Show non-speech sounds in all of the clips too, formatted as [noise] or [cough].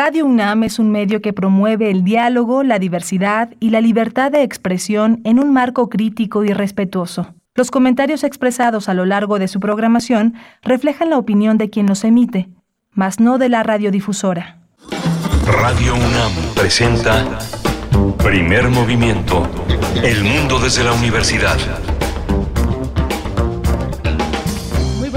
Radio UNAM es un medio que promueve el diálogo, la diversidad y la libertad de expresión en un marco crítico y respetuoso. Los comentarios expresados a lo largo de su programación reflejan la opinión de quien los emite, mas no de la radiodifusora. Radio UNAM presenta Primer Movimiento. El mundo desde la universidad.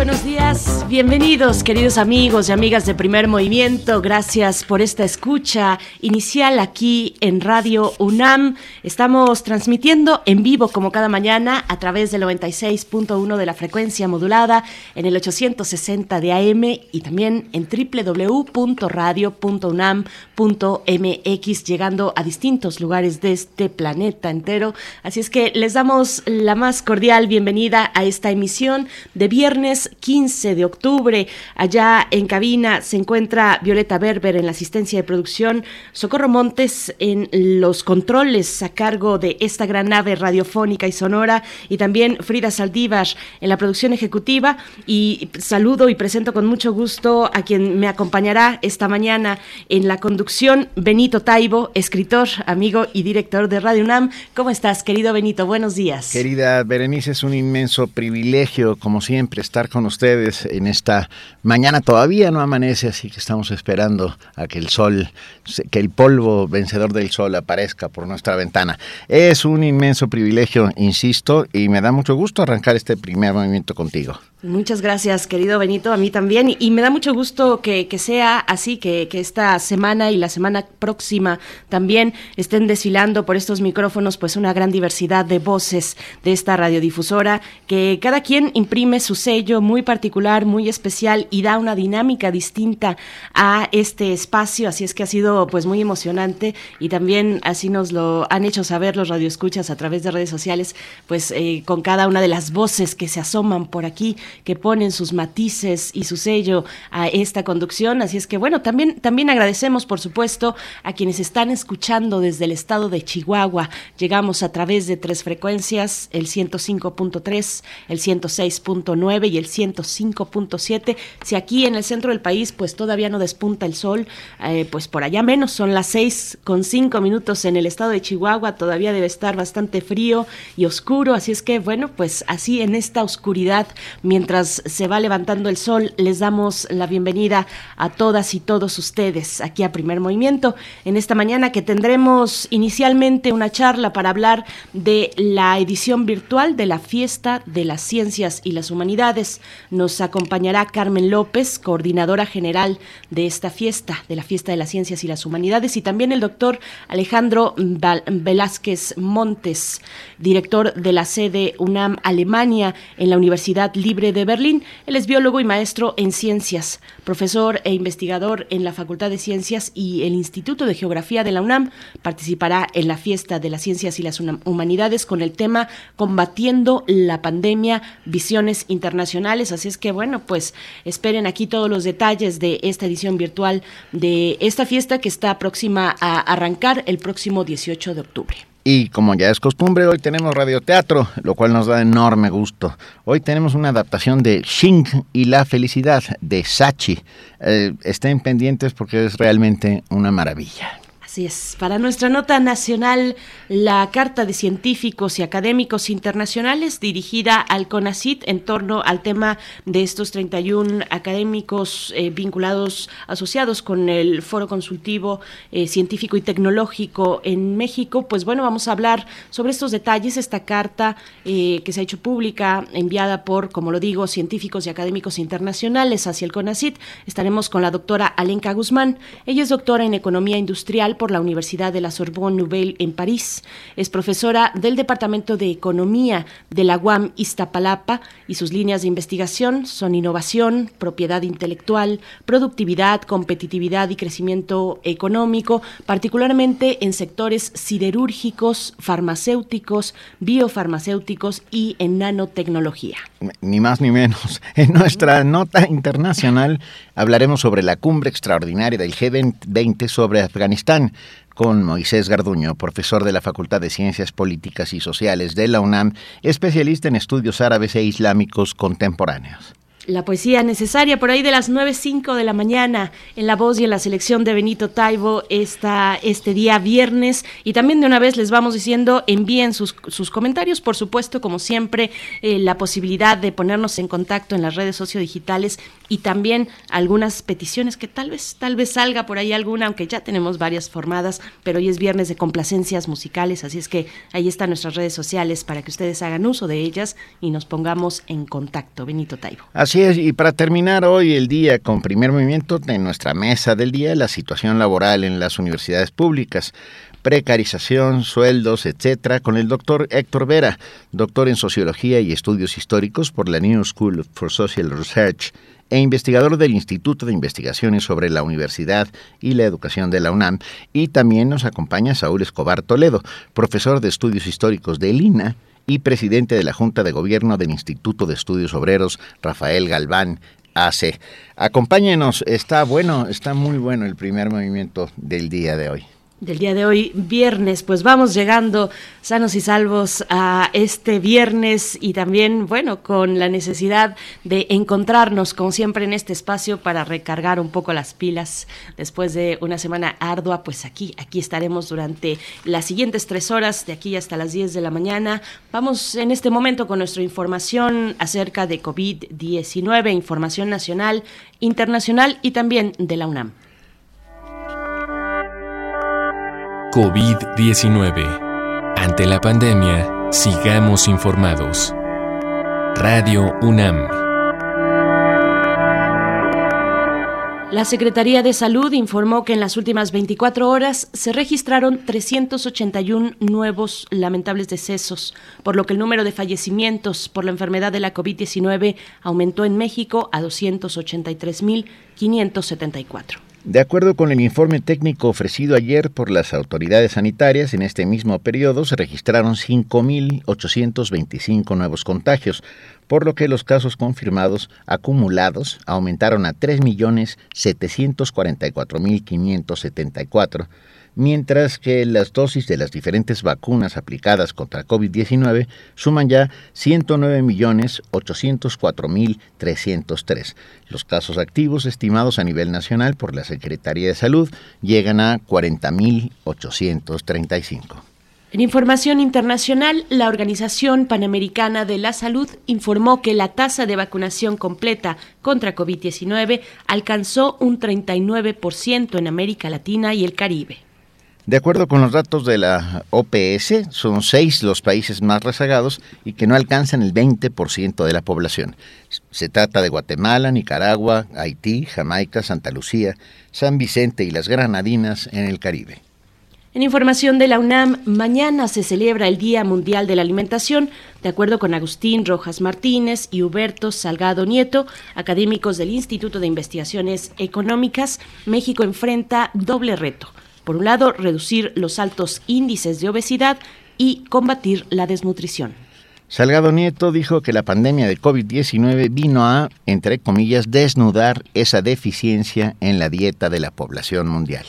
buenos días, bienvenidos queridos amigos y amigas de Primer Movimiento, gracias por esta escucha inicial aquí en Radio UNAM. Estamos transmitiendo en vivo como cada mañana a través del 96.1 de la frecuencia modulada en el 860 de AM y también en www.radio.unam.mx llegando a distintos lugares de este planeta entero. Así es que les damos la más cordial bienvenida a esta emisión de viernes 15 de octubre. Allá en cabina se encuentra Violeta Berber en la asistencia de producción, Socorro Montes en los controles a cargo de esta gran nave radiofónica y sonora y también Frida Saldívar en la producción ejecutiva. Y saludo y presento con mucho gusto a quien me acompañará esta mañana en la conducción, Benito Taibo, escritor, amigo y director de Radio UNAM. ¿Cómo estás, querido Benito? Buenos días. Querida Berenice, es un inmenso privilegio, como siempre, estar con ustedes en esta mañana. Todavía no amanece, así que estamos esperando a que el sol, que el polvo vencedor del sol aparezca por nuestra ventana. Es un inmenso privilegio, insisto, y me da mucho gusto arrancar este primer movimiento contigo. Muchas gracias, querido Benito, a mí también. Y me da mucho gusto que, sea así, que, esta semana y la semana próxima también estén desfilando por estos micrófonos, pues una gran diversidad de voces de esta radiodifusora, que cada quien imprime su sello muy particular, muy especial y da una dinámica distinta a este espacio. Así es que ha sido pues muy emocionante y también así nos lo han hecho saber los radioescuchas a través de redes sociales, pues eh, con cada una de las voces que se asoman por aquí que ponen sus matices y su sello a esta conducción. Así es que bueno, también, también agradecemos, por supuesto, a quienes están escuchando desde el estado de Chihuahua. Llegamos a través de tres frecuencias, el 105.3, el 106.9 y el 105.7. Si aquí en el centro del país pues todavía no despunta el sol, eh, pues por allá menos, son las seis con cinco minutos en el estado de Chihuahua, todavía debe estar bastante frío y oscuro, así es que bueno, pues así en esta oscuridad, mientras se va levantando el sol, les damos la bienvenida a todas y todos ustedes aquí a Primer Movimiento. En esta mañana que tendremos inicialmente una charla para hablar de la edición virtual de la Fiesta de las Ciencias y las Humanidades. Nos Carmen López, coordinadora general de esta fiesta, de la Fiesta de las Ciencias y las Humanidades, y también el doctor Alejandro Velázquez Montes, director de la sede UNAM Alemania en la Universidad Libre de Berlín. Él es biólogo y maestro en ciencias, profesor e investigador en la Facultad de Ciencias y el Instituto de Geografía de la UNAM. Participará en la fiesta de las ciencias y las humanidades con el tema Combatiendo la pandemia, visiones internacionales. Así es que bueno, pues esperen aquí todos los detalles de esta edición virtual de esta fiesta que está próxima a arrancar el próximo 18 de octubre. Y como ya es costumbre, hoy tenemos radioteatro, lo cual nos da enorme gusto. Hoy tenemos una adaptación de Xing y la felicidad de Sachi. Eh, estén pendientes porque es realmente una maravilla. Así es. Para nuestra nota nacional, la Carta de Científicos y Académicos Internacionales dirigida al CONACIT en torno al tema de estos 31 académicos eh, vinculados, asociados con el Foro Consultivo eh, Científico y Tecnológico en México. Pues bueno, vamos a hablar sobre estos detalles, esta carta eh, que se ha hecho pública, enviada por, como lo digo, científicos y académicos internacionales hacia el CONACIT. Estaremos con la doctora Alenka Guzmán. Ella es doctora en Economía Industrial por la Universidad de la Sorbonne Nouvelle en París. Es profesora del Departamento de Economía de la UAM Iztapalapa y sus líneas de investigación son innovación, propiedad intelectual, productividad, competitividad y crecimiento económico, particularmente en sectores siderúrgicos, farmacéuticos, biofarmacéuticos y en nanotecnología. Ni más ni menos. [laughs] En nuestra nota internacional hablaremos sobre la cumbre extraordinaria del G20 sobre Afganistán con Moisés Garduño, profesor de la Facultad de Ciencias Políticas y Sociales de la UNAM, especialista en estudios árabes e islámicos contemporáneos. La poesía necesaria por ahí de las 9.05 de la mañana en la voz y en la selección de Benito Taibo esta, este día viernes. Y también de una vez les vamos diciendo, envíen sus, sus comentarios, por supuesto, como siempre, eh, la posibilidad de ponernos en contacto en las redes sociodigitales y también algunas peticiones que tal vez, tal vez salga por ahí alguna, aunque ya tenemos varias formadas, pero hoy es viernes de complacencias musicales, así es que ahí están nuestras redes sociales para que ustedes hagan uso de ellas y nos pongamos en contacto. Benito Taibo. Y para terminar hoy el día con primer movimiento en nuestra mesa del día, la situación laboral en las universidades públicas precarización, sueldos, etcétera, con el doctor Héctor Vera, doctor en Sociología y Estudios Históricos por la New School for Social Research e investigador del Instituto de Investigaciones sobre la Universidad y la Educación de la UNAM, y también nos acompaña Saúl Escobar Toledo, profesor de Estudios Históricos de Lina y presidente de la Junta de Gobierno del Instituto de Estudios Obreros, Rafael Galván, AC. Acompáñenos, está bueno, está muy bueno el primer movimiento del día de hoy del día de hoy, viernes. Pues vamos llegando sanos y salvos a este viernes y también, bueno, con la necesidad de encontrarnos, como siempre, en este espacio para recargar un poco las pilas después de una semana ardua. Pues aquí, aquí estaremos durante las siguientes tres horas, de aquí hasta las 10 de la mañana. Vamos en este momento con nuestra información acerca de COVID-19, información nacional, internacional y también de la UNAM. COVID-19. Ante la pandemia, sigamos informados. Radio UNAM. La Secretaría de Salud informó que en las últimas 24 horas se registraron 381 nuevos lamentables decesos, por lo que el número de fallecimientos por la enfermedad de la COVID-19 aumentó en México a 283.574. De acuerdo con el informe técnico ofrecido ayer por las autoridades sanitarias, en este mismo periodo se registraron 5.825 nuevos contagios, por lo que los casos confirmados acumulados aumentaron a 3.744.574 mientras que las dosis de las diferentes vacunas aplicadas contra COVID-19 suman ya 109.804.303. Los casos activos estimados a nivel nacional por la Secretaría de Salud llegan a 40.835. En información internacional, la Organización Panamericana de la Salud informó que la tasa de vacunación completa contra COVID-19 alcanzó un 39% en América Latina y el Caribe. De acuerdo con los datos de la OPS, son seis los países más rezagados y que no alcanzan el 20% de la población. Se trata de Guatemala, Nicaragua, Haití, Jamaica, Santa Lucía, San Vicente y las Granadinas en el Caribe. En información de la UNAM, mañana se celebra el Día Mundial de la Alimentación, de acuerdo con Agustín Rojas Martínez y Huberto Salgado Nieto, académicos del Instituto de Investigaciones Económicas. México enfrenta doble reto por un lado, reducir los altos índices de obesidad y combatir la desnutrición. Salgado Nieto dijo que la pandemia de COVID-19 vino a, entre comillas, desnudar esa deficiencia en la dieta de la población mundial.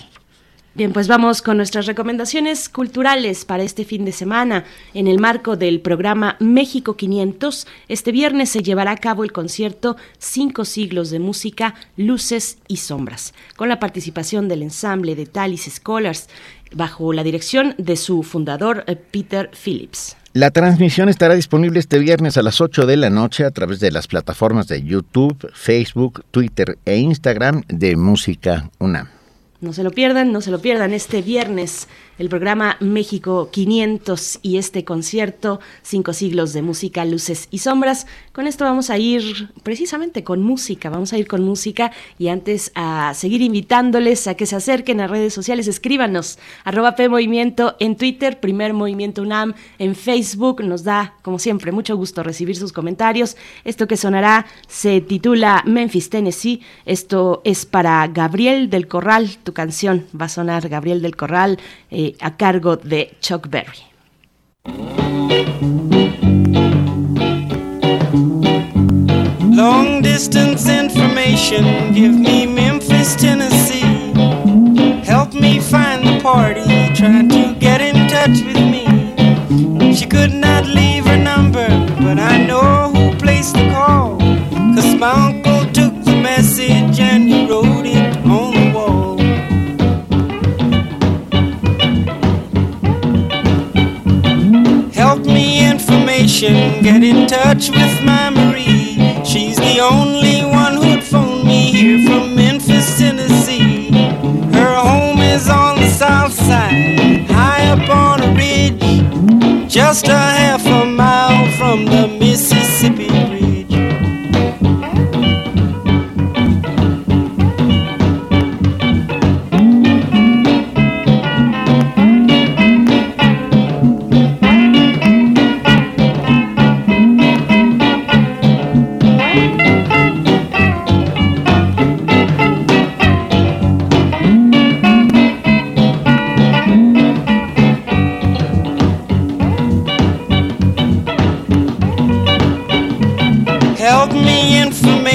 Bien, pues vamos con nuestras recomendaciones culturales para este fin de semana. En el marco del programa México 500, este viernes se llevará a cabo el concierto Cinco siglos de música, luces y sombras, con la participación del ensamble de Talis Scholars, bajo la dirección de su fundador eh, Peter Phillips. La transmisión estará disponible este viernes a las 8 de la noche a través de las plataformas de YouTube, Facebook, Twitter e Instagram de Música UNAM. No se lo pierdan, no se lo pierdan este viernes el programa México 500 y este concierto Cinco siglos de música, luces y sombras. Con esto vamos a ir precisamente con música, vamos a ir con música y antes a seguir invitándoles a que se acerquen a redes sociales, escríbanos arroba P Movimiento en Twitter, Primer Movimiento UNAM en Facebook. Nos da, como siempre, mucho gusto recibir sus comentarios. Esto que sonará se titula Memphis, Tennessee. Esto es para Gabriel del Corral, tu canción va a sonar Gabriel del Corral. Eh, a cargo de Chuck Berry. Long distance information, give me Memphis, Tennessee. Help me find the party, trying to get in touch with me. She could not leave her number, but I know who placed the call. Cause my information, get in touch with my Marie. She's the only one who'd phone me here from Memphis, Tennessee. Her home is on the south side, high up on a ridge, just a half a mile from the Mississippi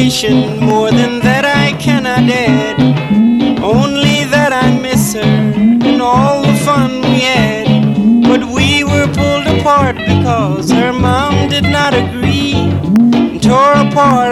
more than that I cannot add. Only that I miss her and all the fun we had. But we were pulled apart because her mom did not agree and tore apart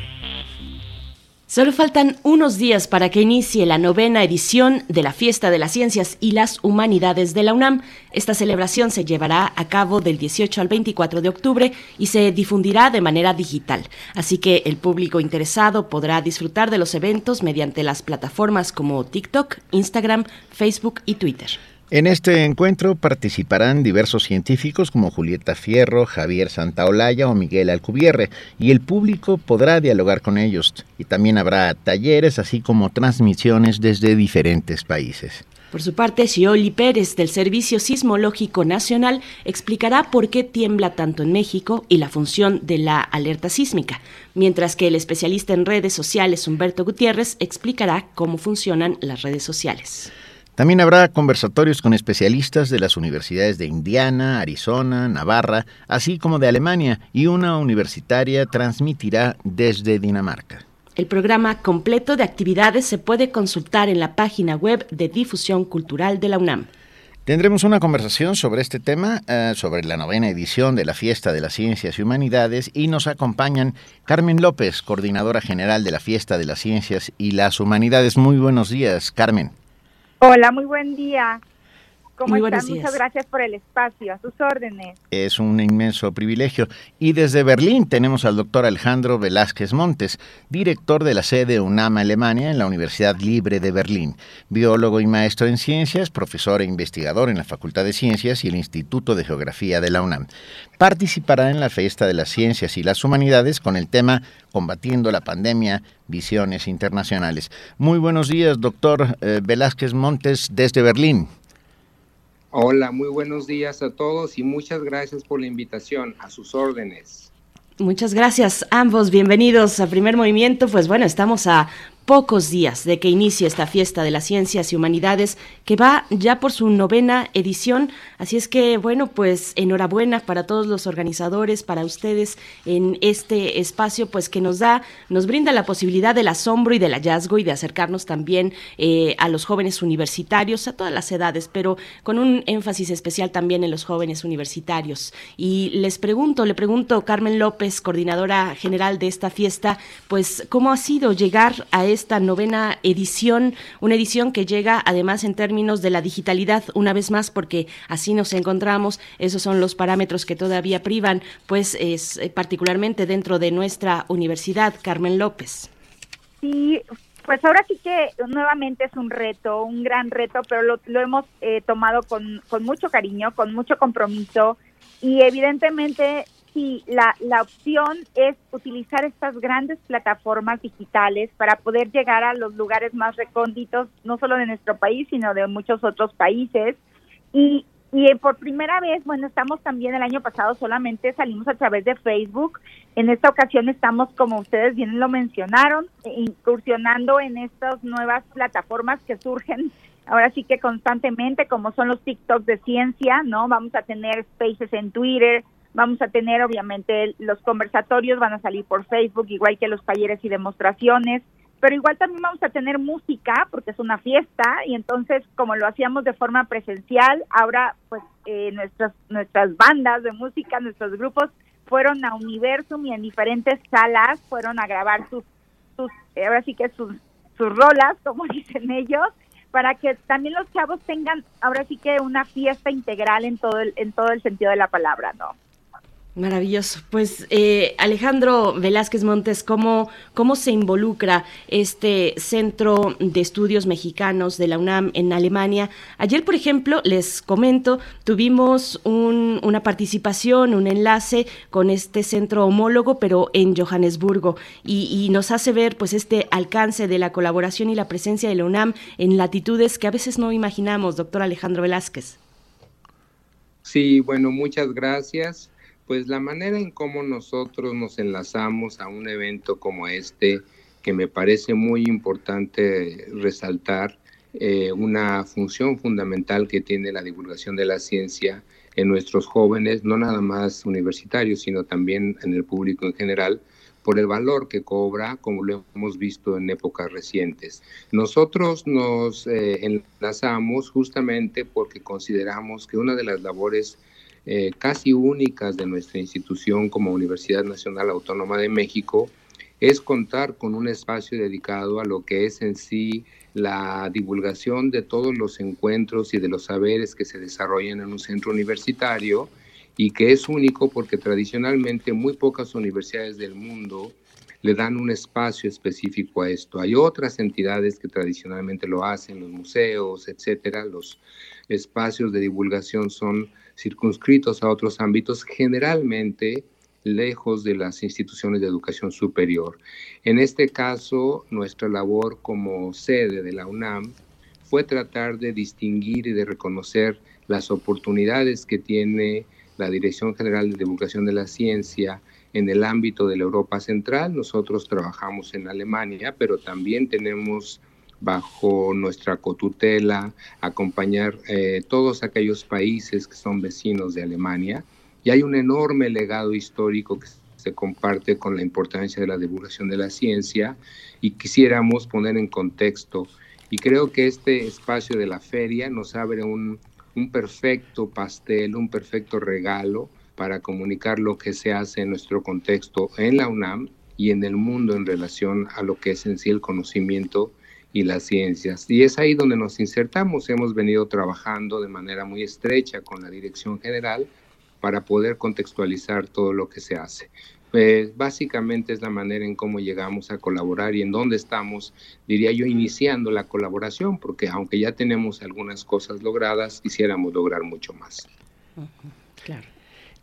Solo faltan unos días para que inicie la novena edición de la Fiesta de las Ciencias y las Humanidades de la UNAM. Esta celebración se llevará a cabo del 18 al 24 de octubre y se difundirá de manera digital. Así que el público interesado podrá disfrutar de los eventos mediante las plataformas como TikTok, Instagram, Facebook y Twitter. En este encuentro participarán diversos científicos como Julieta Fierro, Javier Santaolalla o Miguel Alcubierre, y el público podrá dialogar con ellos. Y también habrá talleres, así como transmisiones desde diferentes países. Por su parte, Scioli Pérez del Servicio Sismológico Nacional explicará por qué tiembla tanto en México y la función de la alerta sísmica, mientras que el especialista en redes sociales Humberto Gutiérrez explicará cómo funcionan las redes sociales. También habrá conversatorios con especialistas de las universidades de Indiana, Arizona, Navarra, así como de Alemania, y una universitaria transmitirá desde Dinamarca. El programa completo de actividades se puede consultar en la página web de Difusión Cultural de la UNAM. Tendremos una conversación sobre este tema, uh, sobre la novena edición de la Fiesta de las Ciencias y Humanidades, y nos acompañan Carmen López, coordinadora general de la Fiesta de las Ciencias y las Humanidades. Muy buenos días, Carmen. Hola, muy buen día. ¿Cómo Muy están? Muchas gracias por el espacio, a sus órdenes. Es un inmenso privilegio. Y desde Berlín tenemos al doctor Alejandro Velázquez Montes, director de la sede UNAM Alemania en la Universidad Libre de Berlín, biólogo y maestro en ciencias, profesor e investigador en la Facultad de Ciencias y el Instituto de Geografía de la UNAM. Participará en la Fiesta de las Ciencias y las Humanidades con el tema Combatiendo la pandemia, visiones internacionales. Muy buenos días, doctor eh, Velázquez Montes, desde Berlín. Hola, muy buenos días a todos y muchas gracias por la invitación. A sus órdenes. Muchas gracias ambos, bienvenidos a Primer Movimiento. Pues bueno, estamos a pocos días de que inicie esta fiesta de las ciencias y humanidades que va ya por su novena edición. Así es que, bueno, pues enhorabuena para todos los organizadores, para ustedes en este espacio, pues que nos da, nos brinda la posibilidad del asombro y del hallazgo y de acercarnos también eh, a los jóvenes universitarios, a todas las edades, pero con un énfasis especial también en los jóvenes universitarios. Y les pregunto, le pregunto, Carmen López, coordinadora general de esta fiesta, pues, ¿cómo ha sido llegar a esta novena edición, una edición que llega además en términos de la digitalidad, una vez más, porque así nos encontramos, esos son los parámetros que todavía privan, pues es eh, particularmente dentro de nuestra universidad, Carmen López. Sí, pues ahora sí que nuevamente es un reto, un gran reto, pero lo, lo hemos eh, tomado con, con mucho cariño, con mucho compromiso y evidentemente sí, la, la opción es utilizar estas grandes plataformas digitales para poder llegar a los lugares más recónditos, no solo de nuestro país, sino de muchos otros países. Y y eh, por primera vez, bueno, estamos también el año pasado solamente salimos a través de Facebook. En esta ocasión estamos, como ustedes bien lo mencionaron, incursionando en estas nuevas plataformas que surgen ahora sí que constantemente, como son los TikToks de ciencia, ¿no? Vamos a tener spaces en Twitter, vamos a tener obviamente los conversatorios, van a salir por Facebook, igual que los talleres y demostraciones pero igual también vamos a tener música porque es una fiesta y entonces como lo hacíamos de forma presencial, ahora pues eh, nuestras nuestras bandas de música, nuestros grupos fueron a Universum y en diferentes salas fueron a grabar sus sus ahora sí que sus sus rolas, como [laughs] dicen ellos, para que también los chavos tengan ahora sí que una fiesta integral en todo el, en todo el sentido de la palabra, ¿no? Maravilloso. Pues eh, Alejandro Velázquez Montes, ¿cómo, ¿cómo se involucra este Centro de Estudios Mexicanos de la UNAM en Alemania? Ayer, por ejemplo, les comento, tuvimos un, una participación, un enlace con este centro homólogo, pero en Johannesburgo, y, y nos hace ver pues este alcance de la colaboración y la presencia de la UNAM en latitudes que a veces no imaginamos, doctor Alejandro Velázquez. Sí, bueno, muchas gracias. Pues la manera en cómo nosotros nos enlazamos a un evento como este, que me parece muy importante resaltar, eh, una función fundamental que tiene la divulgación de la ciencia en nuestros jóvenes, no nada más universitarios, sino también en el público en general, por el valor que cobra, como lo hemos visto en épocas recientes. Nosotros nos eh, enlazamos justamente porque consideramos que una de las labores eh, casi únicas de nuestra institución como Universidad Nacional Autónoma de México es contar con un espacio dedicado a lo que es en sí la divulgación de todos los encuentros y de los saberes que se desarrollan en un centro universitario y que es único porque tradicionalmente muy pocas universidades del mundo le dan un espacio específico a esto. Hay otras entidades que tradicionalmente lo hacen, los museos, etcétera. Los espacios de divulgación son circunscritos a otros ámbitos, generalmente lejos de las instituciones de educación superior. En este caso, nuestra labor como sede de la UNAM fue tratar de distinguir y de reconocer las oportunidades que tiene la Dirección General de Divulgación de la Ciencia en el ámbito de la Europa Central. Nosotros trabajamos en Alemania, pero también tenemos bajo nuestra cotutela, acompañar eh, todos aquellos países que son vecinos de Alemania. Y hay un enorme legado histórico que se comparte con la importancia de la divulgación de la ciencia y quisiéramos poner en contexto. Y creo que este espacio de la feria nos abre un, un perfecto pastel, un perfecto regalo para comunicar lo que se hace en nuestro contexto en la UNAM y en el mundo en relación a lo que es en sí el conocimiento y las ciencias. Y es ahí donde nos insertamos. Hemos venido trabajando de manera muy estrecha con la Dirección General para poder contextualizar todo lo que se hace. Pues básicamente es la manera en cómo llegamos a colaborar y en dónde estamos, diría yo, iniciando la colaboración, porque aunque ya tenemos algunas cosas logradas, quisiéramos lograr mucho más. Claro.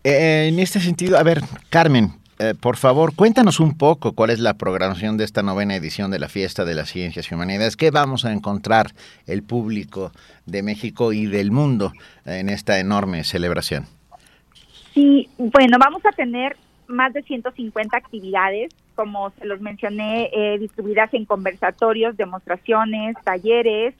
Eh, en este sentido, a ver, Carmen, eh, por favor, cuéntanos un poco cuál es la programación de esta novena edición de la Fiesta de las Ciencias y Humanidades. ¿Qué vamos a encontrar el público de México y del mundo en esta enorme celebración? Sí, bueno, vamos a tener más de 150 actividades, como se los mencioné, eh, distribuidas en conversatorios, demostraciones, talleres,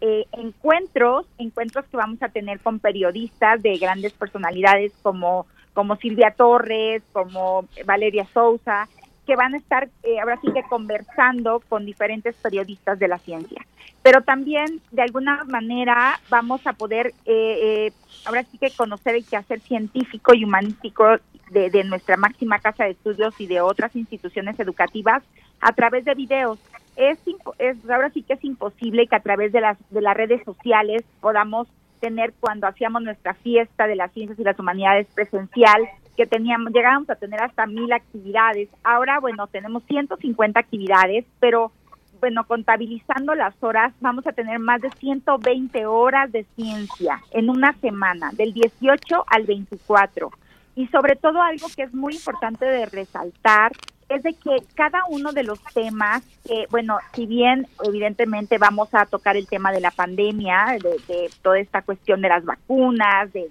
eh, encuentros, encuentros que vamos a tener con periodistas de grandes personalidades como como Silvia Torres, como Valeria Sousa, que van a estar eh, ahora sí que conversando con diferentes periodistas de la ciencia. Pero también, de alguna manera, vamos a poder eh, eh, ahora sí que conocer el quehacer científico y humanístico de, de, nuestra máxima casa de estudios y de otras instituciones educativas a través de videos. Es, es ahora sí que es imposible que a través de las de las redes sociales podamos tener cuando hacíamos nuestra fiesta de las ciencias y las humanidades presencial, que teníamos, llegábamos a tener hasta mil actividades. Ahora, bueno, tenemos 150 actividades, pero bueno, contabilizando las horas, vamos a tener más de 120 horas de ciencia en una semana, del 18 al 24. Y sobre todo algo que es muy importante de resaltar es de que cada uno de los temas, que bueno, si bien evidentemente vamos a tocar el tema de la pandemia, de, toda esta cuestión de las vacunas, de,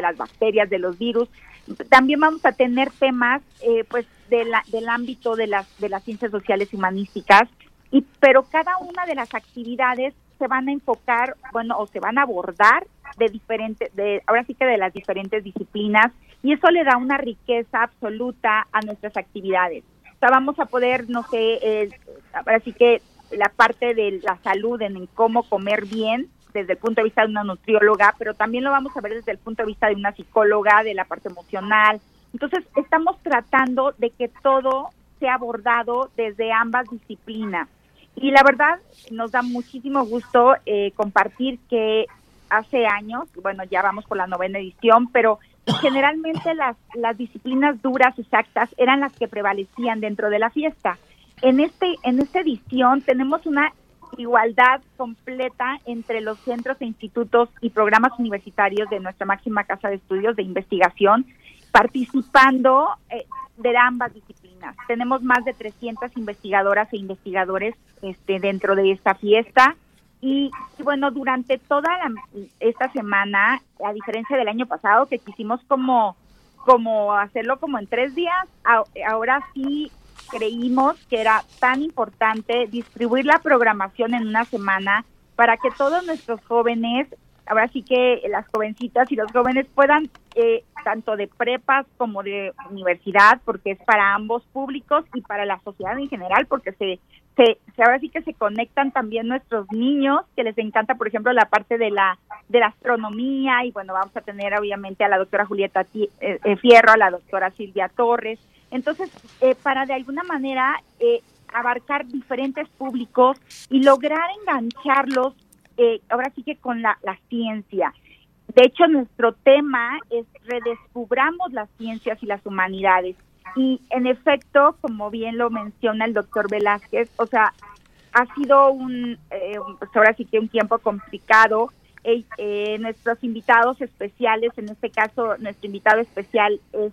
las bacterias, de los virus, también vamos a tener temas eh, pues de del ámbito de las, de las ciencias sociales y humanísticas, y, pero cada una de las actividades se van a enfocar, bueno, o se van a abordar de diferentes, de, ahora sí que de las diferentes disciplinas, y eso le da una riqueza absoluta a nuestras actividades. Vamos a poder, no sé, eh, ahora que la parte de la salud en, cómo comer bien desde el punto de vista de una nutrióloga, pero también lo vamos a ver desde el punto de vista de una psicóloga, de la parte emocional. Entonces, estamos tratando de que todo sea abordado desde ambas disciplinas. Y la verdad, nos da muchísimo gusto eh, compartir que hace años, bueno, ya vamos por la novena edición, pero generalmente las, las disciplinas duras, exactas, eran las que prevalecían dentro de la fiesta. En, este, en esta edición tenemos una igualdad completa entre los centros e institutos y programas universitarios de nuestra máxima casa de estudios de investigación, participando eh, de ambas disciplinas. Tenemos más de 300 investigadoras e investigadores este, dentro de esta fiesta y, bueno, durante toda esta semana, a diferencia del año pasado, que quisimos como, como hacerlo como en tres días, ahora sí creímos que era tan importante distribuir la programación en una semana para que todos nuestros jóvenes, ahora sí que las jovencitas y los jóvenes puedan, eh, tanto de prepas como de universidad, porque es para ambos públicos y para la sociedad en general, porque se se, ahora sí que se conectan también nuestros niños, que les encanta, por ejemplo, la parte de la, de la astronomía, y bueno, vamos a tener obviamente a la doctora Julieta eh, eh, Fierro, a la doctora Silvia Torres. Entonces, eh, para de alguna manera abarcar diferentes públicos y lograr engancharlos, ahora sí que con la, ciencia. De hecho, nuestro tema es redescubramos las ciencias y las humanidades. Y en efecto, como bien lo menciona el doctor Velázquez, o sea, ha sido un, eh, pues ahora sí que un tiempo complicado. Eh, eh, nuestros invitados especiales, en este caso, nuestro invitado especial es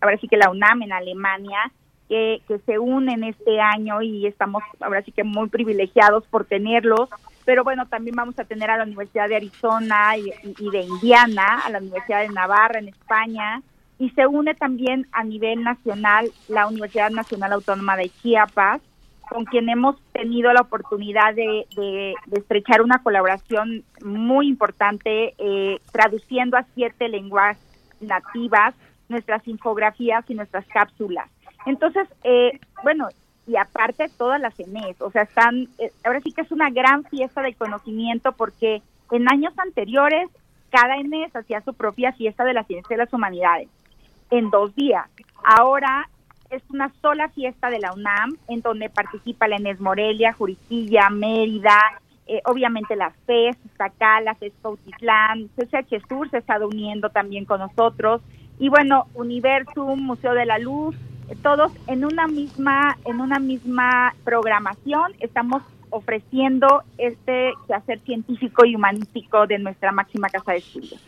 ahora sí que la UNAM en Alemania, que, que se unen este año y estamos ahora sí que muy privilegiados por tenerlos. Pero bueno, también vamos a tener a la Universidad de Arizona y de Indiana, a la Universidad de Navarra en España, y se une también a nivel nacional la Universidad Nacional Autónoma de Chiapas, con quien hemos tenido la oportunidad de, estrechar una colaboración muy importante, eh, traduciendo a siete lenguas nativas nuestras infografías y nuestras cápsulas. Entonces, eh, bueno, y aparte todas las ENES, o sea, están, eh, ahora sí que es una gran fiesta de conocimiento porque en años anteriores cada ENES hacía su propia fiesta de la ciencia y las humanidades en dos días. Ahora es una sola fiesta de la UNAM en donde participa la Enes Morelia, Juriquilla, Mérida, eh, obviamente las FES, acá, la FES Cautitlán, CCH Sur se estado uniendo también con nosotros y bueno, Universum, Museo de la Luz, todos en una misma en una misma programación estamos ofreciendo este quehacer científico y humanístico de nuestra máxima casa de estudios.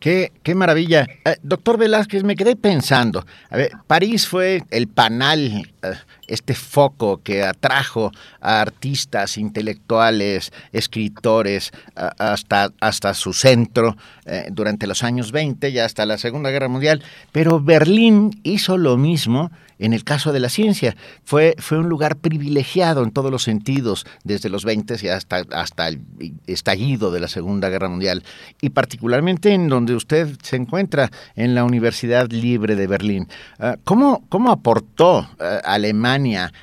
Qué, qué maravilla. Eh, doctor Velázquez, me quedé pensando. A ver, París fue el panal, eh, este foco que atrajo a artistas, intelectuales, escritores, hasta, hasta su centro eh, durante los años 20 y hasta la Segunda Guerra Mundial. Pero Berlín hizo lo mismo en el caso de la ciencia, fue, fue un lugar privilegiado en todos los sentidos, desde los 20 y hasta, hasta el estallido de la Segunda Guerra Mundial, y particularmente en donde usted se encuentra, en la Universidad Libre de Berlín. Ah, ¿Cómo, cómo aportó ah,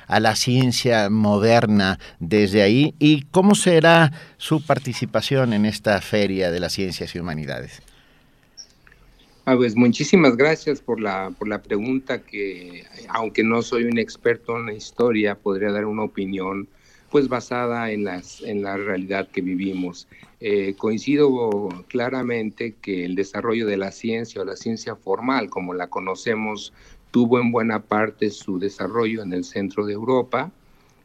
A la ciencia moderna desde ahí y cómo será su participación en esta feria de las ciencias y humanidades? Ah, pues muchísimas gracias por la, por la pregunta que, aunque no soy un experto en la historia, podría dar una opinión pues basada en, las, en la realidad que vivimos. Eh, coincido claramente que el desarrollo de la ciencia o la ciencia formal, como la conocemos, tuvo en buena parte su desarrollo en el centro de Europa,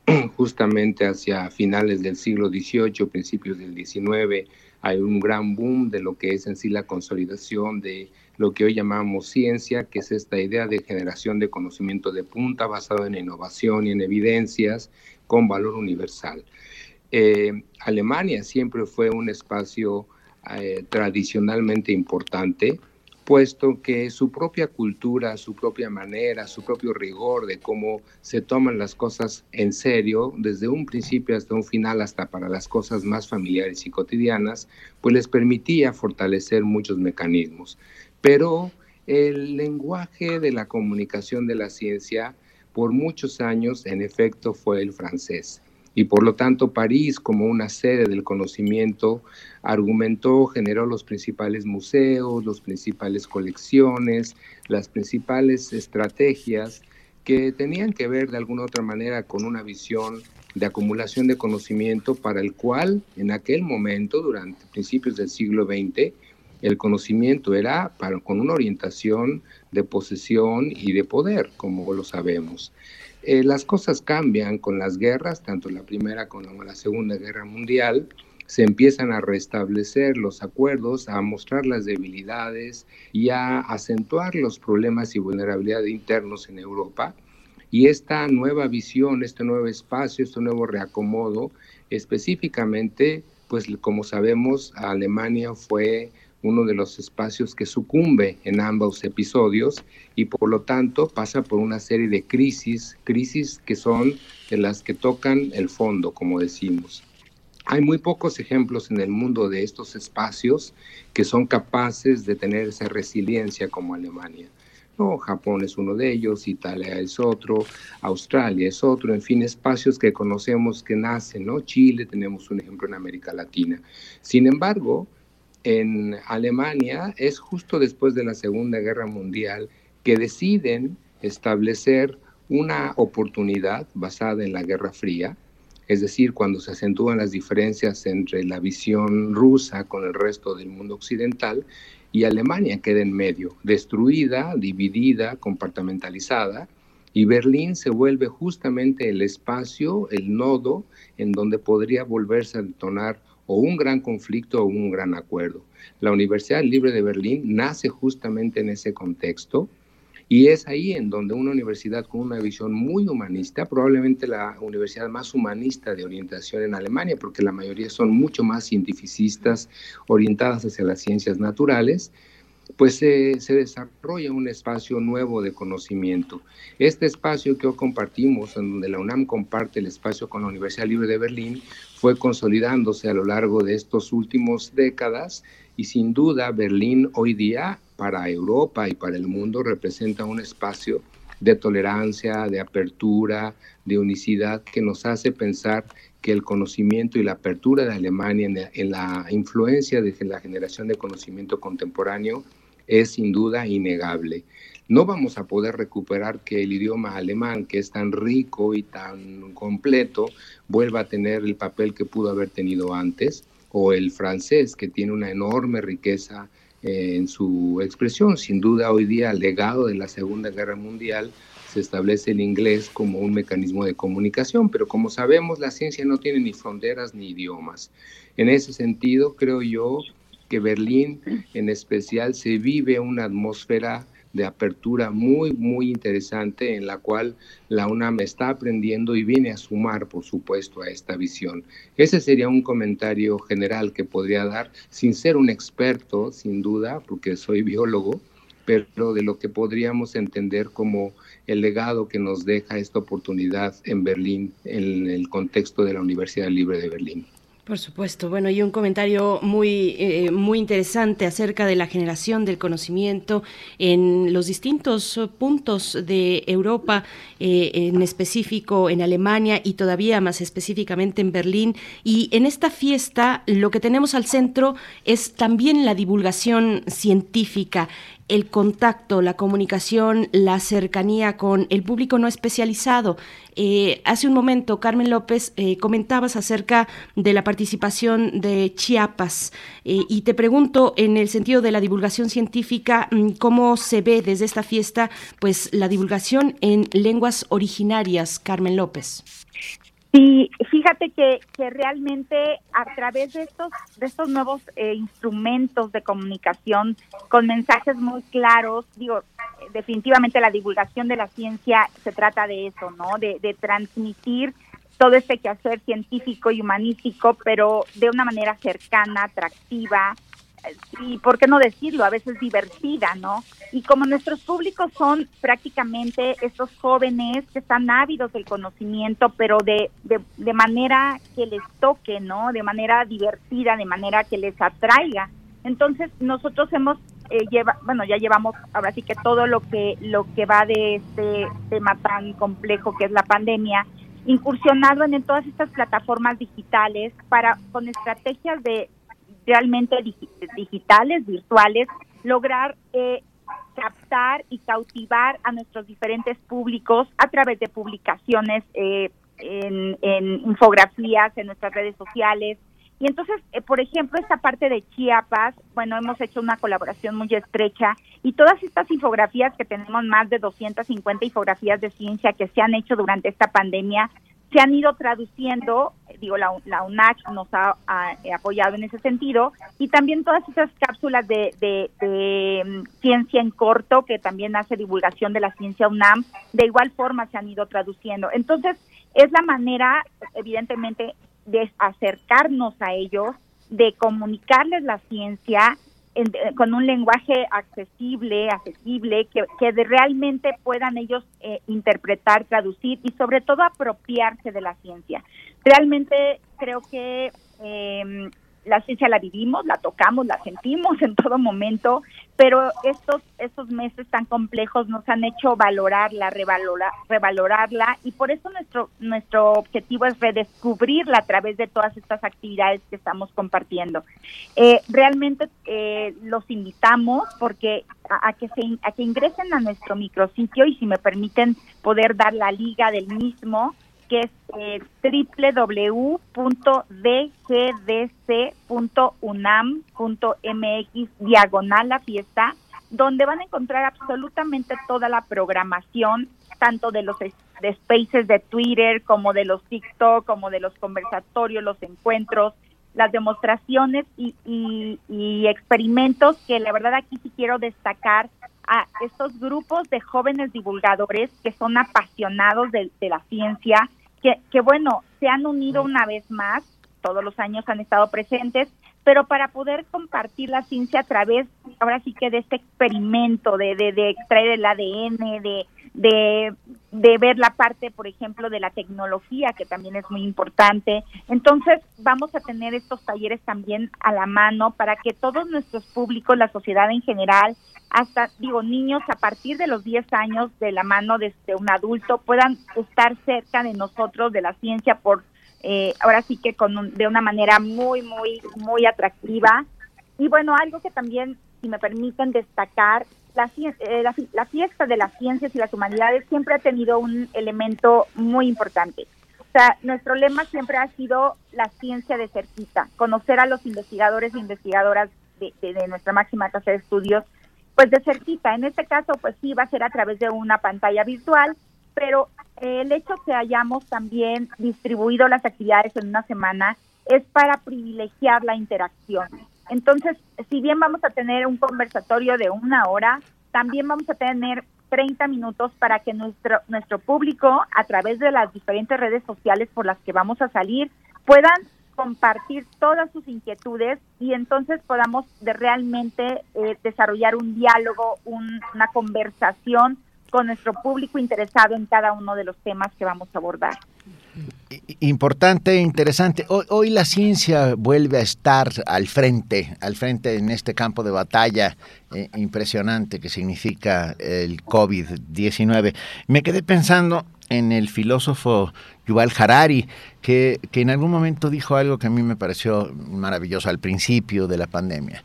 [clears throat] justamente hacia finales del siglo XVIII, principios del XIX, hay un gran boom de lo que es en sí la consolidación de lo que hoy llamamos ciencia, que es esta idea de generación de conocimiento de punta basado en innovación y en evidencias con valor universal. Eh, Alemania siempre fue un espacio eh, tradicionalmente importante, puesto que su propia cultura, su propia manera, su propio rigor de cómo se toman las cosas en serio, desde un principio hasta un final, hasta para las cosas más familiares y cotidianas, pues les permitía fortalecer muchos mecanismos. Pero el lenguaje de la comunicación de la ciencia por muchos años, en efecto, fue el francés y por lo tanto París como una sede del conocimiento argumentó, generó los principales museos, las principales colecciones, las principales estrategias que tenían que ver de alguna otra manera con una visión de acumulación de conocimiento para el cual en aquel momento, durante principios del siglo XX, el conocimiento era para, con una orientación de posesión y de poder, como lo sabemos. Eh, las cosas cambian con las guerras, tanto la primera como la segunda guerra mundial, se empiezan a restablecer los acuerdos, a mostrar las debilidades y a acentuar los problemas y vulnerabilidad internos en Europa. Y esta nueva visión, este nuevo espacio, este nuevo reacomodo, específicamente, pues como sabemos, Alemania fue uno de los espacios que sucumbe en ambos episodios y por lo tanto pasa por una serie de crisis, crisis que son de las que tocan el fondo, como decimos. Hay muy pocos ejemplos en el mundo de estos espacios que son capaces de tener esa resiliencia como Alemania. No, Japón es uno de ellos, Italia es otro, Australia es otro, en fin, espacios que conocemos que nacen, ¿no? Chile, tenemos un ejemplo en América Latina. Sin embargo, en Alemania es justo después de la Segunda Guerra Mundial que deciden establecer una oportunidad basada en la Guerra Fría, es decir, cuando se acentúan las diferencias entre la visión rusa con el resto del mundo occidental y Alemania queda en medio, destruida, dividida, compartamentalizada, y Berlín se vuelve justamente el espacio, el nodo en donde podría volverse a detonar o un gran conflicto o un gran acuerdo. La Universidad Libre de Berlín nace justamente en ese contexto y es ahí en donde una universidad con una visión muy humanista, probablemente la universidad más humanista de orientación en Alemania, porque la mayoría son mucho más cientificistas, orientadas hacia las ciencias naturales, pues se desarrolla un espacio nuevo de conocimiento. Este espacio que hoy compartimos, en donde la UNAM comparte el espacio con la Universidad Libre de Berlín, fue consolidándose a lo largo de estos últimos décadas y sin duda Berlín hoy día para Europa y para el mundo representa un espacio de tolerancia, de apertura, de unicidad que nos hace pensar que el conocimiento y la apertura de Alemania en la, influencia de la generación de conocimiento contemporáneo es sin duda innegable. No vamos a poder recuperar que el idioma alemán, que es tan rico y tan completo, vuelva a tener el papel que pudo haber tenido antes, o el francés, que tiene una enorme riqueza eh, en su expresión. Sin duda, hoy día, legado de la Segunda Guerra Mundial, se establece el inglés como un mecanismo de comunicación, pero como sabemos, la ciencia no tiene ni fronteras ni idiomas. En ese sentido, creo yo que Berlín en especial se vive una atmósfera de apertura muy, muy interesante en la cual la UNAM está aprendiendo y viene a sumar, por supuesto, a esta visión. Ese sería un comentario general que podría dar, sin ser un experto, sin duda, porque soy biólogo, pero de lo que podríamos entender como el legado que nos deja esta oportunidad en Berlín, en el contexto de la Universidad Libre de Berlín. Por supuesto. Bueno, y un comentario muy, eh, muy interesante acerca de la generación del conocimiento en los distintos puntos de Europa, eh, en específico en Alemania y todavía más específicamente en Berlín. Y en esta fiesta lo que tenemos al centro es también la divulgación científica el contacto, la comunicación, la cercanía con el público no especializado. Eh, hace un momento, Carmen López, eh, comentabas acerca de la participación de Chiapas eh, y te pregunto, en el sentido de la divulgación científica, mm, ¿cómo se ve desde esta fiesta pues, la divulgación en lenguas originarias, Carmen López? Sí, fíjate que, que realmente a través de estos, de estos nuevos eh, instrumentos de comunicación con mensajes muy claros, digo, definitivamente la divulgación de la ciencia se trata de eso, ¿no? De, de transmitir todo este quehacer científico y humanístico, pero de una manera cercana, atractiva, y por qué no decirlo, a veces divertida, ¿no? Y como nuestros públicos son prácticamente estos jóvenes que están ávidos del conocimiento, pero de, de, manera que les toque, ¿no? De manera divertida, de manera que les atraiga. Entonces nosotros hemos eh, lleva, bueno, ya llevamos ahora sí que todo lo que lo que va de este tema tan complejo que es la pandemia, incursionado en todas estas plataformas digitales para con estrategias de realmente digitales, virtuales, lograr eh, captar y cautivar a nuestros diferentes públicos a través de publicaciones eh, en, infografías en nuestras redes sociales. Y entonces, eh, por ejemplo, esta parte de Chiapas, bueno, hemos hecho una colaboración muy estrecha y todas estas infografías que tenemos, más de 250 infografías de ciencia que se han hecho durante esta pandemia, se han ido traduciendo, digo, la, la UNAC nos ha, eh, apoyado en ese sentido, y también todas esas cápsulas de, de, mm, ciencia en corto, que también hace divulgación de la ciencia UNAM, de igual forma se han ido traduciendo. Entonces, es la manera, evidentemente, de acercarnos a ellos, de comunicarles la ciencia eh, con un lenguaje accesible, accesible, que, que realmente puedan ellos eh, interpretar, traducir y sobre todo apropiarse de la ciencia. Realmente creo que eh, la ciencia la vivimos, la tocamos, la sentimos en todo momento, pero estos, estos meses tan complejos nos han hecho valorarla, revalorar, revalorarla y por eso nuestro, nuestro objetivo es redescubrirla a través de todas estas actividades que estamos compartiendo. Eh, realmente eh, los invitamos porque a, que se, a que ingresen a nuestro micrositio y si me permiten poder dar la liga del mismo, que es eh, www.dgdc.unam.mx diagonal la fiesta, donde van a encontrar absolutamente toda la programación, tanto de los de spaces de Twitter, como de los TikTok, como de los conversatorios, los encuentros, las demostraciones y, y, experimentos que la verdad aquí sí quiero destacar a estos grupos de jóvenes divulgadores que son apasionados de la ciencia, que, bueno, se han unido una vez más, todos los años han estado presentes, pero para poder compartir la ciencia a través, ahora sí que de este experimento, de, de, de extraer el ADN, de, de, de ver la parte, por ejemplo, de la tecnología, que también es muy importante. Entonces, vamos a tener estos talleres también a la mano para que todos nuestros públicos, la sociedad en general, hasta, digo, niños a partir de los 10 años de la mano de, un adulto puedan estar cerca de nosotros, de la ciencia, por eh, ahora sí que con de una manera muy, muy, muy atractiva. Y bueno, algo que también, si me permiten destacar, la, eh, la, la fiesta de las ciencias y las humanidades siempre ha tenido un elemento muy importante. O sea, nuestro lema siempre ha sido la ciencia de cerquita, conocer a los investigadores e investigadoras de, de nuestra máxima casa de estudios pues de cerquita. En este caso, pues sí va a ser a través de una pantalla virtual, pero el hecho que hayamos también distribuido las actividades en una semana es para privilegiar la interacción. Entonces, si bien vamos a tener un conversatorio de una hora, también vamos a tener 30 minutos para que nuestro, nuestro público, a través de las diferentes redes sociales por las que vamos a salir, puedan compartir todas sus inquietudes y entonces podamos de realmente eh, desarrollar un diálogo, una conversación con nuestro público interesado en cada uno de los temas que vamos a abordar. Importante, interesante. Hoy, la ciencia vuelve a estar al frente, al frente en este campo de batalla eh, impresionante que significa el COVID-19. Me quedé pensando en el filósofo Yuval Harari, que, que, en algún momento dijo algo que a mí me pareció maravilloso al principio de la pandemia.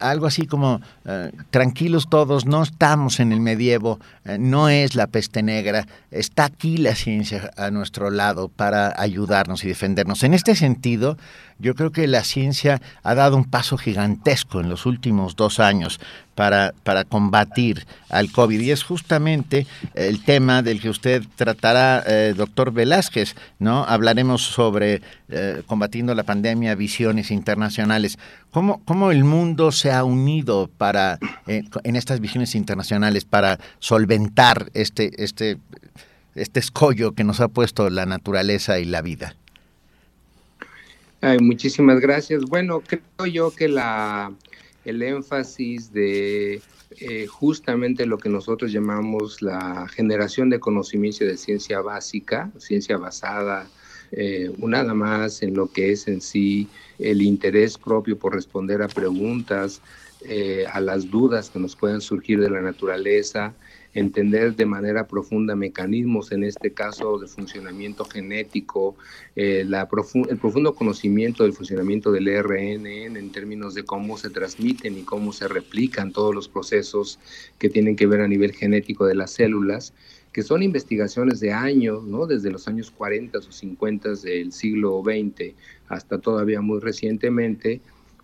Algo así como, eh, tranquilos todos, no estamos en el medievo, eh, no es la peste negra, está aquí la ciencia a nuestro lado para ayudarnos y defendernos. En este sentido, yo creo que la ciencia ha dado un paso gigantesco en los últimos dos años para, para combatir al COVID y es justamente el tema del que usted tratará, eh, doctor Velázquez ¿no? Hablaremos sobre eh, combatiendo la pandemia, visiones internacionales. ¿Cómo, ¿Cómo, el mundo se ha unido para eh, en estas visiones internacionales para solventar este, este, este escollo que nos ha puesto la naturaleza y la vida? Ay, muchísimas gracias. Bueno, creo yo que la, el énfasis de eh, justamente lo que nosotros llamamos la generación de conocimiento de ciencia básica, ciencia basada eh, nada más en lo que es en sí el interés propio por responder a preguntas, eh, a las dudas que nos puedan surgir de la naturaleza, entender de manera profunda mecanismos, en este caso de funcionamiento genético, eh, la el profundo conocimiento del funcionamiento del RNN en términos de cómo se transmiten y cómo se replican todos los procesos que tienen que ver a nivel genético de las células que son investigaciones de años, ¿no? desde los años 40 o 50 del siglo XX hasta todavía muy recientemente,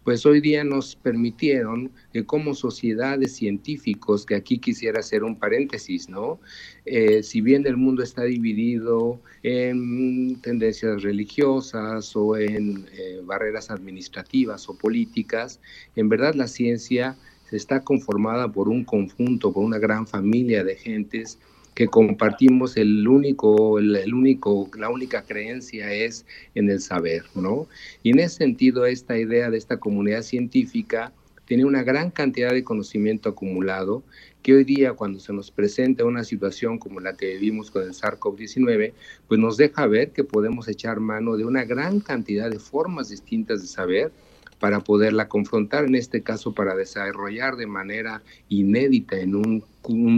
pues hoy día nos permitieron que como sociedades científicos, que aquí quisiera hacer un paréntesis, ¿no? Eh, si bien el mundo está dividido en tendencias religiosas o en eh, barreras administrativas o políticas, en verdad la ciencia está conformada por un conjunto, por una gran familia de gentes que compartimos el único, el, único, la única creencia es en el saber, ¿no? Y en ese sentido, esta idea de esta comunidad científica tiene una gran cantidad de conocimiento acumulado que hoy día cuando se nos presenta una situación como la que vivimos con el SARS-CoV-19, pues nos deja ver que podemos echar mano de una gran cantidad de formas distintas de saber para poderla confrontar, en este caso para desarrollar de manera inédita en un,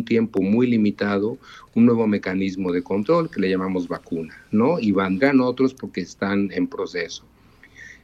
tiempo muy limitado un nuevo mecanismo de control que le llamamos vacuna, ¿no? Y vendrán otros porque están en proceso.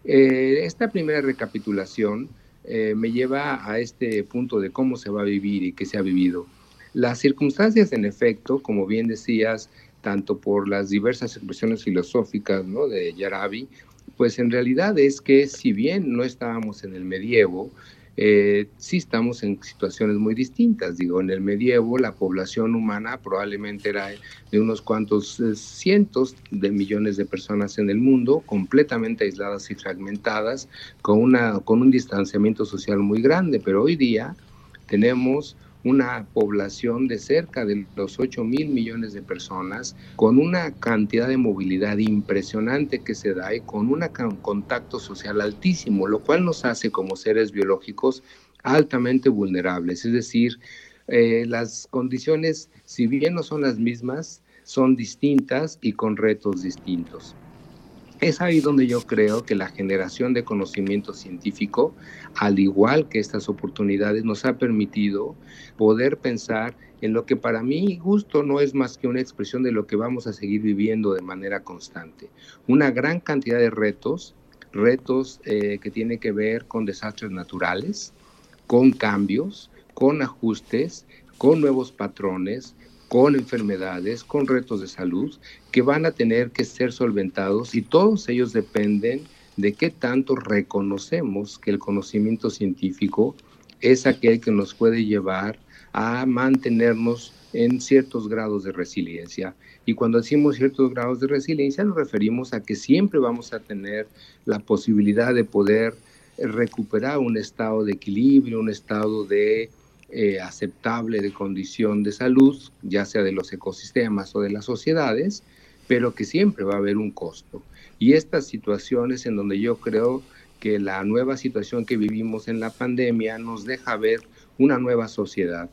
Eh, esta primera recapitulación eh, me lleva a este punto de cómo se va a vivir y qué se ha vivido. Las circunstancias, en efecto, como bien decías, tanto por las diversas expresiones filosóficas ¿no? de Yarabi, pues en realidad es que si bien no estábamos en el medievo, eh, sí estamos en situaciones muy distintas. Digo, en el medievo la población humana probablemente era de unos cuantos eh, cientos de millones de personas en el mundo, completamente aisladas y fragmentadas, con, una, con un distanciamiento social muy grande, pero hoy día tenemos una población de cerca de los 8 mil millones de personas, con una cantidad de movilidad impresionante que se da y con un contacto social altísimo, lo cual nos hace como seres biológicos altamente vulnerables. Es decir, eh, las condiciones, si bien no son las mismas, son distintas y con retos distintos. Es ahí donde yo creo que la generación de conocimiento científico, al igual que estas oportunidades, nos ha permitido poder pensar en lo que para mí gusto no es más que una expresión de lo que vamos a seguir viviendo de manera constante. Una gran cantidad de retos, retos eh, que tienen que ver con desastres naturales, con cambios, con ajustes, con nuevos patrones, con enfermedades, con retos de salud que van a tener que ser solventados y todos ellos dependen de qué tanto reconocemos que el conocimiento científico es aquel que nos puede llevar a mantenernos en ciertos grados de resiliencia. Y cuando decimos ciertos grados de resiliencia nos referimos a que siempre vamos a tener la posibilidad de poder recuperar un estado de equilibrio, un estado de eh, aceptable de condición de salud, ya sea de los ecosistemas o de las sociedades, pero que siempre va a haber un costo. Y estas situaciones en donde yo creo que la nueva situación que vivimos en la pandemia nos deja ver una nueva sociedad.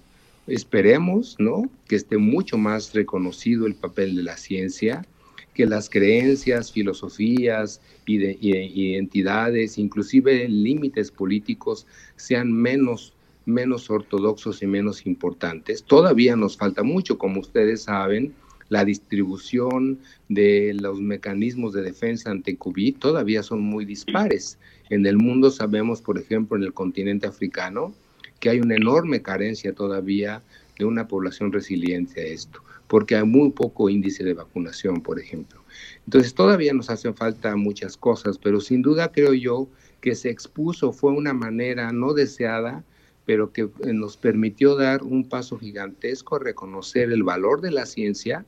Esperemos, ¿no? Que esté mucho más reconocido el papel de la ciencia, que las creencias, filosofías identidades, inclusive límites políticos, sean menos menos ortodoxos y menos importantes. Todavía nos falta mucho, como ustedes saben, la distribución de los mecanismos de defensa ante COVID todavía son muy dispares. En el mundo sabemos, por ejemplo, en el continente africano, que hay una enorme carencia todavía de una población resiliente a esto, porque hay muy poco índice de vacunación, por ejemplo. Entonces todavía nos hacen falta muchas cosas, pero sin duda creo yo que se expuso fue una manera no deseada pero que eh, nos permitió dar un paso gigantesco a reconocer el valor de la ciencia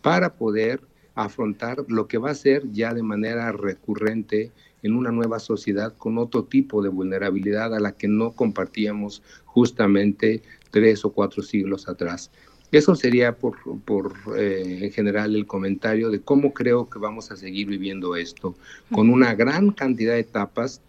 para poder afrontar lo que va a ser ya de manera recurrente en una nueva sociedad con otro tipo de vulnerabilidad a la que no compartíamos justamente tres o cuatro siglos atrás. Eso sería por, por eh, en general el comentario de cómo creo que vamos a seguir viviendo esto, con una gran cantidad de etapas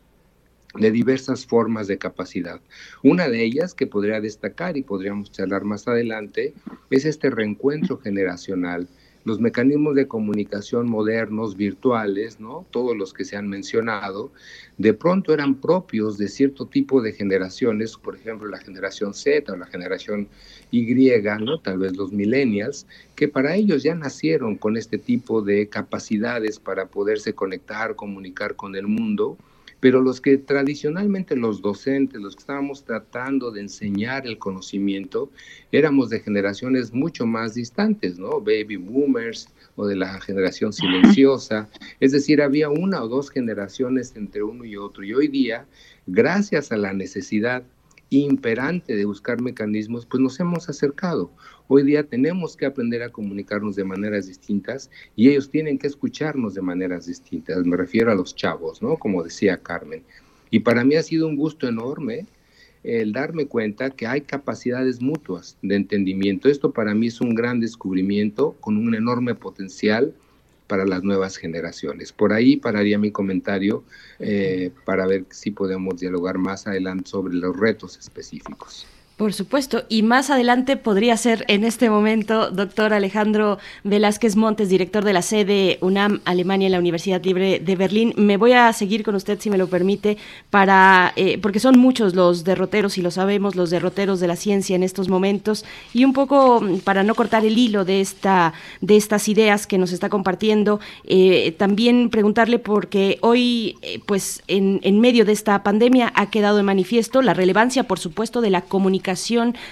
de diversas formas de capacidad. Una de ellas que podría destacar y podríamos charlar más adelante es este reencuentro generacional los mecanismos de comunicación modernos, virtuales, ¿no? todos los que se han mencionado, de pronto eran propios de cierto tipo de generaciones, por ejemplo la generación Z o la generación Y, ¿no? tal vez los millennials, que para ellos ya nacieron con este tipo de capacidades para poderse conectar, comunicar con el mundo pero los que tradicionalmente los docentes, los que estábamos tratando de enseñar el conocimiento, éramos de generaciones mucho más distantes, ¿no? Baby boomers o de la generación silenciosa, es decir, había una o dos generaciones entre uno y otro. Y hoy día, gracias a la necesidad imperante de buscar mecanismos, pues nos hemos acercado. Hoy día tenemos que aprender a comunicarnos de maneras distintas y ellos tienen que escucharnos de maneras distintas. Me refiero a los chavos, ¿no? Como decía Carmen. Y para mí ha sido un gusto enorme el darme cuenta que hay capacidades mutuas de entendimiento. Esto para mí es un gran descubrimiento con un enorme potencial para las nuevas generaciones. Por ahí pararía mi comentario eh, para ver si podemos dialogar más adelante sobre los retos específicos. Por supuesto, y más adelante podría ser en este momento, doctor Alejandro Velázquez Montes, director de la sede UNAM Alemania en la Universidad Libre de Berlín. Me voy a seguir con usted, si me lo permite, para eh, porque son muchos los derroteros, y lo sabemos, los derroteros de la ciencia en estos momentos, y un poco para no cortar el hilo de, esta, de estas ideas que nos está compartiendo, eh, también preguntarle, porque hoy, eh, pues en, en medio de esta pandemia, ha quedado de manifiesto la relevancia, por supuesto, de la comunicación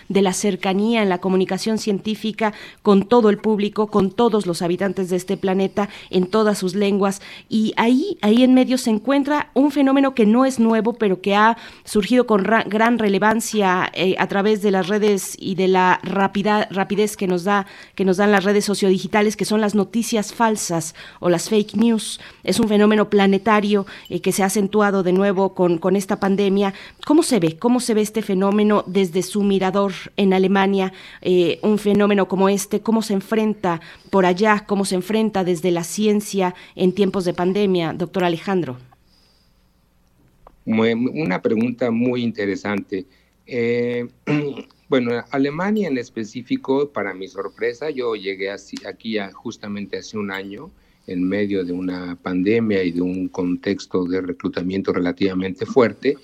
de la cercanía en la comunicación científica con todo el público, con todos los habitantes de este planeta, en todas sus lenguas. Y ahí, ahí en medio se encuentra un fenómeno que no es nuevo, pero que ha surgido con gran relevancia eh, a través de las redes y de la rapidez que nos da, que nos dan las redes sociodigitales, que son las noticias falsas o las fake news. Es un fenómeno planetario eh, que se ha acentuado de nuevo con, con esta pandemia. ¿Cómo se ve? ¿Cómo se ve este fenómeno desde su mirador en Alemania eh, un fenómeno como este? ¿Cómo se enfrenta por allá? ¿Cómo se enfrenta desde la ciencia en tiempos de pandemia, doctor Alejandro? Una pregunta muy interesante. Eh, [clears throat] bueno, Alemania en específico, para mi sorpresa, yo llegué aquí justamente hace un año en medio de una pandemia y de un contexto de reclutamiento relativamente fuerte,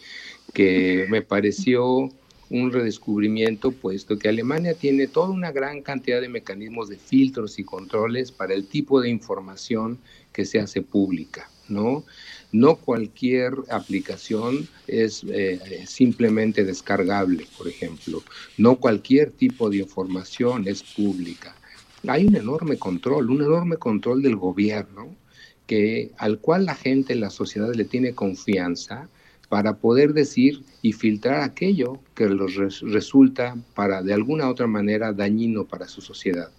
que me pareció un redescubrimiento, puesto que Alemania tiene toda una gran cantidad de mecanismos de filtros y controles para el tipo de información que se hace pública, ¿no? No cualquier aplicación es eh, simplemente descargable, por ejemplo. No cualquier tipo de información es pública. Hay un enorme control, un enorme control del gobierno que, al cual la gente, la sociedad le tiene confianza para poder decir y filtrar aquello que los resulta para de alguna otra manera dañino para su sociedad.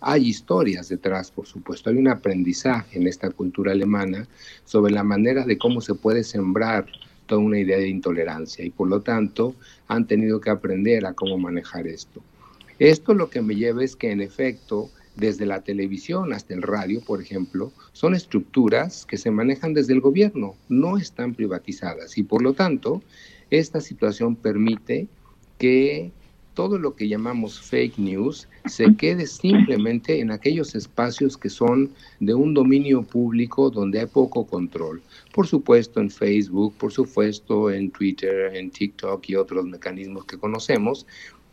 Hay historias detrás, por supuesto, hay un aprendizaje en esta cultura alemana sobre la manera de cómo se puede sembrar toda una idea de intolerancia y por lo tanto han tenido que aprender a cómo manejar esto. Esto lo que me lleva es que en efecto desde la televisión hasta el radio, por ejemplo, son estructuras que se manejan desde el gobierno, no están privatizadas y por lo tanto esta situación permite que todo lo que llamamos fake news se quede simplemente en aquellos espacios que son de un dominio público donde hay poco control. Por supuesto en Facebook, por supuesto en Twitter, en TikTok y otros mecanismos que conocemos,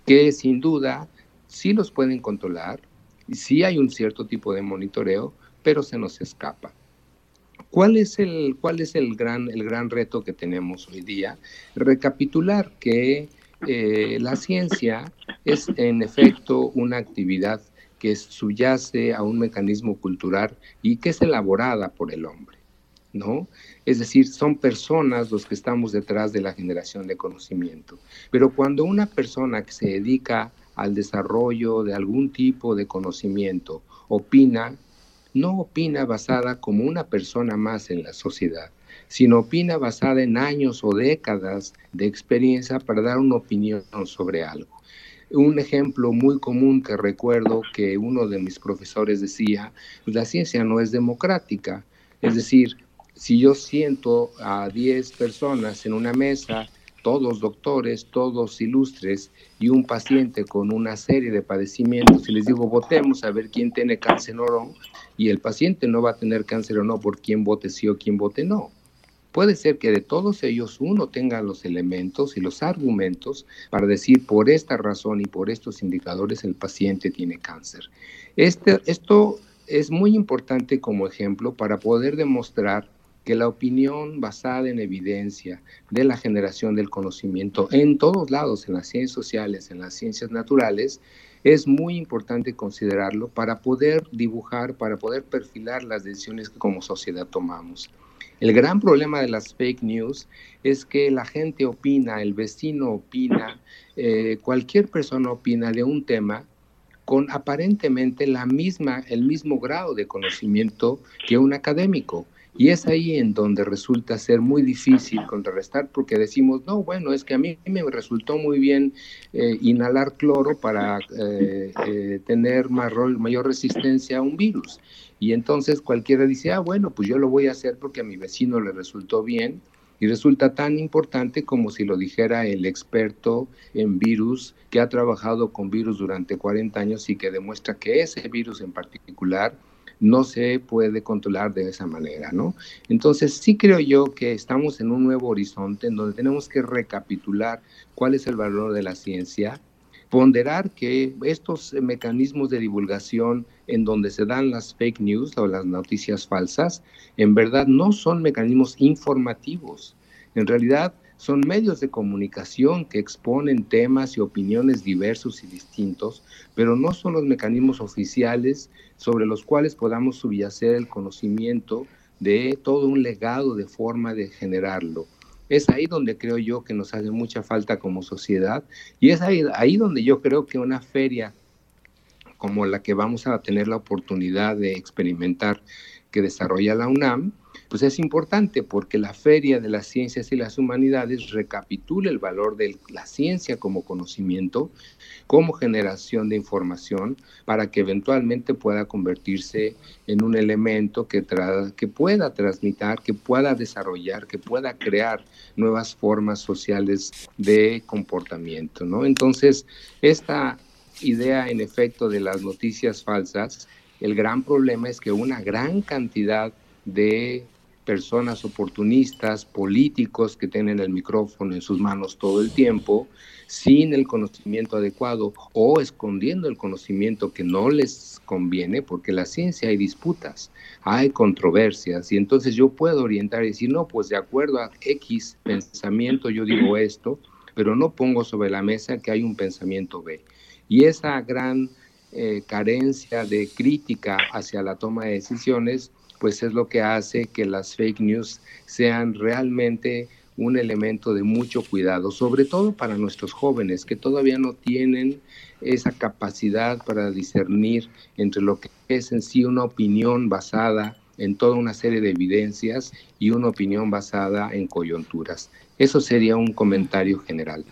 que sin duda sí los pueden controlar, sí hay un cierto tipo de monitoreo, pero se nos escapa. ¿Cuál es el, cuál es el, gran, el gran reto que tenemos hoy día? Recapitular que eh, la ciencia es en efecto una actividad que subyace a un mecanismo cultural y que es elaborada por el hombre, ¿no? Es decir, son personas los que estamos detrás de la generación de conocimiento. Pero cuando una persona que se dedica al desarrollo de algún tipo de conocimiento opina, no opina basada como una persona más en la sociedad, sino opina basada en años o décadas de experiencia para dar una opinión sobre algo. Un ejemplo muy común que recuerdo que uno de mis profesores decía, la ciencia no es democrática, es decir, si yo siento a 10 personas en una mesa, todos doctores, todos ilustres, y un paciente con una serie de padecimientos, y les digo, votemos a ver quién tiene cáncer o no, y el paciente no va a tener cáncer o no por quién vote sí o quién vote no. Puede ser que de todos ellos uno tenga los elementos y los argumentos para decir por esta razón y por estos indicadores el paciente tiene cáncer. Este, esto es muy importante como ejemplo para poder demostrar que la opinión basada en evidencia de la generación del conocimiento en todos lados, en las ciencias sociales, en las ciencias naturales, es muy importante considerarlo para poder dibujar, para poder perfilar las decisiones que como sociedad tomamos. El gran problema de las fake news es que la gente opina, el vecino opina, eh, cualquier persona opina de un tema con aparentemente la misma, el mismo grado de conocimiento que un académico. Y es ahí en donde resulta ser muy difícil contrarrestar porque decimos, no, bueno, es que a mí me resultó muy bien eh, inhalar cloro para eh, eh, tener mayor resistencia a un virus. Y entonces cualquiera dice, ah, bueno, pues yo lo voy a hacer porque a mi vecino le resultó bien. Y resulta tan importante como si lo dijera el experto en virus que ha trabajado con virus durante 40 años y que demuestra que ese virus en particular no se puede controlar de esa manera, ¿no? Entonces sí creo yo que estamos en un nuevo horizonte en donde tenemos que recapitular cuál es el valor de la ciencia, ponderar que estos mecanismos de divulgación en donde se dan las fake news o las noticias falsas, en verdad no son mecanismos informativos. En realidad son medios de comunicación que exponen temas y opiniones diversos y distintos, pero no son los mecanismos oficiales sobre los cuales podamos subyacer el conocimiento de todo un legado de forma de generarlo. Es ahí donde creo yo que nos hace mucha falta como sociedad y es ahí, ahí donde yo creo que una feria como la que vamos a tener la oportunidad de experimentar que desarrolla la UNAM, pues es importante porque la Feria de las Ciencias y las Humanidades recapitula el valor de la ciencia como conocimiento, como generación de información, para que eventualmente pueda convertirse en un elemento que, que pueda transmitir, que pueda desarrollar, que pueda crear nuevas formas sociales de comportamiento, ¿no? Entonces, esta idea en efecto de las noticias falsas, el gran problema es que una gran cantidad de personas oportunistas, políticos que tienen el micrófono en sus manos todo el tiempo, sin el conocimiento adecuado o escondiendo el conocimiento que no les conviene, porque la ciencia hay disputas, hay controversias, y entonces yo puedo orientar y decir, no, pues de acuerdo a X pensamiento yo digo esto, pero no pongo sobre la mesa que hay un pensamiento B. Y esa gran eh, carencia de crítica hacia la toma de decisiones pues es lo que hace que las fake news sean realmente un elemento de mucho cuidado, sobre todo para nuestros jóvenes que todavía no tienen esa capacidad para discernir entre lo que es en sí una opinión basada en toda una serie de evidencias y una opinión basada en coyunturas. Eso sería un comentario general.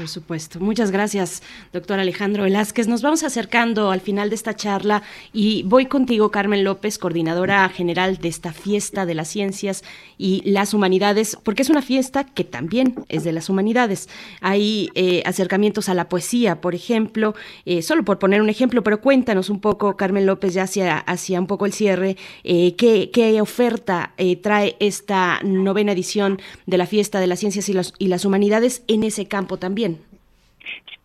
Por supuesto. Muchas gracias, doctor Alejandro Velázquez. Nos vamos acercando al final de esta charla y voy contigo, Carmen López, coordinadora general de esta fiesta de las ciencias y las humanidades, porque es una fiesta que también es de las humanidades. Hay eh, acercamientos a la poesía, por ejemplo, eh, solo por poner un ejemplo, pero cuéntanos un poco, Carmen López, ya hacia, hacia un poco el cierre, eh, ¿qué, ¿qué, oferta trae esta novena edición de la fiesta de las ciencias y, los, y las humanidades en ese campo también.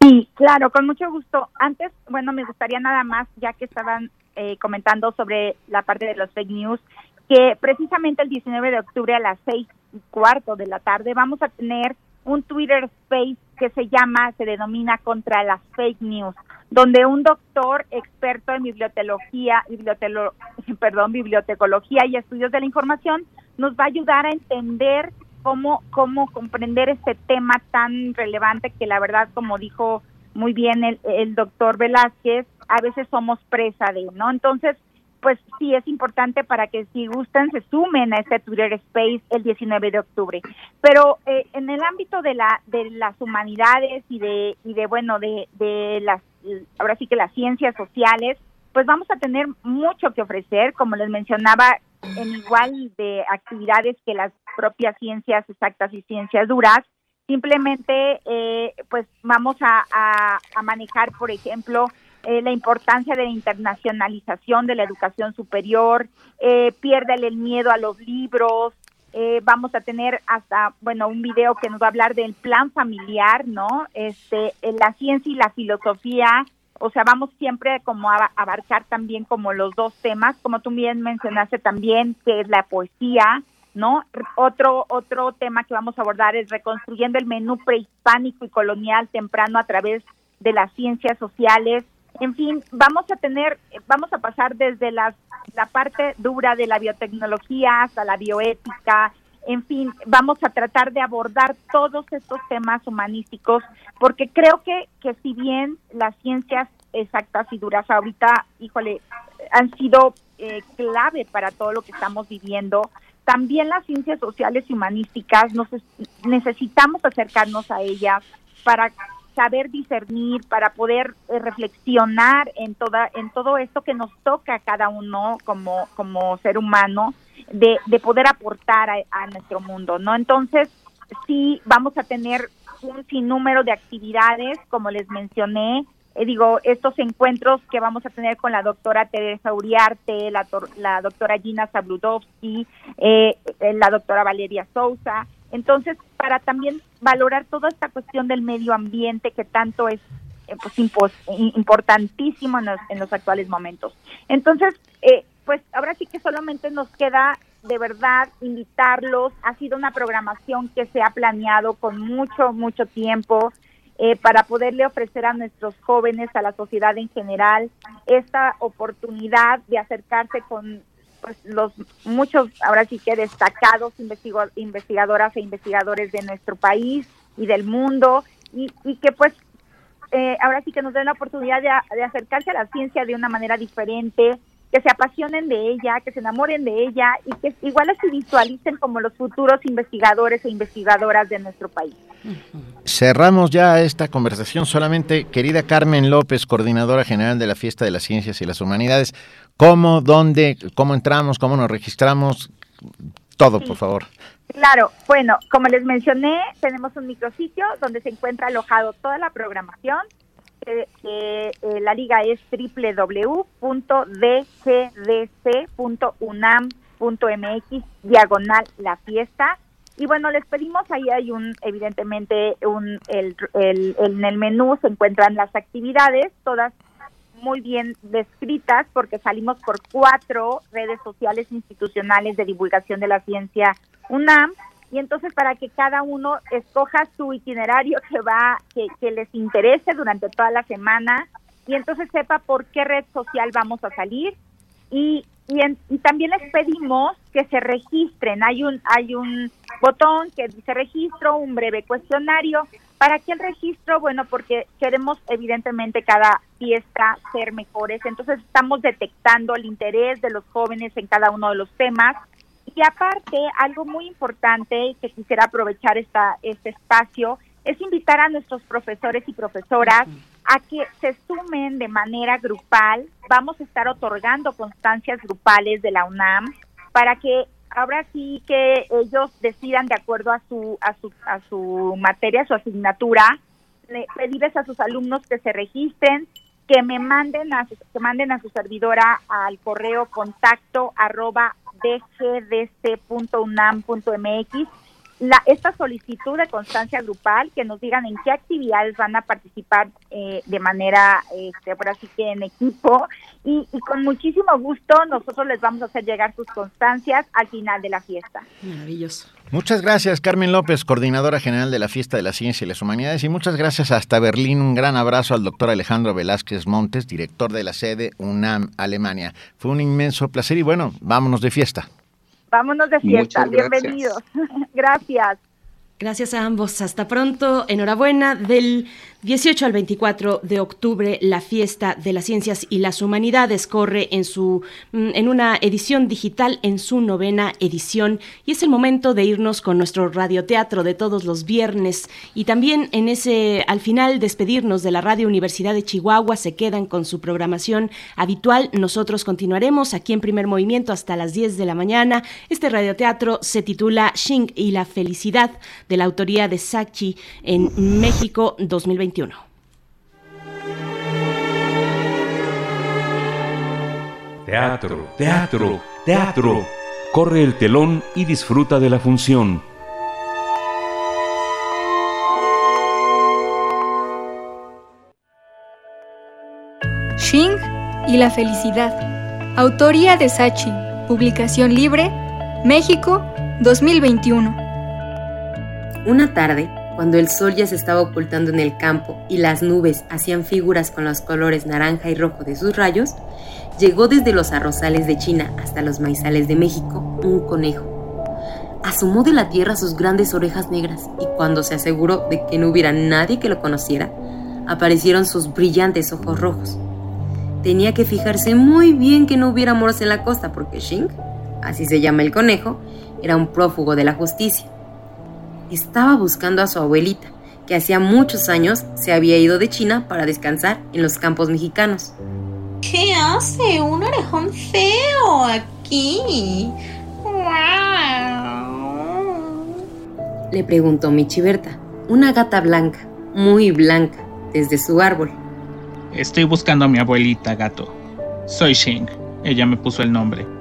Sí, claro, con mucho gusto. Antes, bueno, me gustaría nada más, ya que estaban eh, comentando sobre la parte de los fake news, que precisamente el 19 de octubre a las seis y cuarto de la tarde vamos a tener un Twitter Space que se llama, se denomina contra las fake news, donde un doctor experto en bibliotecología, bibliotelo, [laughs] perdón, bibliotecología y estudios de la información nos va a ayudar a entender cómo, cómo comprender este tema tan relevante que la verdad, como dijo muy bien el, el doctor Velázquez, a veces somos presa de, ¿no? Entonces, pues sí es importante para que si gustan se sumen a este Twitter Space el 19 de octubre. Pero eh, en el ámbito de la de las humanidades y de y de bueno de de las ahora sí que las ciencias sociales, pues vamos a tener mucho que ofrecer, como les mencionaba, en igual de actividades que las propias ciencias exactas y ciencias duras. Simplemente, eh, pues vamos a, manejar, por ejemplo, eh, la importancia de la internacionalización de la educación superior, eh, el miedo a los libros, eh, vamos a tener hasta, bueno, un video que nos va a hablar del plan familiar, ¿no? Este, la ciencia y la filosofía, o sea, vamos siempre como a abarcar también como los dos temas, como tú bien mencionaste también, que es la poesía, ¿no? Otro, otro tema que vamos a abordar es reconstruyendo el menú prehispánico y colonial temprano a través de las ciencias sociales, en fin, vamos a tener, vamos a pasar desde la parte dura de la biotecnología hasta la bioética, en fin, vamos a tratar de abordar todos estos temas humanísticos, porque creo que, que si bien las ciencias exactas y duras ahorita, híjole, han sido eh, clave para todo lo que estamos viviendo, también las ciencias sociales y humanísticas nos necesitamos acercarnos a ellas para saber discernir, para poder eh, reflexionar en toda en todo esto que nos toca cada uno como como ser humano de, de poder aportar a, nuestro mundo, ¿no? Entonces, sí vamos a tener un sinnúmero de actividades, como les mencioné, eh, digo, estos encuentros que vamos a tener con la doctora Teresa Uriarte, la, la doctora Gina Zabludowski, eh, la doctora Valeria Sousa, entonces, para también valorar toda esta cuestión del medio ambiente que tanto es eh, pues, importantísimo en los, actuales momentos. Entonces, eh, pues ahora sí que solamente nos queda de verdad invitarlos. Ha sido una programación que se ha planeado con mucho, mucho tiempo. Eh, para poderle ofrecer a nuestros jóvenes, a la sociedad en general, esta oportunidad de acercarse con pues los muchos ahora sí que destacados investigadoras e investigadores de nuestro país y del mundo y, que pues eh, ahora sí que nos den la oportunidad de, acercarse a la ciencia de una manera diferente, que se apasionen de ella, que se enamoren de ella y que igual se visualicen como los futuros investigadores e investigadoras de nuestro país. Cerramos ya esta conversación solamente, querida Carmen López, coordinadora general de la Fiesta de las Ciencias y las Humanidades. ¿Cómo, dónde, cómo entramos, cómo nos registramos? Todo, por favor. Claro, bueno, como les mencioné, tenemos un micrositio donde se encuentra alojado toda la programación. Eh, la liga es www.dgdc.unam.mx diagonal la fiesta y bueno, les pedimos, ahí hay un, evidentemente, un, el, el, en el menú se encuentran las actividades, todas muy bien descritas porque salimos por cuatro redes sociales institucionales de divulgación de la ciencia UNAM y entonces para que cada uno escoja su itinerario que va que, que les interese durante toda la semana y entonces sepa por qué red social vamos a salir y y, también les pedimos que se registren. Hay un hay un botón que dice registro, un breve cuestionario. ¿Para qué el registro? Bueno, porque queremos evidentemente cada fiesta ser mejores. Entonces estamos detectando el interés de los jóvenes en cada uno de los temas. Y aparte, algo muy importante que quisiera aprovechar esta, este espacio es invitar a nuestros profesores y profesoras a que se sumen de manera grupal. Vamos a estar otorgando constancias grupales de la UNAM para que ahora sí que ellos decidan de acuerdo a su a su a su materia, a su asignatura, pedirles a sus alumnos que se registren, que me manden a su, que manden a su servidora al correo contacto arroba la, esta solicitud de constancia grupal, que nos digan en qué actividades van a participar eh, de manera, este, por así que en equipo, y, con muchísimo gusto nosotros les vamos a hacer llegar sus constancias al final de la fiesta. Maravilloso. Muchas gracias, Carmen López, coordinadora general de la Fiesta de la Ciencia y las Humanidades, y muchas gracias hasta Berlín. Un gran abrazo al doctor Alejandro Velázquez Montes, director de la sede UNAM Alemania. Fue un inmenso placer y bueno, vámonos de fiesta. Vámonos de fiesta. Bienvenidos. [laughs] gracias. Gracias a ambos. Hasta pronto. Enhorabuena. Del 18 al 24 de octubre, la fiesta de las ciencias y las humanidades corre en su mm, en una edición digital en su novena edición y es el momento de irnos con nuestro radioteatro de todos los viernes y también en ese al final despedirnos de la Radio Universidad de Chihuahua se quedan con su programación habitual. Nosotros continuaremos aquí en Primer Movimiento hasta las 10 de la mañana. Este radioteatro se titula Xing y la felicidad de la autoría de Sachi en México 2021. Teatro, teatro, teatro. Corre el telón y disfruta de la función. Xing y la felicidad. Autoría de Sachi. Publicación libre. México, 2021. Una tarde, cuando el sol ya se estaba ocultando en el campo y las nubes hacían figuras con los colores naranja y rojo de sus rayos, llegó desde los arrozales de China hasta los maizales de México un conejo. Asomó de la tierra sus grandes orejas negras y cuando se aseguró de que no hubiera nadie que lo conociera, aparecieron sus brillantes ojos rojos. Tenía que fijarse muy bien que no hubiera moros en la costa porque Xing, así se llama el conejo, era un prófugo de la justicia estaba buscando a su abuelita, que hacía muchos años se había ido de China para descansar en los campos mexicanos. ¿Qué hace un orejón feo aquí? Le preguntó Michiberta, una gata blanca, muy blanca, desde su árbol. Estoy buscando a mi abuelita, gato. Soy Xing. Ella me puso el nombre.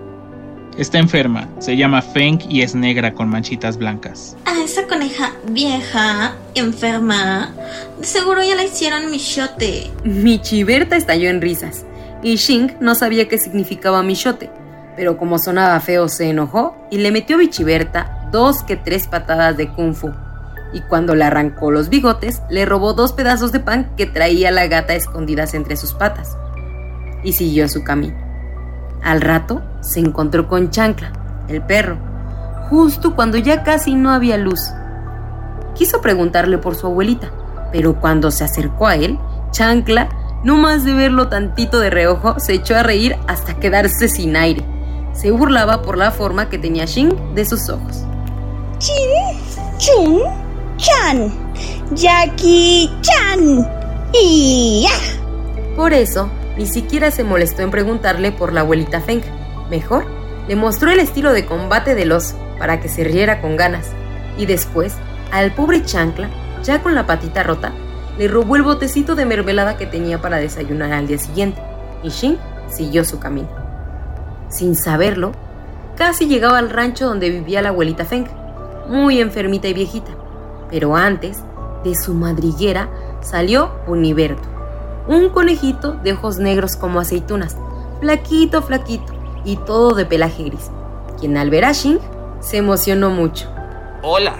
Está enferma, se llama Feng y es negra con manchitas blancas. A esa coneja vieja, enferma, de seguro ya la hicieron michote. Michiberta estalló en risas y Xing no sabía qué significaba michote, pero como sonaba feo se enojó y le metió a Michiberta dos que tres patadas de kung fu. Y cuando le arrancó los bigotes, le robó dos pedazos de pan que traía la gata escondidas entre sus patas. Y siguió su camino. Al rato se encontró con Chancla, el perro, justo cuando ya casi no había luz. Quiso preguntarle por su abuelita, pero cuando se acercó a él, Chancla, no más de verlo tantito de reojo, se echó a reír hasta quedarse sin aire. Se burlaba por la forma que tenía Xing de sus ojos. Chin, Chun, Chan, Jackie Chan. Y ya. Por eso, ni siquiera se molestó en preguntarle por la abuelita Feng. Mejor, le mostró el estilo de combate del oso para que se riera con ganas. Y después, al pobre Chancla, ya con la patita rota, le robó el botecito de mermelada que tenía para desayunar al día siguiente. Y Xing siguió su camino. Sin saberlo, casi llegaba al rancho donde vivía la abuelita Feng, muy enfermita y viejita. Pero antes, de su madriguera salió Uniberto un conejito de ojos negros como aceitunas, flaquito, flaquito y todo de pelaje gris, quien al ver a Xing se emocionó mucho. Hola,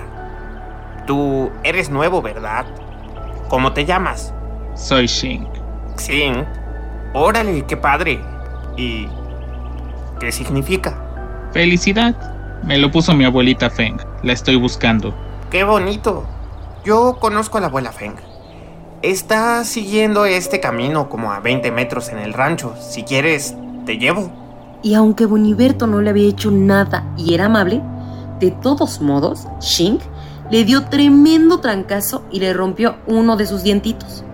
tú eres nuevo, ¿verdad? ¿Cómo te llamas? Soy Xing. Xing. Órale, qué padre. ¿Y qué significa? Felicidad. Me lo puso mi abuelita Feng. La estoy buscando. Qué bonito. Yo conozco a la abuela Feng. Está siguiendo este camino como a 20 metros en el rancho. Si quieres, te llevo. Y aunque Boniberto no le había hecho nada y era amable, de todos modos, Xing le dio tremendo trancazo y le rompió uno de sus dientitos,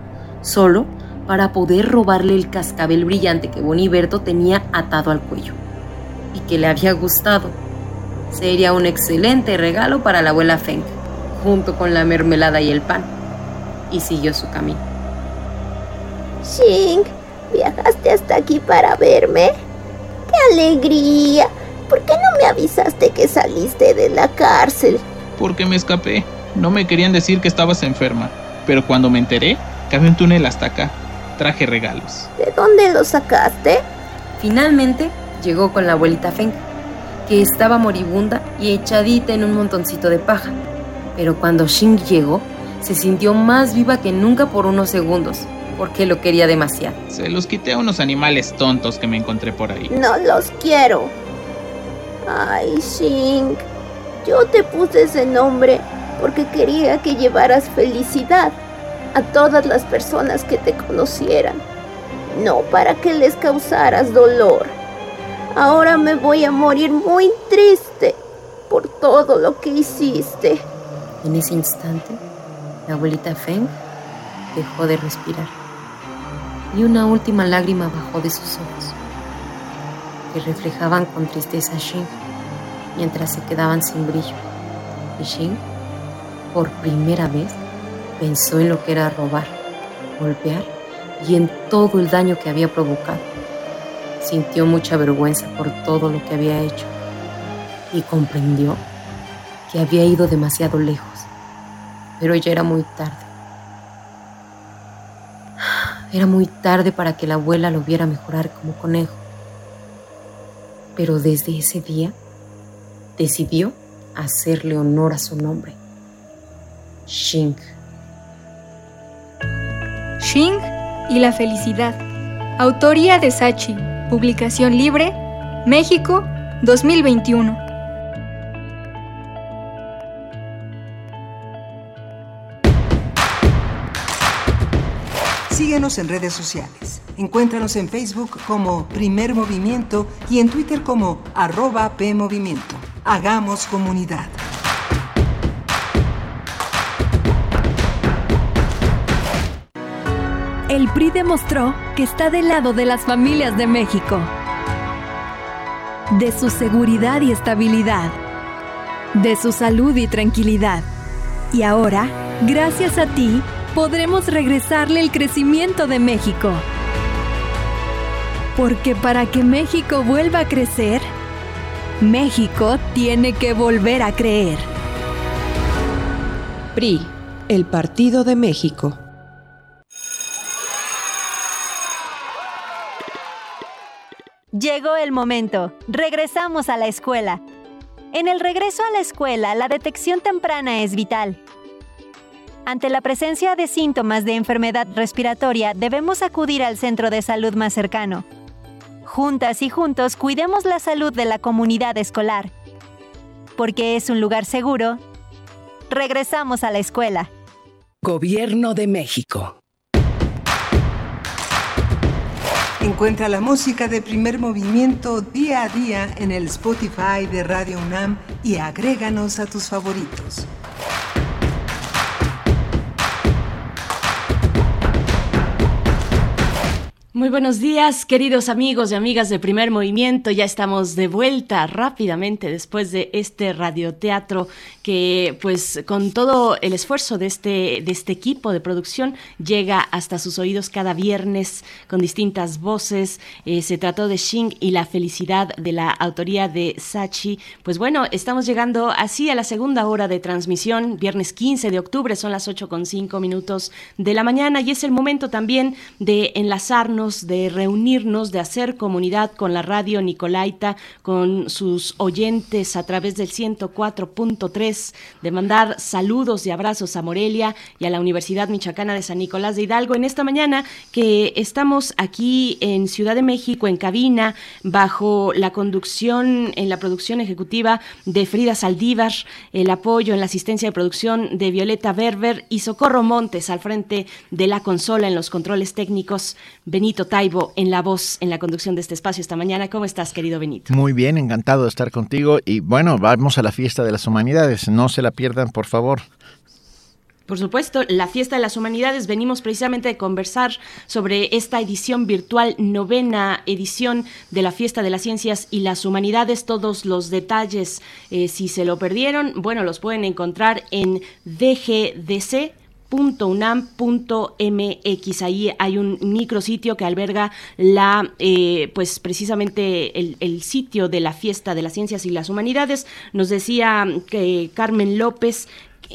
solo para poder robarle el cascabel brillante que Boniberto tenía atado al cuello y que le había gustado. Sería un excelente regalo para la abuela Feng, junto con la mermelada y el pan y siguió su camino. Xing, ¿viajaste hasta aquí para verme? ¡Qué alegría! ¿Por qué no me avisaste que saliste de la cárcel? Porque me escapé. No me querían decir que estabas enferma. Pero cuando me enteré, cabe un túnel hasta acá. Traje regalos. ¿De dónde los sacaste? Finalmente llegó con la abuelita Feng, que estaba moribunda y echadita en un montoncito de paja. Pero cuando Xing llegó, se sintió más viva que nunca por unos segundos, porque lo quería demasiado. Se los quité a unos animales tontos que me encontré por ahí. No los quiero. Ay, Xing, yo te puse ese nombre porque quería que llevaras felicidad. a todas las personas que te conocieran, no para que les causaras dolor. Ahora me voy a morir muy triste por todo lo que hiciste. En ese instante, la abuelita Feng dejó de respirar y una última lágrima bajó de sus ojos, que reflejaban con tristeza a Xing mientras se quedaban sin brillo. Y Xing, por primera vez, pensó en lo que era robar, golpear y en todo el daño que había provocado. Sintió mucha vergüenza por todo lo que había hecho y comprendió que había ido demasiado lejos, pero ya era muy tarde. Era muy tarde para que la abuela lo viera mejorar como conejo. Pero desde ese día decidió hacerle honor a su nombre. Xing. Xing y la felicidad. Autoría de Sachi. Publicación libre. México, 2021. En redes sociales. Encuéntranos en Facebook como Primer Movimiento y en Twitter como arroba PMovimiento. Hagamos comunidad. El PRI demostró que está del lado de las familias de México, de su seguridad y estabilidad, de su salud y tranquilidad. Y ahora, gracias a ti, podremos regresarle el crecimiento de México. Porque para que México vuelva a crecer, México tiene que volver a creer. PRI, el Partido de México. Llegó el momento. Regresamos a la escuela. En el regreso a la escuela, la detección temprana es vital. Ante la presencia de síntomas de enfermedad respiratoria, debemos acudir al centro de salud más cercano. Juntas y juntos cuidemos la salud de la comunidad escolar. Porque es un lugar seguro, regresamos a la escuela. Gobierno de México. Encuentra la música de primer movimiento día a día en el Spotify de Radio UNAM y agréganos a tus favoritos. Muy buenos días, queridos amigos y amigas de Primer Movimiento. Ya estamos de vuelta rápidamente después de este radioteatro que, pues, con todo el esfuerzo de este, de este equipo de producción, llega hasta sus oídos cada viernes con distintas voces. Eh, se trató de Xing y la felicidad de la autoría de Sachi. Pues bueno, estamos llegando así a la segunda hora de transmisión, viernes 15 de octubre, son las 8 con 5 minutos de la mañana y es el momento también de enlazarnos de reunirnos, de hacer comunidad con la radio Nicolaita, con sus oyentes a través del 104.3, de mandar saludos y abrazos a Morelia y a la Universidad Michoacana de San Nicolás de Hidalgo en esta mañana que estamos aquí en Ciudad de México en cabina bajo la conducción en la producción ejecutiva de Frida Saldívar, el apoyo en la asistencia de producción de Violeta Berber y Socorro Montes al frente de la consola en los controles técnicos. Benito Taibo en la voz, en la conducción de este espacio esta mañana. ¿Cómo estás, querido Benito? Muy bien, encantado de estar contigo. Y bueno, vamos a la fiesta de las humanidades. No se la pierdan, por favor. Por supuesto, la fiesta de las humanidades. Venimos precisamente de conversar sobre esta edición virtual, novena edición de la fiesta de las ciencias y las humanidades. Todos los detalles, eh, si se lo perdieron, bueno, los pueden encontrar en DGDC .unam.mx. Ahí hay un micrositio que alberga la, eh, pues precisamente el, sitio de la fiesta de las ciencias y las humanidades. Nos decía que Carmen López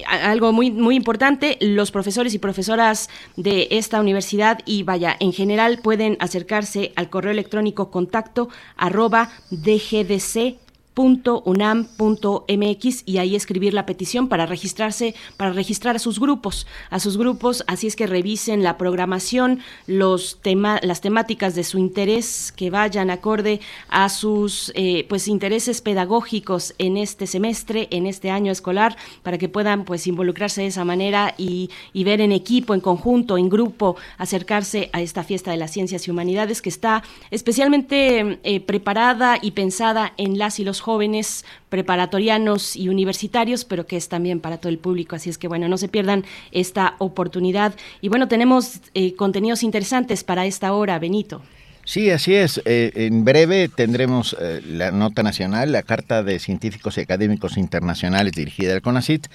algo muy muy importante, los profesores y profesoras de esta universidad y vaya, en general pueden acercarse al correo electrónico contacto arroba dgdc unam.mx y ahí escribir la petición para registrarse, para registrar a sus grupos, a sus grupos, así es que revisen la programación, los tema, las temáticas de su interés que vayan acorde a sus eh, pues intereses pedagógicos en este semestre, en este año escolar, para que puedan pues involucrarse de esa manera y, ver en equipo, en conjunto, en grupo, acercarse a esta fiesta de las ciencias y humanidades que está especialmente eh, preparada y pensada en las y los jóvenes preparatorianos y universitarios, pero que es también para todo el público. Así es que, bueno, no se pierdan esta oportunidad. Y bueno, tenemos eh, contenidos interesantes para esta hora, Benito. Sí, así es. Eh, en breve tendremos eh, la nota nacional, la Carta de Científicos y Académicos Internacionales dirigida al CONACIT,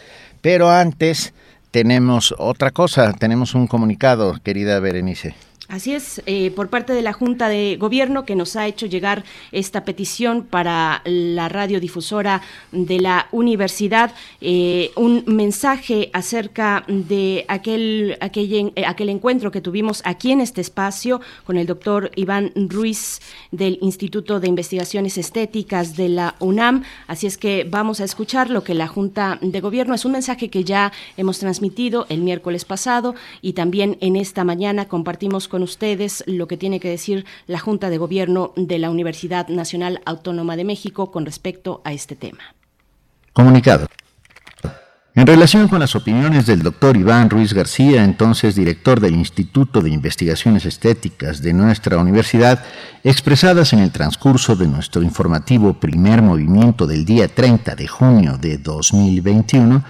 pero antes tenemos otra cosa, tenemos un comunicado, querida Berenice. Así es, eh, por parte de la Junta de Gobierno que nos ha hecho llegar esta petición para la radiodifusora de la universidad, eh, un mensaje acerca de aquel, aquel, eh, aquel encuentro que tuvimos aquí en este espacio con el doctor Iván Ruiz del Instituto de Investigaciones Estéticas de la UNAM. Así es que vamos a escuchar lo que la Junta de Gobierno es un mensaje que ya hemos transmitido el miércoles pasado y también en esta mañana compartimos con ustedes lo que tiene que decir la Junta de Gobierno de la Universidad Nacional Autónoma de México con respecto a este tema. Comunicado. En relación con las opiniones del doctor Iván Ruiz García, entonces director del Instituto de Investigaciones Estéticas de nuestra universidad, expresadas en el transcurso de nuestro informativo primer movimiento del día 30 de junio de 2021,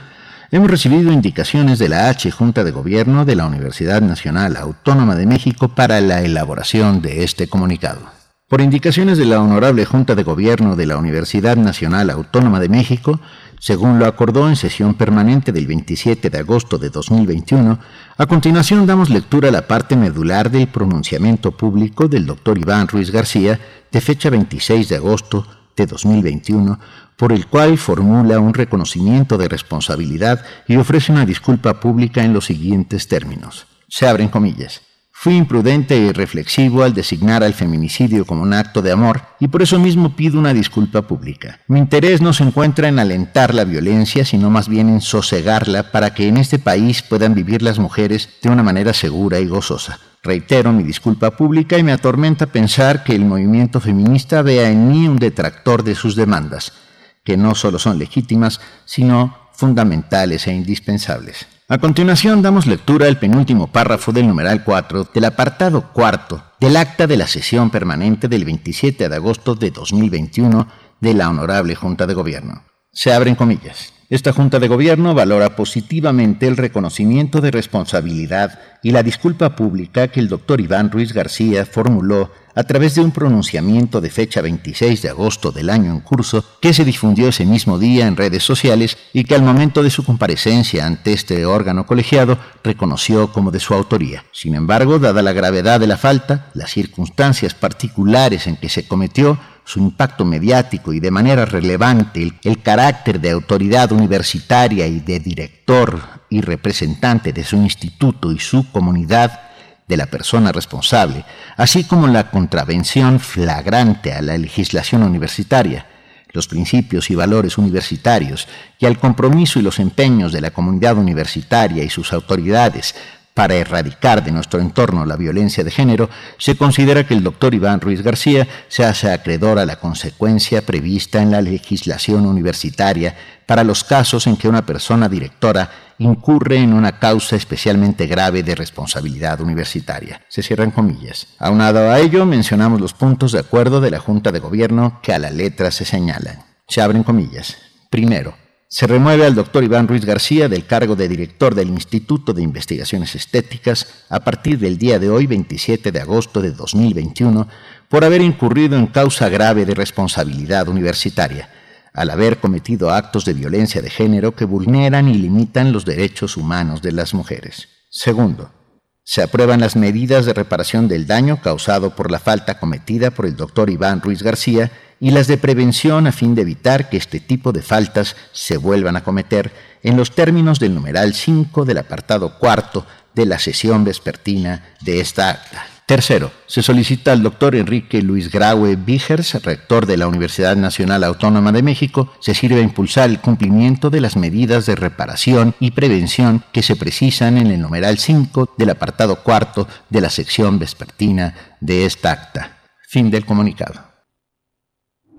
hemos recibido indicaciones de la H Junta de Gobierno de la Universidad Nacional Autónoma de México para la elaboración de este comunicado. Por indicaciones de la Honorable Junta de Gobierno de la Universidad Nacional Autónoma de México, según lo acordó en sesión permanente del 27 de agosto de 2021, a continuación damos lectura a la parte medular del pronunciamiento público del doctor Iván Ruiz García de fecha 26 de agosto de 2021 por el cual formula un reconocimiento de responsabilidad y ofrece una disculpa pública en los siguientes términos. Se abren comillas. Fui imprudente y reflexivo al designar al feminicidio como un acto de amor y por eso mismo pido una disculpa pública. Mi interés no se encuentra en alentar la violencia, sino más bien en sosegarla para que en este país puedan vivir las mujeres de una manera segura y gozosa. Reitero mi disculpa pública y me atormenta pensar que el movimiento feminista vea en mí un detractor de sus demandas que no solo son legítimas, sino fundamentales e indispensables. A continuación damos lectura al penúltimo párrafo del numeral 4 del apartado cuarto del acta de la sesión permanente del 27 de agosto de 2021 de la Honorable Junta de Gobierno. Se abren comillas. Esta Junta de Gobierno valora positivamente el reconocimiento de responsabilidad y la disculpa pública que el doctor Iván Ruiz García formuló a través de un pronunciamiento de fecha 26 de agosto del año en curso que se difundió ese mismo día en redes sociales y que al momento de su comparecencia ante este órgano colegiado reconoció como de su autoría. Sin embargo, dada la gravedad de la falta, las circunstancias particulares en que se cometió, su impacto mediático y de manera relevante el, carácter de autoridad universitaria y de director y representante de su instituto y su comunidad de la persona responsable, así como la contravención flagrante a la legislación universitaria, los principios y valores universitarios y al compromiso y los empeños de la comunidad universitaria y sus autoridades para erradicar de nuestro entorno la violencia de género, se considera que el doctor Iván Ruiz García se hace acreedor a la consecuencia prevista en la legislación universitaria para los casos en que una persona directora incurre en una causa especialmente grave de responsabilidad universitaria. Se cierran comillas. Aunado a ello, mencionamos los puntos de acuerdo de la Junta de Gobierno que a la letra se señalan. Se abren comillas. Primero, se remueve al doctor Iván Ruiz García del cargo de director del Instituto de Investigaciones Estéticas a partir del día de hoy, 27 de agosto de 2021, por haber incurrido en causa grave de responsabilidad universitaria, al haber cometido actos de violencia de género que vulneran y limitan los derechos humanos de las mujeres. Segundo, se aprueban las medidas de reparación del daño causado por la falta cometida por el doctor Iván Ruiz García y las de prevención a fin de evitar que este tipo de faltas se vuelvan a cometer en los términos del numeral 5 del apartado cuarto de la sesión vespertina de esta acta. Tercero, se solicita al doctor Enrique Luis Graue Vigers, rector de la Universidad Nacional Autónoma de México, se sirve a impulsar el cumplimiento de las medidas de reparación y prevención que se precisan en el numeral 5 del apartado cuarto de la sección vespertina de esta acta. Fin del comunicado.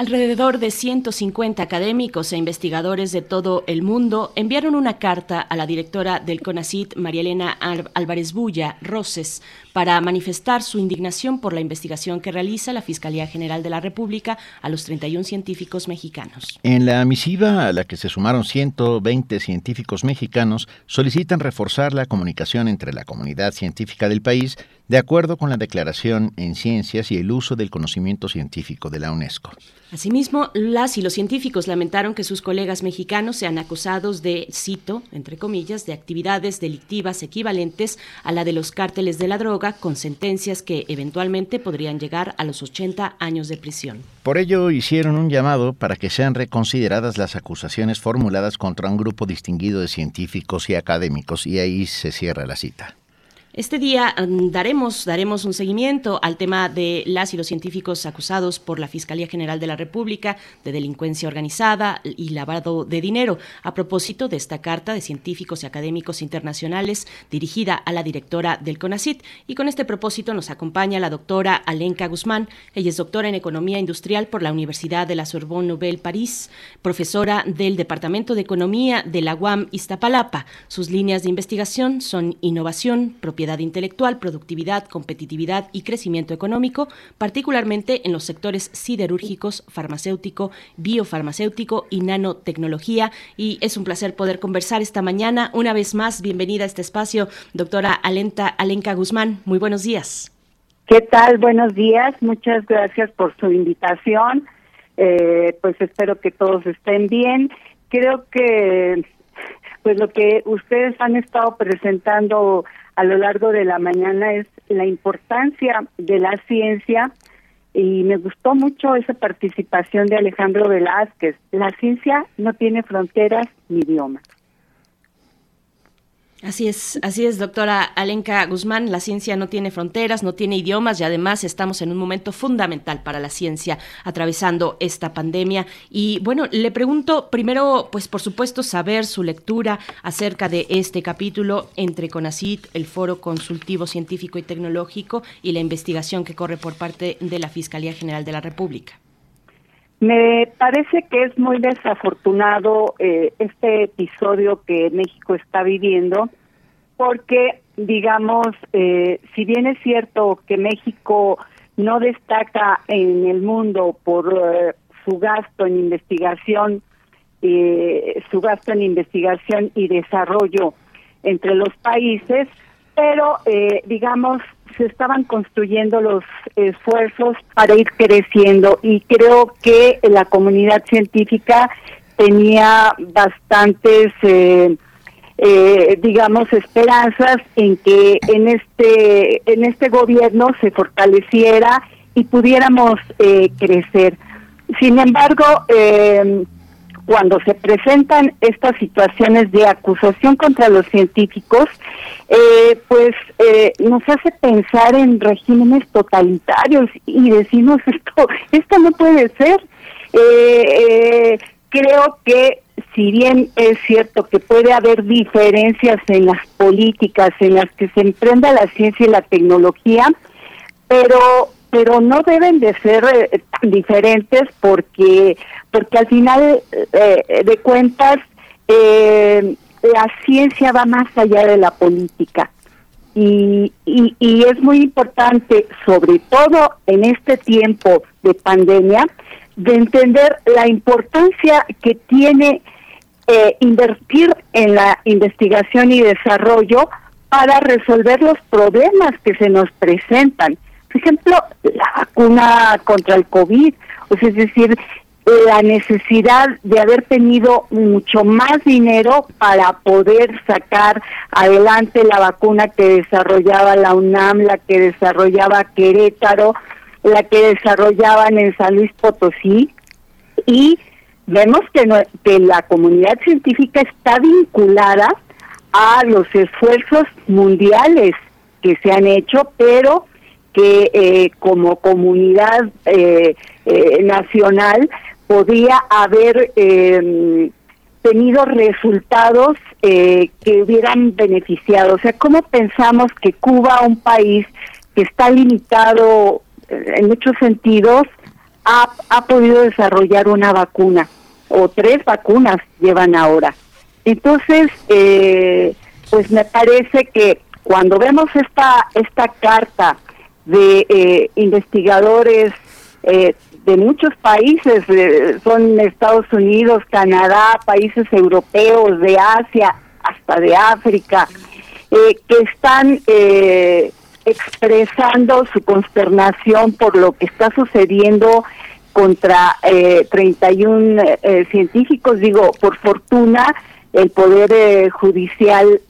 Alrededor de 150 académicos e investigadores de todo el mundo enviaron una carta a la directora del CONACIT, María Elena Álvarez Bulla Roses, para manifestar su indignación por la investigación que realiza la Fiscalía General de la República a los 31 científicos mexicanos. En la misiva a la que se sumaron 120 científicos mexicanos, solicitan reforzar la comunicación entre la comunidad científica del país de acuerdo con la Declaración en Ciencias y el uso del conocimiento científico de la UNESCO. Asimismo, las y los científicos lamentaron que sus colegas mexicanos sean acusados de, cito, entre comillas, de actividades delictivas equivalentes a la de los cárteles de la droga, con sentencias que eventualmente podrían llegar a los 80 años de prisión. Por ello, hicieron un llamado para que sean reconsideradas las acusaciones formuladas contra un grupo distinguido de científicos y académicos, y ahí se cierra la cita. Este día mm, daremos, daremos un seguimiento al tema de las y los científicos acusados por la Fiscalía General de la República de delincuencia organizada y lavado de dinero, a propósito de esta carta de científicos y académicos internacionales dirigida a la directora del CONACIT. Y con este propósito nos acompaña la doctora Alenka Guzmán. Ella es doctora en Economía Industrial por la Universidad de la Sorbonne Nouvelle París, profesora del Departamento de Economía de la UAM Iztapalapa. Sus líneas de investigación son innovación, propiedad intelectual, productividad, competitividad y crecimiento económico, particularmente en los sectores siderúrgicos, farmacéutico, biofarmacéutico y nanotecnología. Y es un placer poder conversar esta mañana. Una vez más, bienvenida a este espacio, doctora Alenta, Alenka Guzmán. Muy buenos días. ¿Qué tal? Buenos días. Muchas gracias por su invitación. Eh, pues espero que todos estén bien. Creo que pues lo que ustedes han estado presentando a lo largo de la mañana es la importancia de la ciencia y me gustó mucho esa participación de Alejandro Velázquez. La ciencia no tiene fronteras ni idiomas. Así es, así es, doctora Alenka Guzmán. La ciencia no tiene fronteras, no tiene idiomas y además estamos en un momento fundamental para la ciencia atravesando esta pandemia. Y bueno, le pregunto primero, pues por supuesto, saber su lectura acerca de este capítulo entre CONACIT, el Foro Consultivo Científico y Tecnológico y la investigación que corre por parte de la Fiscalía General de la República. Me parece que es muy desafortunado eh, este episodio que México está viviendo, porque, digamos, eh, si bien es cierto que México no destaca en el mundo por eh, su gasto en investigación, su gasto en investigación y desarrollo entre los países, pero, digamos, se estaban construyendo los esfuerzos para ir creciendo y creo que la comunidad científica tenía bastantes eh, eh, digamos esperanzas en que en este en este gobierno se fortaleciera y pudiéramos eh, crecer. Sin embargo eh, cuando se presentan estas situaciones de acusación contra los científicos, eh, pues eh, nos hace pensar en regímenes totalitarios y decimos [laughs] esto, esto no puede ser. Eh, creo que si bien es cierto que puede haber diferencias en las políticas en las que se emprenda la ciencia y la tecnología, pero pero no deben de ser eh, diferentes porque porque al final eh, de cuentas eh, la ciencia va más allá de la política. Y, y, y, es muy importante sobre todo en este tiempo de pandemia de entender la importancia que tiene invertir en la investigación y desarrollo para resolver los problemas que se nos presentan por ejemplo, la vacuna contra el COVID, o sea, es decir, la necesidad de haber tenido mucho más dinero para poder sacar adelante la vacuna que desarrollaba la UNAM, la que desarrollaba Querétaro, la que desarrollaban en San Luis Potosí y vemos que, que la comunidad científica está vinculada a los esfuerzos mundiales que se han hecho, pero que eh, como comunidad eh, eh, nacional podía haber em, tenido resultados que hubieran beneficiado. O sea, ¿cómo pensamos que Cuba, un país que está limitado en muchos sentidos, ha, ha podido desarrollar una vacuna? O tres vacunas llevan ahora. Entonces, pues me parece que cuando vemos esta, esta carta de eh, investigadores eh, de muchos países, son Estados Unidos, Canadá, países europeos, de Asia, hasta de África, eh, que están expresando su consternación por lo que está sucediendo contra 31 científicos. Digo, por fortuna, el poder judicial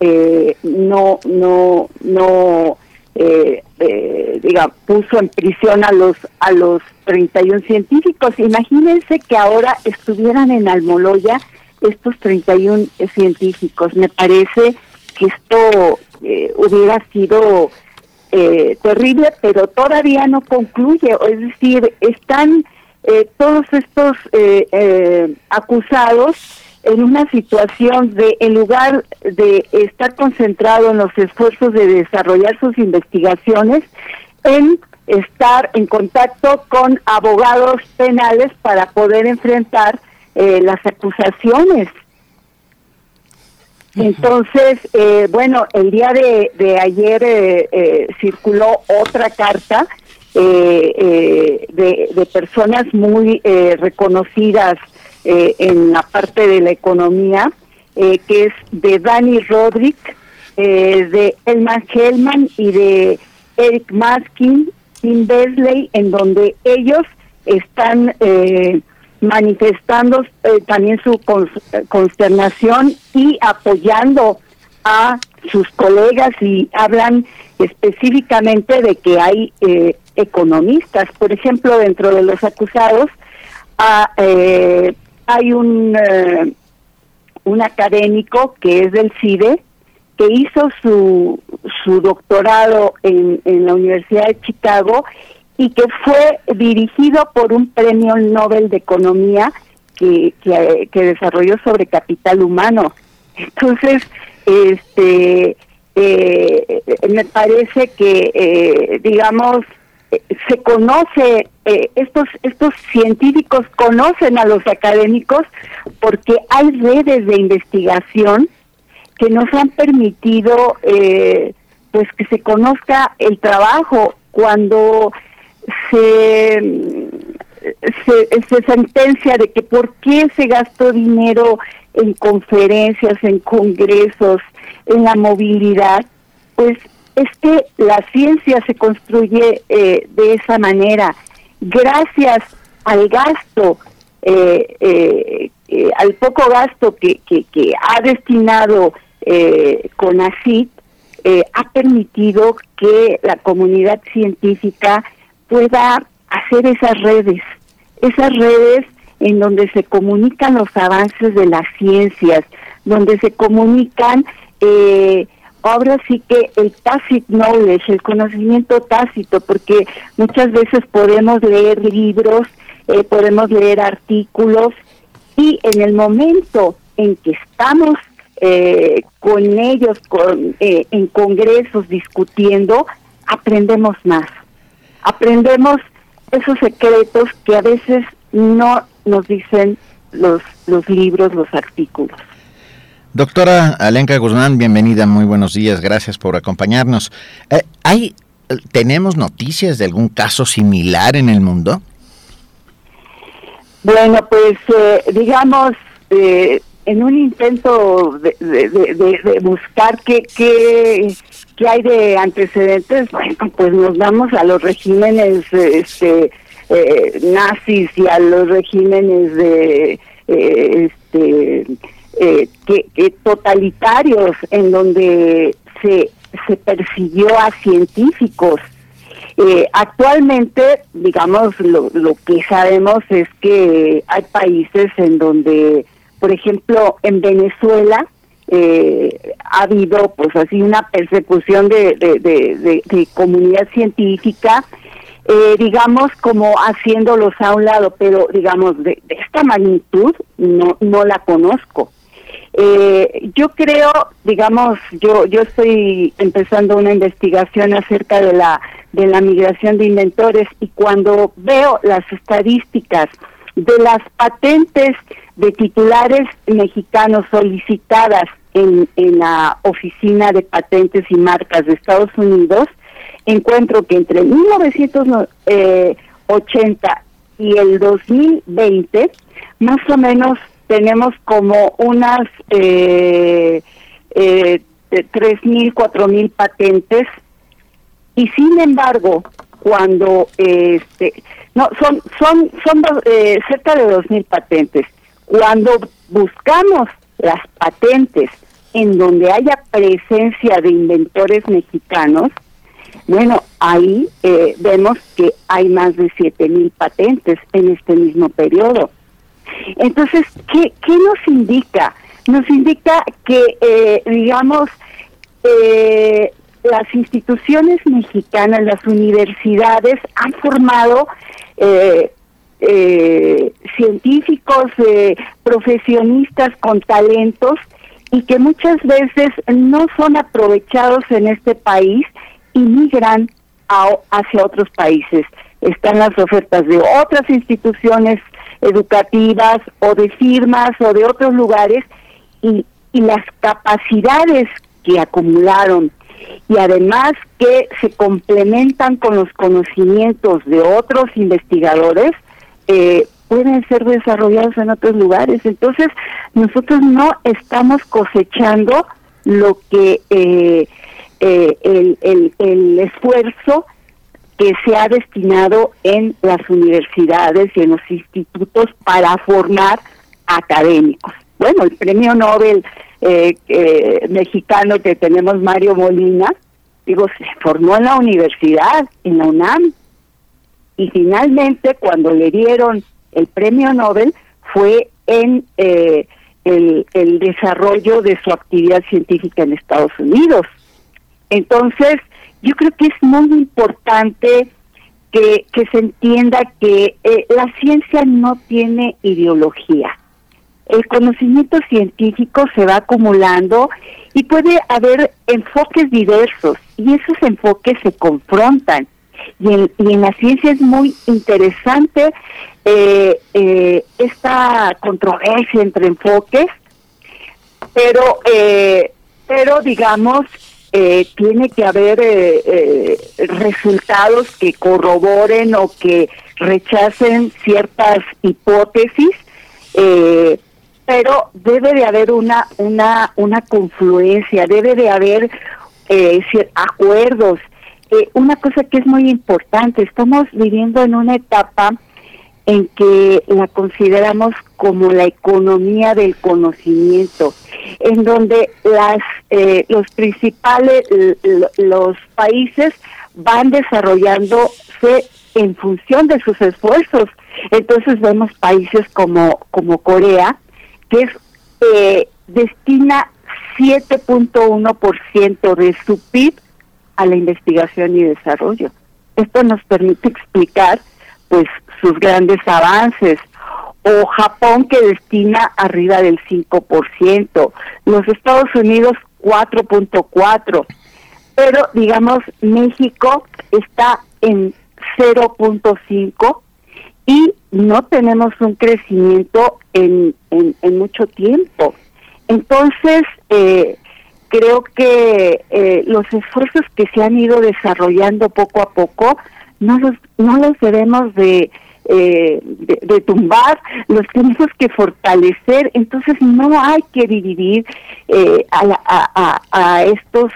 no, no, no eh, eh, diga, puso en prisión a los a los 31 científicos. Imagínense que ahora estuvieran en Almoloya estos 31 científicos. Me parece que esto eh, hubiera sido eh, terrible, pero todavía no concluye. Es decir, están todos estos acusados en una situación de, en lugar de estar concentrado en los esfuerzos de desarrollar sus investigaciones, en estar en contacto con abogados penales para poder enfrentar eh, las acusaciones. Entonces, eh, bueno, el día de, ayer eh, circuló otra carta de, de, personas muy reconocidas eh, en la parte de la economía, eh, que es de Dani Rodrik, eh, de Elman Hellman y de Eric Maskin, Tim Besley, en donde ellos están manifestando también su consternación y apoyando a sus colegas y hablan específicamente de que hay economistas, por ejemplo, dentro de los acusados, a eh, hay un, eh, un académico que es del CIDE, que hizo su, su doctorado en, en la Universidad de Chicago y que fue dirigido por un premio Nobel de Economía que, que, desarrolló sobre capital humano. Entonces, este eh, me parece que, eh, digamos, se conoce, eh, estos, estos científicos conocen a los académicos porque hay redes de investigación que nos han permitido eh, pues que se conozca el trabajo. Cuando se, se, se sentencia de que por qué se gastó dinero en conferencias, en congresos, en la movilidad, pues es que la ciencia se construye eh, de esa manera, gracias al gasto, eh, eh, al poco gasto que, que, ha destinado CONACYT, ha permitido que la comunidad científica pueda hacer esas redes, esas redes en donde se comunican los avances de las ciencias, donde se comunican eh, ahora sí que el tacit knowledge, el conocimiento tácito, porque muchas veces podemos leer libros, eh, podemos leer artículos y en el momento en que estamos eh, con ellos con, eh, en congresos discutiendo, aprendemos más. Aprendemos esos secretos que a veces no nos dicen los, los libros, los artículos. Doctora Alenka Guzmán, bienvenida, muy buenos días, gracias por acompañarnos. Eh, ¿Hay, ¿Tenemos noticias de algún caso similar en el mundo? Bueno, pues eh, digamos, eh, en un intento de, buscar qué, qué, qué, hay de antecedentes, bueno, pues nos vamos a los regímenes este, eh, nazis y a los regímenes de eh, este que, totalitarios en donde se persiguió a científicos actualmente digamos lo, lo que sabemos es que hay países en donde por ejemplo en Venezuela eh, ha habido pues así una persecución de, de, comunidad científica, eh, digamos como haciéndolos a un lado, pero digamos de, esta magnitud no, no la conozco. Eh, yo creo, digamos, yo yo estoy empezando una investigación acerca de la de la migración de inventores y cuando veo las estadísticas de las patentes de titulares mexicanos solicitadas en, la Oficina de Patentes y Marcas de Estados Unidos, encuentro que entre 1980 y el 2020, más o menos tenemos como unas eh, eh, 3.000, 4.000 patentes y sin embargo, cuando este no son son son eh, cerca de 2.000 patentes. Cuando buscamos las patentes en donde haya presencia de inventores mexicanos, bueno, ahí eh, vemos que hay más de siete mil patentes en este mismo periodo. Entonces, ¿qué, qué nos indica? Nos indica que, eh, digamos, eh, las instituciones mexicanas, las universidades han formado eh, eh, científicos, eh, profesionistas con talentos y que muchas veces no son aprovechados en este país y migran hacia otros países. Están las ofertas de otras instituciones educativas o de firmas o de otros lugares y, y las capacidades que acumularon y además que se complementan con los conocimientos de otros investigadores, eh, pueden ser desarrollados en otros lugares. Entonces, nosotros no estamos cosechando lo que eh, eh, el, el, esfuerzo que se ha destinado en las universidades y en los institutos para formar académicos. Bueno, el premio Nobel mexicano que tenemos, Mario Molina, digo, se formó en la universidad, en la UNAM, y finalmente cuando le dieron el premio Nobel fue en eh, el, desarrollo de su actividad científica en Estados Unidos. Entonces, yo creo que es muy importante que, se entienda que eh, la ciencia no tiene ideología. El conocimiento científico se va acumulando y puede haber enfoques diversos y esos enfoques se confrontan y en, la ciencia es muy interesante eh, eh, esta controversia entre enfoques, pero, eh, pero digamos, tiene que haber resultados que corroboren o que rechacen ciertas hipótesis, pero debe de haber una, una, una confluencia, debe de haber acuerdos. Eh, una cosa que es muy importante, estamos viviendo en una etapa en que la consideramos como la economía del conocimiento, en donde las eh, los principales los países van desarrollándose en función de sus esfuerzos. Entonces vemos países como como Corea que es eh, destina 7.1% de su PIB a la investigación y desarrollo. Esto nos permite explicar pues sus grandes avances. O Japón que destina arriba del 5%, los Estados Unidos 4.4, pero digamos México está en 0.5 y no tenemos un crecimiento en, en, en mucho tiempo. Entonces, eh, creo que eh, los esfuerzos que se han ido desarrollando poco a poco no los, no los debemos de, eh, de, tumbar, los tenemos que fortalecer, entonces no hay que dividir eh, a, a, a, estos,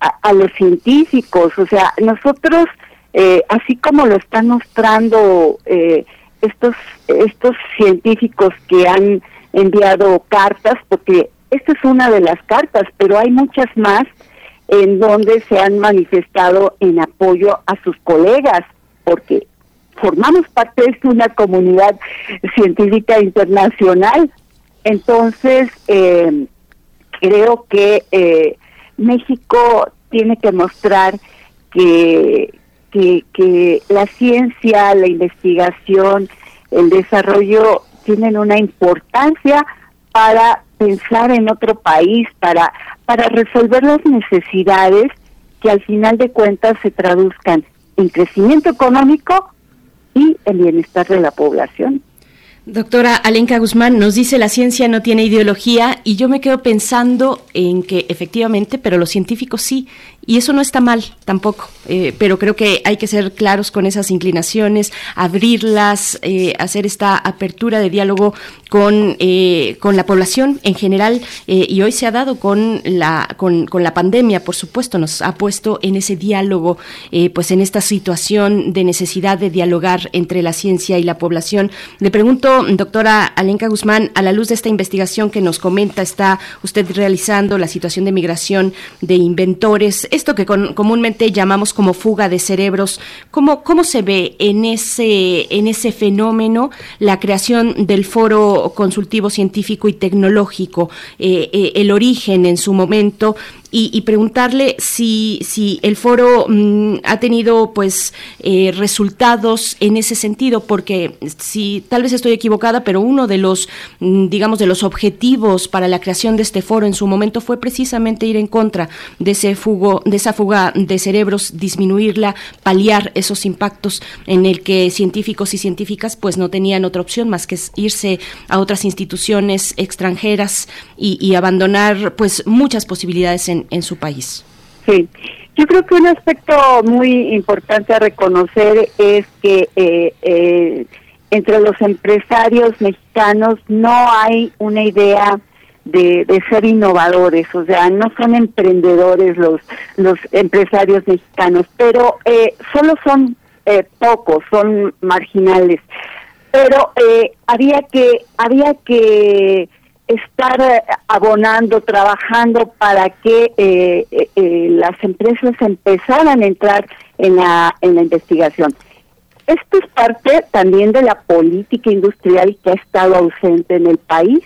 a, los científicos, o sea, nosotros eh, así como lo están mostrando eh, estos, estos científicos que han enviado cartas, porque esta es una de las cartas, pero hay muchas más en donde se han manifestado en apoyo a sus colegas, porque formamos parte de una comunidad científica internacional. Entonces, eh, creo que eh, México tiene que mostrar que, que, que la ciencia, la investigación, el desarrollo tienen una importancia para pensar en otro país, para, para resolver las necesidades que al final de cuentas se traduzcan en crecimiento económico y en bienestar de la población. Doctora Alenka Guzmán nos dice la ciencia no tiene ideología y yo me quedo pensando en que efectivamente, pero los científicos sí, y eso no está mal tampoco, eh, pero creo que hay que ser claros con esas inclinaciones, abrirlas, eh, hacer esta apertura de diálogo con, eh, con la población en general y hoy se ha dado con la, con, con, la pandemia, por supuesto, nos ha puesto en ese diálogo, pues en esta situación de necesidad de dialogar entre la ciencia y la población. Le pregunto, doctora Alenka Guzmán, a la luz de esta investigación que nos comenta, está usted realizando la situación de migración de inventores, esto que comúnmente llamamos como fuga de cerebros, ¿cómo, ¿cómo se ve en ese, en ese fenómeno la creación del foro consultivo científico y tecnológico, eh, eh, el origen en su momento y, preguntarle si, si el foro mm, ha tenido pues eh, resultados en ese sentido, porque si tal vez estoy equivocada, pero uno de los mm, digamos de los objetivos para la creación de este foro en su momento fue precisamente ir en contra de ese fugo, de esa fuga de cerebros, disminuirla, paliar esos impactos en el que científicos y científicas pues no tenían otra opción más que irse a otras instituciones extranjeras y, y abandonar pues muchas posibilidades en en, su país. Sí, yo creo que un aspecto muy importante a reconocer es que eh, eh, entre los empresarios mexicanos no hay una idea de, ser innovadores, o sea, no son emprendedores los los empresarios mexicanos, pero eh, solo son pocos, son marginales. Pero había que había que estar eh, abonando, trabajando para que eh, eh, las empresas empezaran a entrar en la, en la investigación. Esto es parte también de la política industrial que ha estado ausente en el país.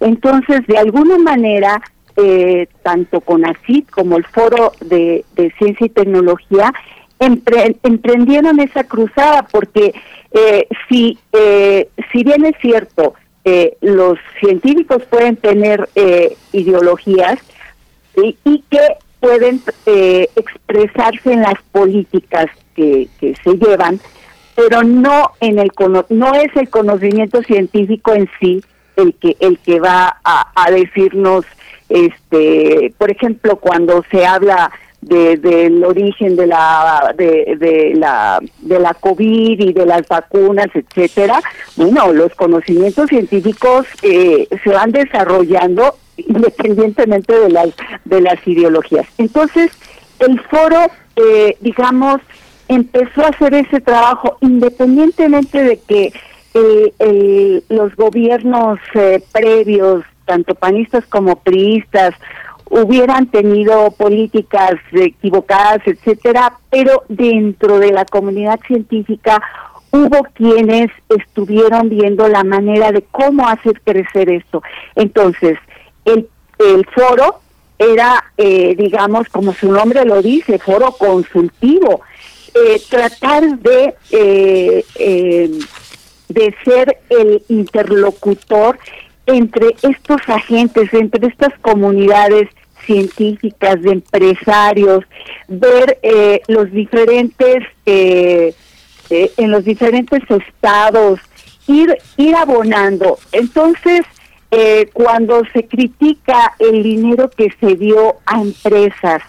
Entonces, de alguna manera, tanto con ACID como el Foro de, Ciencia y Tecnología emprendieron esa cruzada, porque si, si bien es cierto, eh, los científicos pueden tener eh, ideologías y, que pueden eh, expresarse en las políticas que, se llevan, pero no en el no es el conocimiento científico en sí el que el que va a, a decirnos este por ejemplo cuando se habla de, del origen de la de, la de la covid y de las vacunas etcétera bueno los conocimientos científicos eh, se van desarrollando independientemente de las de las ideologías. Entonces el foro eh, digamos empezó a hacer ese trabajo independientemente de que eh, los gobiernos previos tanto panistas como priistas hubieran tenido políticas equivocadas, etcétera, pero dentro de la comunidad científica hubo quienes estuvieron viendo la manera de cómo hacer crecer esto. Entonces, el, el foro era, eh, digamos, como su nombre lo dice, foro consultivo, eh, tratar de, eh, de ser el interlocutor entre estos agentes, entre estas comunidades científicas, de empresarios, ver eh, los diferentes, eh, eh, en los diferentes estados, ir, ir abonando. Entonces, cuando se critica el dinero que se dio a empresas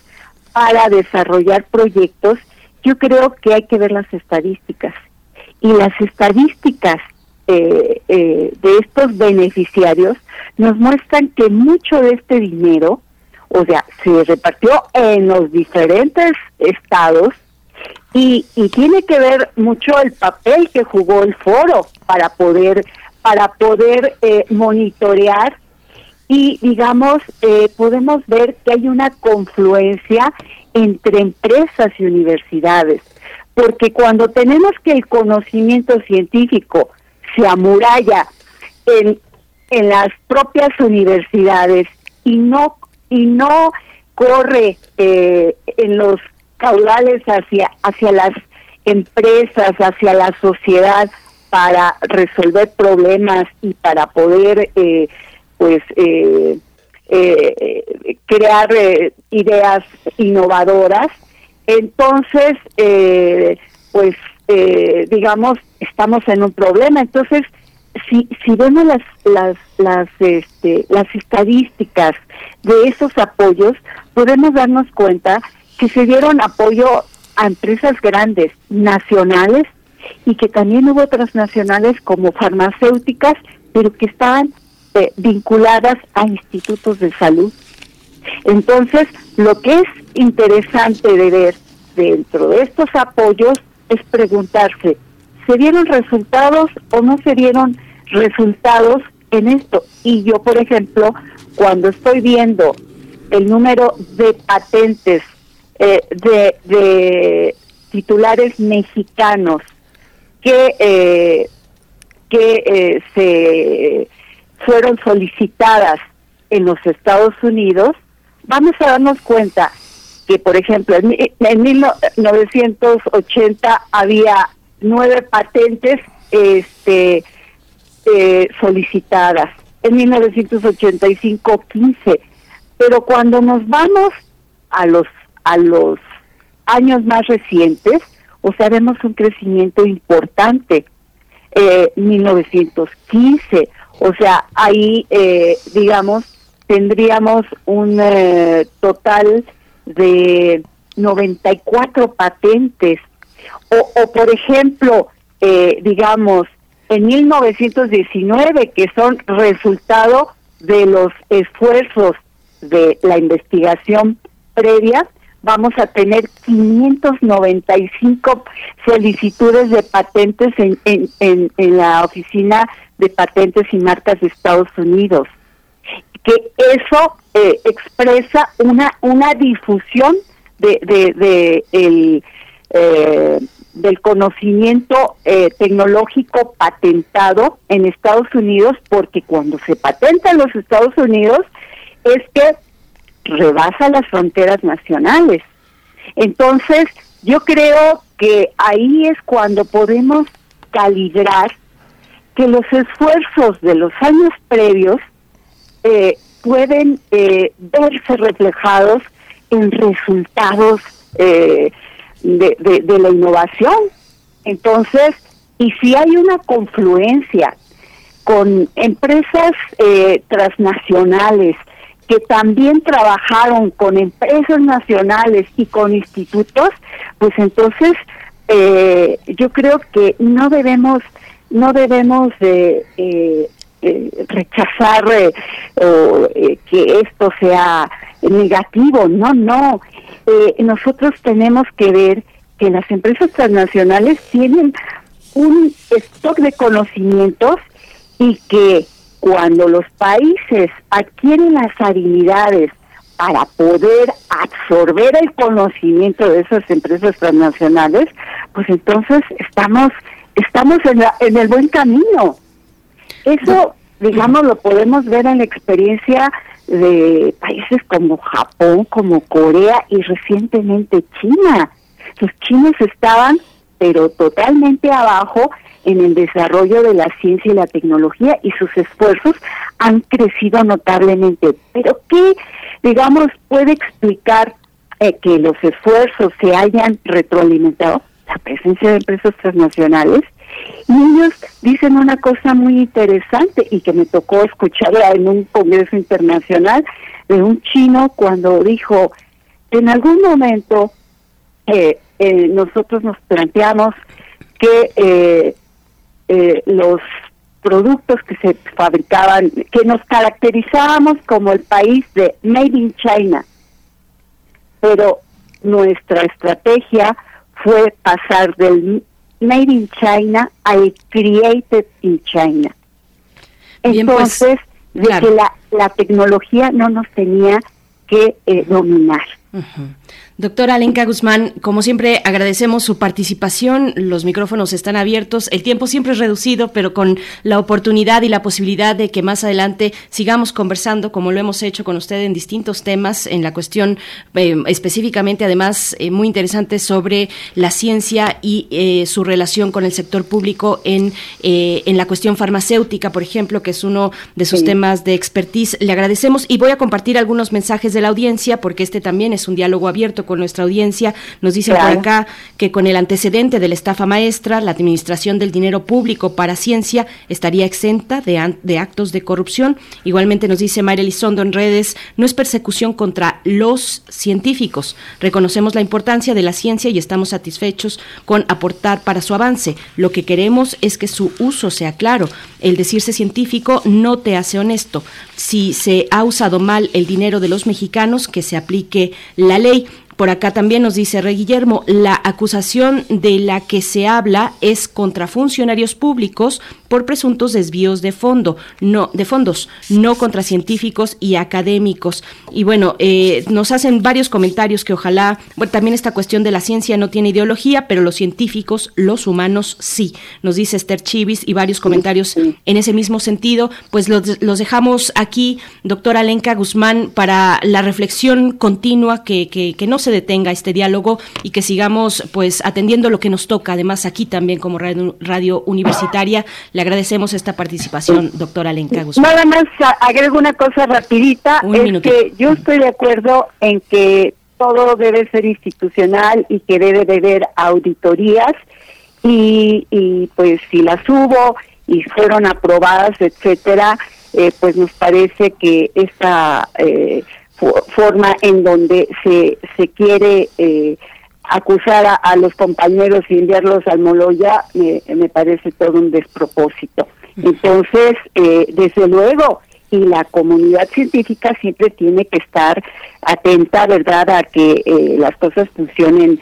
para desarrollar proyectos, yo creo que hay que ver las estadísticas. Y las estadísticas de estos beneficiarios nos muestran que mucho de este dinero o sea, se repartió en los diferentes estados Y, y tiene que ver mucho el papel que jugó el foro para poder para poder eh, monitorear y digamos eh, podemos ver que hay una confluencia entre empresas y universidades porque cuando tenemos que el conocimiento científico se amuralla en, en las propias universidades y no y no corre eh, en los caudales hacia hacia las empresas hacia la sociedad para resolver problemas y para poder eh, pues eh, crear ideas innovadoras. Entonces pues digamos estamos en un problema. Entonces si, si vemos las, las, las, este, las estadísticas de esos apoyos, podemos darnos cuenta que se dieron apoyo a empresas grandes, nacionales, y que también hubo otras nacionales como farmacéuticas, pero que estaban eh, vinculadas a institutos de salud. Entonces, lo que es interesante de ver dentro de estos apoyos es preguntarse, ¿se dieron resultados o no se dieron resultados en esto? Y yo, por ejemplo, cuando estoy viendo el número de patentes eh, de, titulares mexicanos que, eh, que eh, se fueron solicitadas en los Estados Unidos, vamos a darnos cuenta que, por ejemplo, en, en 1980 había nueve patentes este, eh, solicitadas, en 1985 15, pero cuando nos vamos a los a los años más recientes, o sea, vemos un crecimiento importante. Eh, 1915, o sea, ahí, eh, digamos, tendríamos un eh, total de 94 patentes o, por ejemplo, eh, digamos, en 1919, que son resultado de los esfuerzos de la investigación previa, vamos a tener 595 solicitudes de patentes en, en, en, la Oficina de Patentes y Marcas de Estados Unidos. Que eso eh, expresa una, una difusión de, de, de el, eh, del conocimiento eh, tecnológico patentado en Estados Unidos, porque cuando se patenta en los Estados Unidos es que rebasa las fronteras nacionales. Entonces, yo creo que ahí es cuando podemos calibrar que los esfuerzos de los años previos eh, pueden eh, verse reflejados en resultados eh, de, de, la innovación. Entonces, y si hay una confluencia con empresas eh, transnacionales que también trabajaron con empresas nacionales y con institutos, pues entonces eh, yo creo que no debemos no debemos de eh, rechazar o, que esto sea negativo, no, no, eh, nosotros tenemos que ver que las empresas transnacionales tienen un stock de conocimientos y que cuando los países adquieren las habilidades para poder absorber el conocimiento de esas empresas transnacionales, pues entonces estamos estamos en, en el buen camino. Eso, digamos, lo podemos ver en la experiencia de países como Japón, como Corea y recientemente China. Los chinos estaban, pero totalmente abajo en el desarrollo de la ciencia y la tecnología y sus esfuerzos han crecido notablemente. Pero ¿qué, digamos, puede explicar eh, que los esfuerzos se hayan retroalimentado? La presencia de empresas transnacionales y ellos dicen una cosa muy interesante y que me tocó escuchar en un congreso internacional de un chino cuando dijo, en algún momento eh, eh, nosotros nos planteamos que eh, los productos que se fabricaban, que nos caracterizábamos como el país de Made in China, pero nuestra estrategia fue pasar del Made in China al Created in China. Bien, pues, Entonces, de que la, la tecnología no nos tenía que eh, dominar. Doctora Alenka Guzmán, como siempre agradecemos su participación, los micrófonos están abiertos, el tiempo siempre es reducido, pero con la oportunidad y la posibilidad de que más adelante sigamos conversando, como lo hemos hecho con usted en distintos temas, en la cuestión eh, específicamente, además, eh, muy interesante sobre la ciencia y eh, su relación con el sector público en, en la cuestión farmacéutica, por ejemplo, que es uno de sus Sí. temas de expertise. Le agradecemos y voy a compartir algunos mensajes de la audiencia, porque este también es un diálogo abierto con nuestra audiencia. Nos dicen Claro. por acá que con el antecedente de la estafa maestra, la administración del dinero público para ciencia estaría exenta de, de actos de corrupción. Igualmente nos dice Mayra Elizondo en redes, no es persecución contra los científicos. Reconocemos la importancia de la ciencia y estamos satisfechos con aportar para su avance. Lo que queremos es que su uso sea claro. El decirse científico no te hace honesto. Si se ha usado mal el dinero de los mexicanos, que se aplique la ley. Por acá también nos dice Rey Guillermo, la acusación de la que se habla es contra funcionarios públicos por presuntos desvíos de fondo, no de fondos, no contra científicos y académicos. Y bueno, eh, nos hacen varios comentarios que ojalá, bueno, también esta cuestión de la ciencia no tiene ideología, pero los científicos, los humanos sí. Nos dice Esther Chivis y varios comentarios en ese mismo sentido. Pues los, los dejamos aquí, doctora Alenka Guzmán, para la reflexión continua, que, que, que no se detenga este diálogo y que sigamos pues atendiendo lo que nos toca, además aquí también como radio, radio universitaria. Le agradecemos esta participación, doctora Alenka Guzmán. Nada más agrego una cosa rapidita, Un es que yo estoy de acuerdo en que todo debe ser institucional y que debe de haber auditorías y, y pues si las hubo y fueron aprobadas, etcétera, eh, pues nos parece que esta eh, fo- forma en donde se, se quiere eh, acusar a, a los compañeros y enviarlos al Moloya me, me parece todo un despropósito. Entonces, eh, desde luego, y la comunidad científica siempre tiene que estar atenta, ¿verdad?, a que eh, las cosas funcionen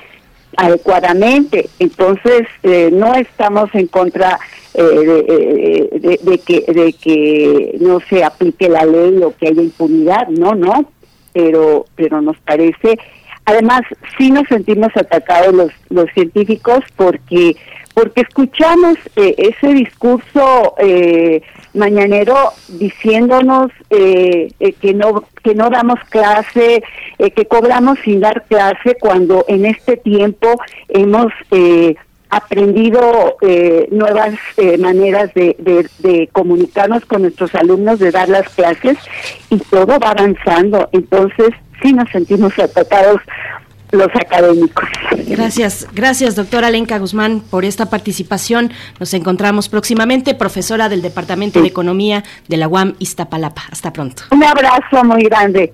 adecuadamente. Entonces, eh, no estamos en contra eh, de, eh, de- de que, de que no se aplique la ley o que haya impunidad, no, no, pero, pero nos parece, además, sí nos sentimos atacados los, los científicos porque, porque escuchamos eh, ese discurso eh, mañanero diciéndonos eh, eh, que no que no damos clase, eh, que cobramos sin dar clase cuando en este tiempo hemos eh, aprendido eh, nuevas eh, maneras de, de- de comunicarnos con nuestros alumnos, de dar las clases y todo va avanzando. Entonces sí nos sentimos atacados los académicos. Gracias, gracias doctora Alenka Guzmán por esta participación. Nos encontramos próximamente, profesora del Departamento de Economía de la UAM Iztapalapa. Hasta pronto. Un abrazo muy grande.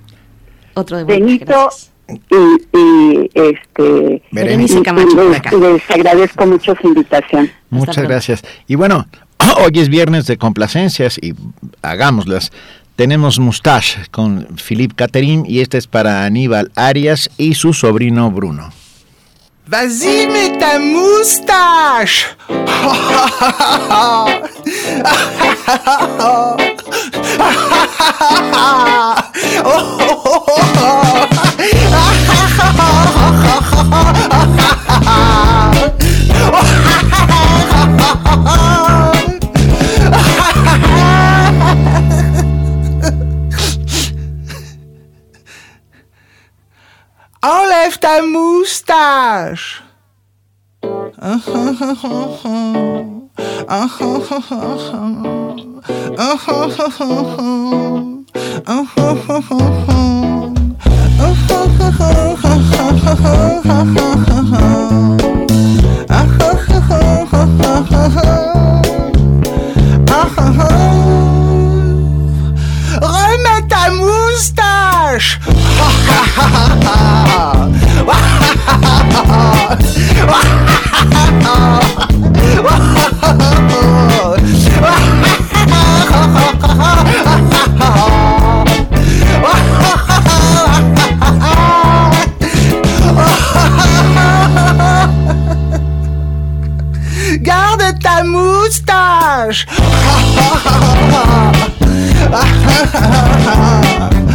Otro de vuelta, Benito y, y, este Berenice y les, acá. les agradezco mucho su invitación. Muchas gracias. Y bueno, [clears throat] hoy es viernes de complacencias y hagámoslas. Tenemos Mustache con Philippe Catherine y este es para Aníbal Arias y su sobrino Bruno. Vas-y, mets ta moustache [laughs] Enlève ta moustache Remets ta moustache Garde ta moustache. [laughs]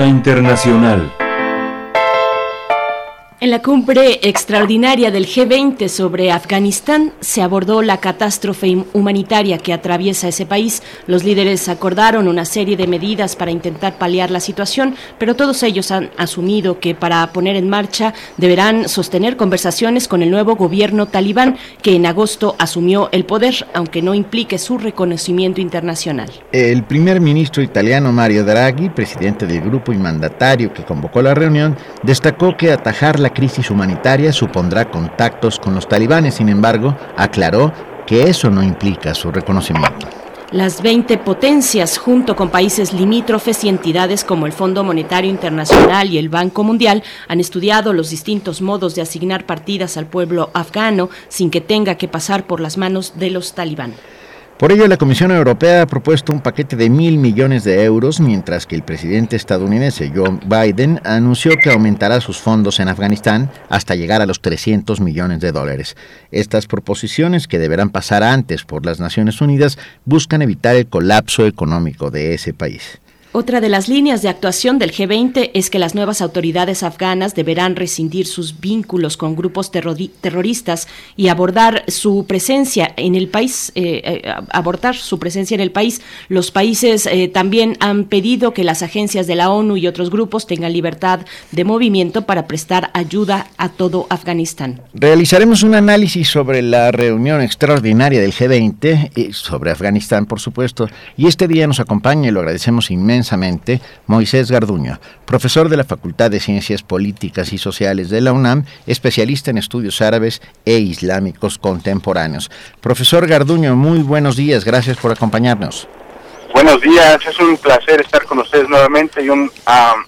Internacional. En la cumbre extraordinaria del G20 sobre Afganistán se abordó la catástrofe humanitaria que atraviesa ese país. Los líderes acordaron una serie de medidas para intentar paliar la situación, pero todos ellos han asumido que para poner en marcha deberán sostener conversaciones con el nuevo gobierno talibán que en agosto asumió el poder, aunque no implique su reconocimiento internacional. El primer ministro italiano Mario Draghi, presidente del grupo y mandatario que convocó la reunión, destacó que atajar la crisis humanitaria supondrá contactos con los talibanes. Sin embargo, aclaró que eso no implica su reconocimiento. Las 20 potencias, junto con países limítrofes y entidades como el Fondo Monetario Internacional y el Banco Mundial, han estudiado los distintos modos de asignar partidas al pueblo afgano sin que tenga que pasar por las manos de los talibán. Por ello, la Comisión Europea ha propuesto un paquete de mil millones de euros, mientras que el presidente estadounidense Joe Biden anunció que aumentará sus fondos en Afganistán hasta llegar a los 300 millones de dólares. Estas proposiciones, que deberán pasar antes por las Naciones Unidas, buscan evitar el colapso económico de ese país. Otra de las líneas de actuación del G20 es que las nuevas autoridades afganas deberán rescindir sus vínculos con grupos terroristas y abordar su presencia en el país, eh, eh, abordar su presencia en el país. Los países eh, también han pedido que las agencias de la ONU y otros grupos tengan libertad de movimiento para prestar ayuda a todo Afganistán. Realizaremos un análisis sobre la reunión extraordinaria del G20, y sobre Afganistán, por supuesto, y este día nos acompaña y lo agradecemos inmensamente Moisés Garduño, profesor de la Facultad de Ciencias Políticas y Sociales de la UNAM, especialista en estudios árabes e islámicos contemporáneos. Profesor Garduño, muy buenos días, gracias por acompañarnos. Buenos días, es un placer estar con ustedes nuevamente y un um,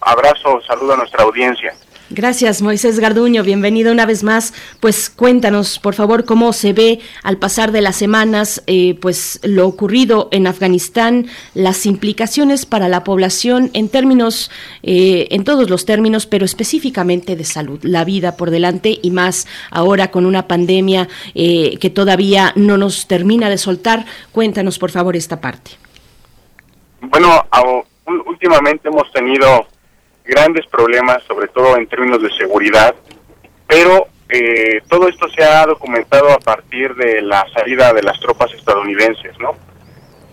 abrazo, saludo a nuestra audiencia. Gracias, Moisés Garduño. Bienvenido una vez más. Pues cuéntanos, por favor, cómo se ve al pasar de las semanas, eh, pues lo ocurrido en Afganistán, las implicaciones para la población en términos, eh, en todos los términos, pero específicamente de salud, la vida por delante y más ahora con una pandemia eh, que todavía no nos termina de soltar. Cuéntanos, por favor, esta parte. Bueno, últimamente hemos tenido grandes problemas, sobre todo en términos de seguridad, pero eh, todo esto se ha documentado a partir de la salida de las tropas estadounidenses, ¿no?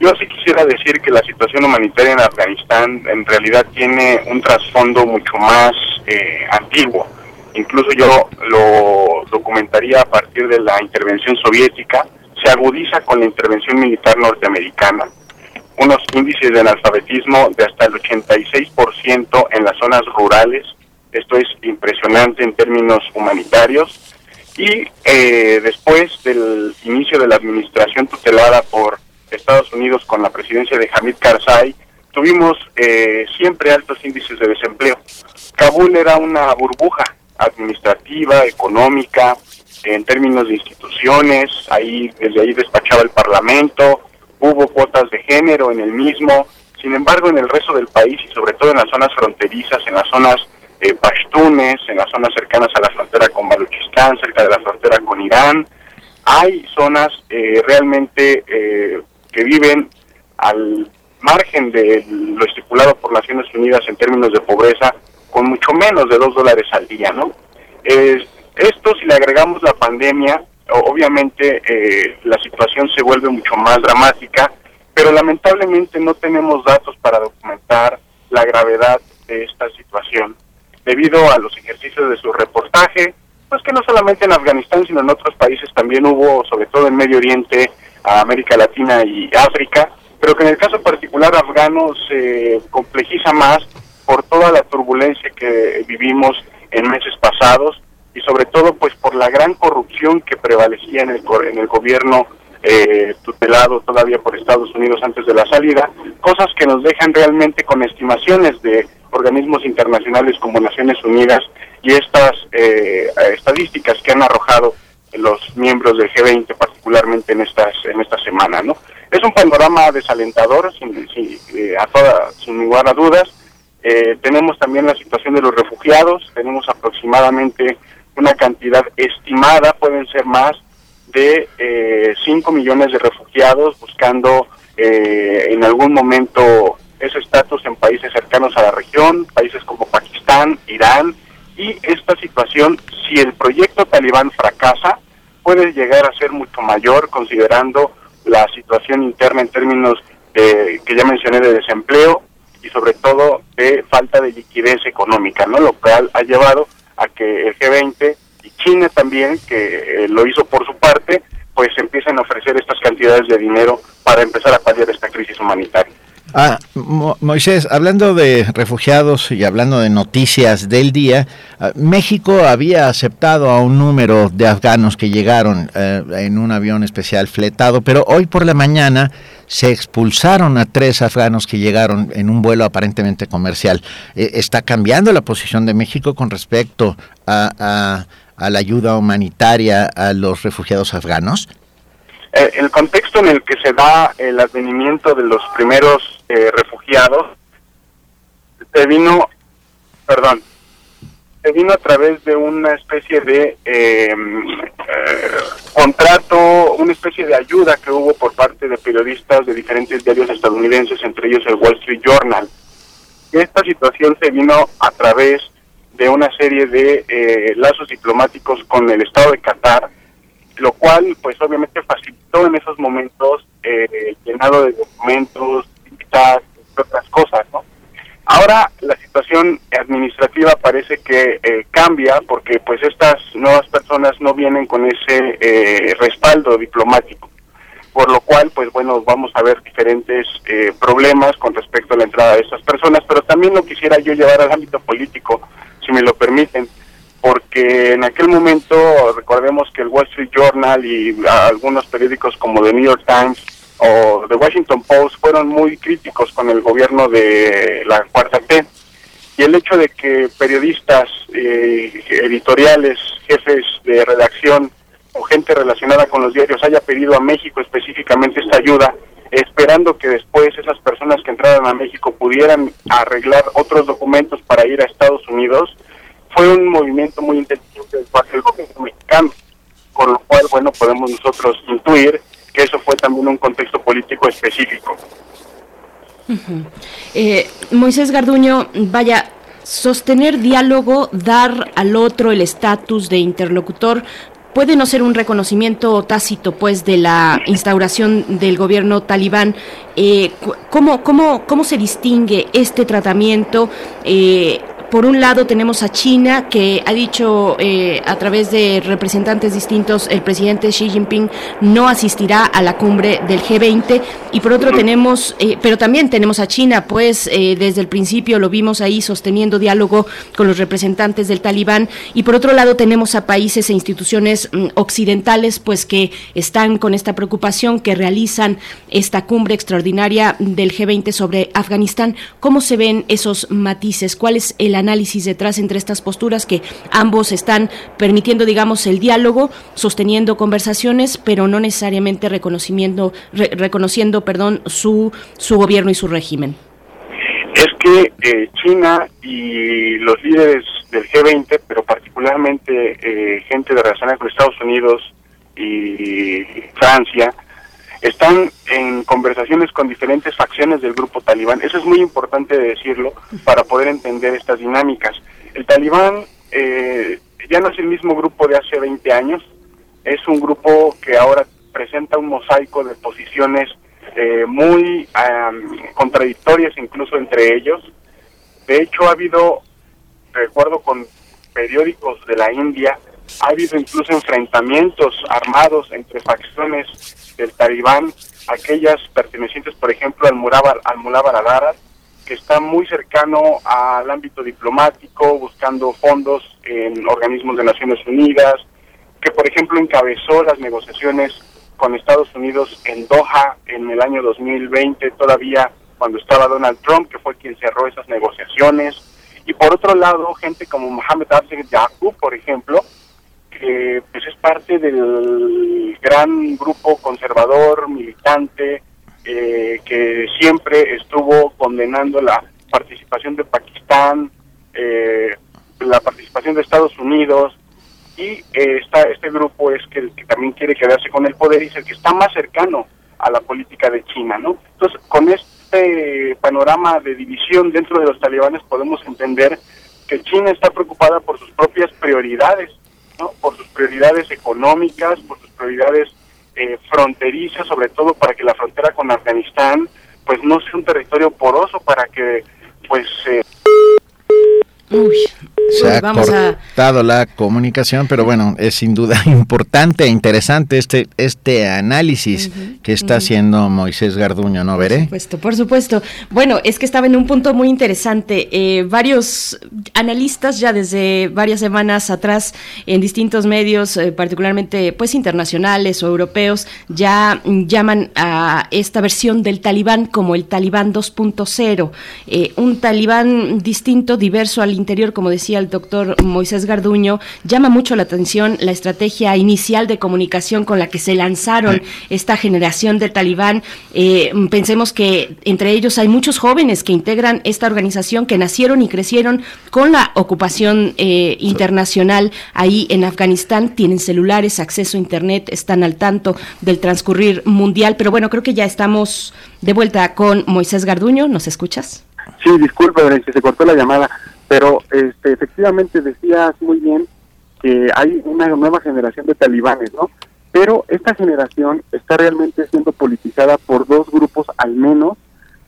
Yo sí quisiera decir que la situación humanitaria en Afganistán en realidad tiene un trasfondo mucho más eh, antiguo. Incluso yo lo documentaría a partir de la intervención soviética, se agudiza con la intervención militar norteamericana unos índices de analfabetismo de hasta el 86% en las zonas rurales. Esto es impresionante en términos humanitarios. Y eh, después del inicio de la administración tutelada por Estados Unidos con la presidencia de Hamid Karzai, tuvimos eh, siempre altos índices de desempleo. Kabul era una burbuja administrativa, económica, en términos de instituciones, ahí desde ahí despachaba el Parlamento, hubo cuotas de género en el mismo, sin embargo en el resto del país y sobre todo en las zonas fronterizas, en las zonas eh, pashtunes, en las zonas cercanas a la frontera con Baluchistán, cerca de la frontera con Irán, hay zonas eh, realmente eh, que viven al margen de lo estipulado por Naciones Unidas en términos de pobreza, con mucho menos de dos dólares al día, ¿no? esto, si le agregamos la pandemia, obviamente eh, la situación se vuelve mucho más dramática, pero lamentablemente no tenemos datos para documentar la gravedad de esta situación. Debido a los ejercicios de su reportaje, pues que no solamente en Afganistán, sino en otros países también hubo, sobre todo en Medio Oriente, América Latina y África, pero que en el caso particular afgano se complejiza más por toda la turbulencia que vivimos en meses pasados y sobre todo pues por la gran corrupción que prevalecía en el, en el gobierno eh, tutelado todavía por Estados Unidos antes de la salida, cosas que nos dejan realmente con estimaciones de organismos internacionales como Naciones Unidas y estas eh, estadísticas que han arrojado los miembros del G20 particularmente en estas en esta semana, ¿no? Es un panorama desalentador sin, sin, eh, a toda, sin lugar a dudas. Eh, tenemos también la situación de los refugiados, tenemos aproximadamente una cantidad estimada, pueden ser más, de 5 millones de refugiados buscando eh, en algún momento ese estatus en países cercanos a la región, países como Pakistán, Irán, y esta situación, si el proyecto talibán fracasa, puede llegar a ser mucho mayor considerando la situación interna en términos de, que ya mencioné de desempleo y sobre todo de falta de liquidez económica, ¿no? Lo cual ha llevado a que el G20 y China también, que eh, lo hizo por su parte, pues empiecen a ofrecer estas cantidades de dinero para empezar a paliar esta crisis humanitaria. Ah, Mo- Moisés, hablando de refugiados y hablando de noticias del día, ah, México había aceptado a un número de afganos que llegaron eh, en un avión especial fletado, pero hoy por la mañana se expulsaron a tres afganos que llegaron en un vuelo aparentemente comercial. Eh, ¿Está cambiando la posición de México con respecto a, la ayuda humanitaria a los refugiados afganos? Eh, el contexto en el que se da el advenimiento de los primeros eh, refugiados se vino, perdón, se vino a través de una especie de eh, eh, contrato, una especie de ayuda que hubo por parte de periodistas de diferentes diarios estadounidenses, entre ellos el Wall Street Journal. Esta situación se vino a través de una serie de eh, lazos diplomáticos con el Estado de Qatar, lo cual pues obviamente facilitó en esos momentos eh, el llenado de documentos, entre otras cosas, ¿no? Ahora la situación administrativa parece que eh, cambia porque pues estas nuevas personas no vienen con ese eh, respaldo diplomático, por lo cual pues bueno vamos a ver diferentes eh, problemas con respecto a la entrada de estas personas, pero también lo quisiera yo llevar al ámbito político, si me lo permiten porque en aquel momento recordemos que el Wall Street Journal y algunos periódicos como The New York Times o The Washington Post fueron muy críticos con el gobierno de la Cuarta T. Y el hecho de que periodistas, eh, editoriales, jefes de redacción o gente relacionada con los diarios haya pedido a México específicamente esta ayuda, esperando que después esas personas que entraran a México pudieran arreglar otros documentos para ir a Estados Unidos, fue un movimiento muy parte del gobierno mexicano, con lo cual, bueno, podemos nosotros intuir que eso fue también un contexto político específico. Eh, Moisés Garduño, vaya, sostener diálogo, dar al otro el estatus de interlocutor, puede no ser un reconocimiento tácito, pues, de la instauración del gobierno talibán. Eh, ¿cómo, cómo, ¿Cómo se distingue este tratamiento? Eh, por un lado tenemos a China, que ha dicho eh, a través de representantes distintos, el presidente Xi Jinping no asistirá a la cumbre del G20. Y por otro tenemos, eh, pero también tenemos a China, pues eh, desde el principio lo vimos ahí sosteniendo diálogo con los representantes del Talibán. Y por otro lado tenemos a países e instituciones mm, occidentales, pues que están con esta preocupación, que realizan esta cumbre extraordinaria del G20 sobre Afganistán. ¿Cómo se ven esos matices? ¿Cuál es el análisis detrás entre estas posturas que ambos están permitiendo, digamos, el diálogo, sosteniendo conversaciones, pero no necesariamente reconocimiento, re- reconociendo, perdón, su su gobierno y su régimen? es que eh, China y los líderes del G20, pero particularmente eh, gente de relacionada con Estados Unidos y Francia, están en conversaciones con diferentes facciones del grupo talibán. Eso es muy importante decirlo para poder entender estas dinámicas. El talibán eh, ya no es el mismo grupo de hace 20 años, es un grupo que ahora presenta un mosaico de posiciones eh, muy am, contradictorias incluso entre ellos. De hecho, ha habido, recuerdo con periódicos de la India, ha habido incluso enfrentamientos armados entre facciones del talibán, aquellas pertenecientes, por ejemplo, al Mullah, al Mullah Baradar, que está muy cercano al ámbito diplomático, buscando fondos en organismos de Naciones Unidas, que por ejemplo encabezó las negociaciones con Estados Unidos en Doha en el año 2020, todavía cuando estaba Donald Trump, que fue quien cerró esas negociaciones. Y por otro lado, gente como Mohamed Abdel Yaqub, por ejemplo, que pues es parte del gran grupo conservador, militante, eh, que siempre estuvo condenando la participación de Pakistán, eh, la participación de Estados Unidos, y eh, está, este grupo es que, que también quiere quedarse con el poder y es el que está más cercano a la política de China, ¿no? Entonces, con este panorama de división dentro de los talibanes podemos entender que China está preocupada por sus propias prioridades, Por sus prioridades económicas, por sus prioridades eh, fronterizas, sobre todo para que la frontera con Afganistán, pues no sea un territorio poroso para que, pues, eh, Se ha a- cortado la comunicación, pero bueno, es sin duda [laughs] importante e interesante este, este análisis que está haciendo Moisés Garduño, ¿no, Veré? supuesto, por supuesto. Bueno, es que estaba en un punto muy interesante. Eh, varios analistas ya desde varias semanas atrás en distintos medios, eh, particularmente pues internacionales o europeos, ya llaman a esta versión del talibán como el talibán 2.0. Eh, un talibán distinto, diverso al interior, como decía el doctor Moisés Garduño, llama mucho la atención la estrategia inicial de comunicación con la que se lanzaron esta generación de talibán. Eh, pensemos que entre ellos hay muchos jóvenes que integran esta organización que nacieron y crecieron con la ocupación eh, internacional ahí en Afganistán, tienen celulares, acceso a Internet, están al tanto del transcurrir mundial. Pero bueno, creo que ya estamos de vuelta con Moisés Garduño. ¿Nos escuchas? Sí, disculpe, Berenice, se cortó la llamada, pero este, efectivamente decías muy bien que hay una nueva generación de talibanes, ¿no? Pero esta generación está realmente siendo politizada por dos grupos al menos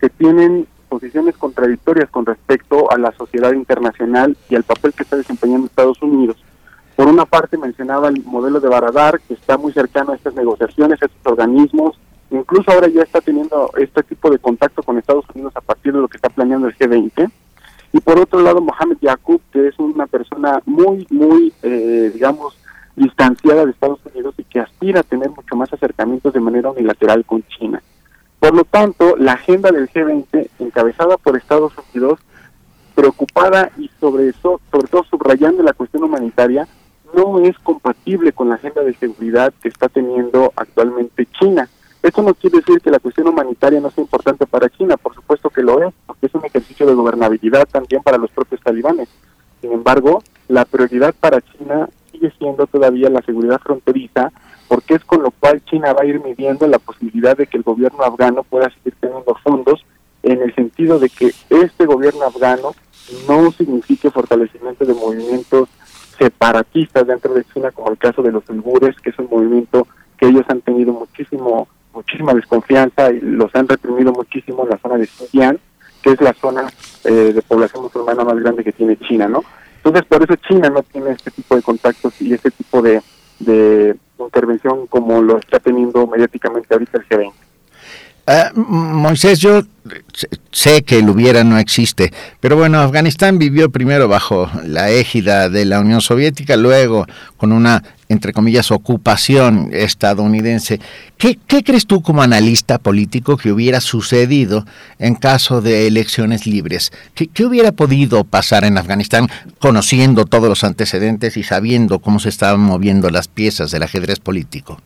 que tienen posiciones contradictorias con respecto a la sociedad internacional y al papel que está desempeñando Estados Unidos. Por una parte mencionaba el modelo de Baradar, que está muy cercano a estas negociaciones, a estos organismos, incluso ahora ya está teniendo este tipo de contacto con Estados Unidos a partir de lo que está planeando el G20. Y por otro lado, Mohamed Yaqub, que es una persona muy, muy, eh, digamos, distanciada de Estados Unidos y que aspira a tener mucho más acercamientos de manera unilateral con China. Por lo tanto, la agenda del G20, encabezada por Estados Unidos, preocupada y sobre, eso, sobre todo subrayando la cuestión humanitaria, no es compatible con la agenda de seguridad que está teniendo actualmente China. Esto no quiere decir que la cuestión humanitaria no sea importante para China, por supuesto que lo es, es un ejercicio de gobernabilidad también para los propios talibanes. Sin embargo, la prioridad para China sigue siendo todavía la seguridad fronteriza, porque es con lo cual China va a ir midiendo la posibilidad de que el gobierno afgano pueda seguir teniendo fondos, en el sentido de que este gobierno afgano no signifique fortalecimiento de movimientos separatistas dentro de China, como el caso de los uigures, que es un movimiento que ellos han tenido muchísimo muchísima desconfianza y los han reprimido muchísimo en la zona de Xinjiang, que es la zona eh, de población musulmana más grande que tiene China, ¿no? Entonces, por eso China no tiene este tipo de contactos y este tipo de, de intervención como lo está teniendo mediáticamente ahorita el G20. M- Moisés, yo sé- que el hubiera no existe, pero bueno, Afganistán vivió primero bajo la égida de la Unión Soviética, luego con una, entre comillas, ocupación estadounidense. ¿Qué, crees tú como analista político que hubiera sucedido en caso de elecciones libres? ¿Qué, qué hubiera podido pasar en Afganistán conociendo todos los antecedentes y sabiendo cómo se estaban moviendo las piezas del ajedrez político?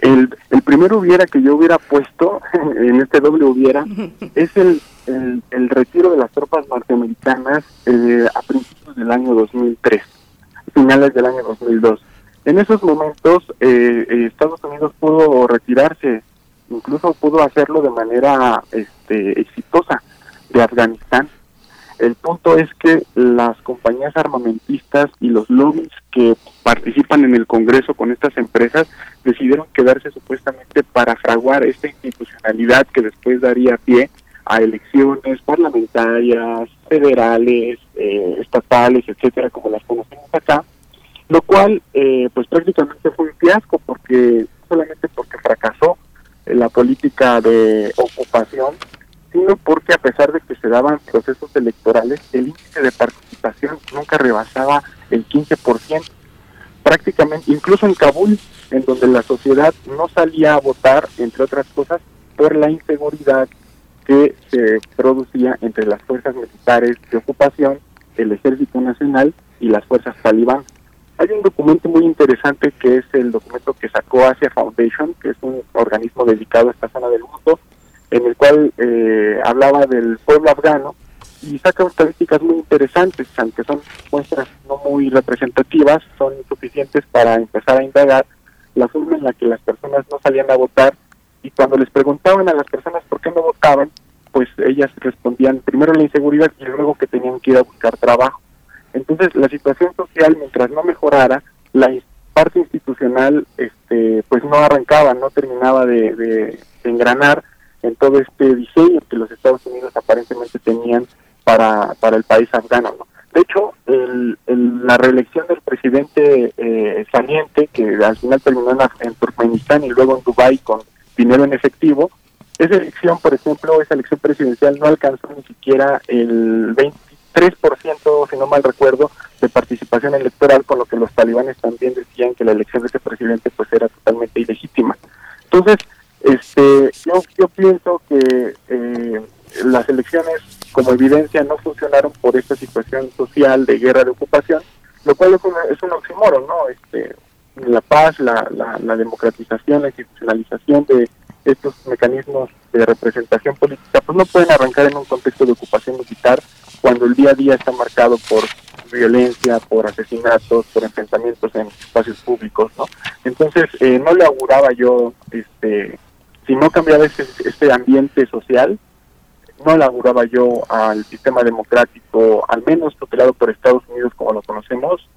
El, el primero hubiera que yo hubiera puesto [laughs] en este doble hubiera [laughs] es el, el, el retiro de las tropas norteamericanas eh, a principios del año 2003, finales del año 2002. En esos momentos eh, eh, Estados Unidos pudo retirarse, incluso pudo hacerlo de manera este, exitosa de Afganistán. El punto es que las compañías armamentistas y los lobbies que participan en el Congreso con estas empresas decidieron quedarse supuestamente para fraguar esta institucionalidad que después daría pie a elecciones parlamentarias, federales, eh, estatales, etcétera, como las conocemos acá, lo cual eh, pues prácticamente fue un fiasco porque solamente porque fracasó la política de ocupación sino porque a pesar de que se daban procesos electorales, el índice de participación nunca rebasaba el 15%. Prácticamente, incluso en Kabul, en donde la sociedad no salía a votar, entre otras cosas, por la inseguridad que se producía entre las fuerzas militares de ocupación, el Ejército Nacional y las fuerzas talibán. Hay un documento muy interesante que es el documento que sacó Asia Foundation, que es un organismo dedicado a esta zona del mundo, en el cual eh, hablaba del pueblo afgano y saca estadísticas muy interesantes, aunque son muestras no muy representativas, son suficientes para empezar a indagar la forma en la que las personas no salían a votar y cuando les preguntaban a las personas por qué no votaban, pues ellas respondían primero la inseguridad y luego que tenían que ir a buscar trabajo. Entonces la situación social mientras no mejorara, la parte institucional este pues no arrancaba, no terminaba de, de engranar en todo este diseño que los Estados Unidos aparentemente tenían para, para el país afgano. ¿no? De hecho, el, la reelección del presidente eh, saliente, que al final terminó en, Turkmenistán y luego en Dubái con dinero en efectivo, esa elección, por ejemplo, esa elección presidencial no alcanzó ni siquiera el 23%, si no mal recuerdo, de participación electoral, con lo que los talibanes también decían que la elección de ese presidente pues era totalmente ilegítima. Entonces, este, yo, yo pienso que eh, las elecciones como evidencia no funcionaron por esta situación social de guerra de ocupación, lo cual es un, es un oxímoron, ¿no? Este, la paz, la, la, democratización, la institucionalización de estos mecanismos de representación política, pues no pueden arrancar en un contexto de ocupación militar cuando el día a día está marcado por violencia, por asesinatos, por enfrentamientos en espacios públicos, ¿no? Entonces, eh, no le auguraba yo, este, si no cambiaba este, este ambiente social, no laburaba yo al sistema democrático, al menos tutelado por Estados Unidos como lo conocemos,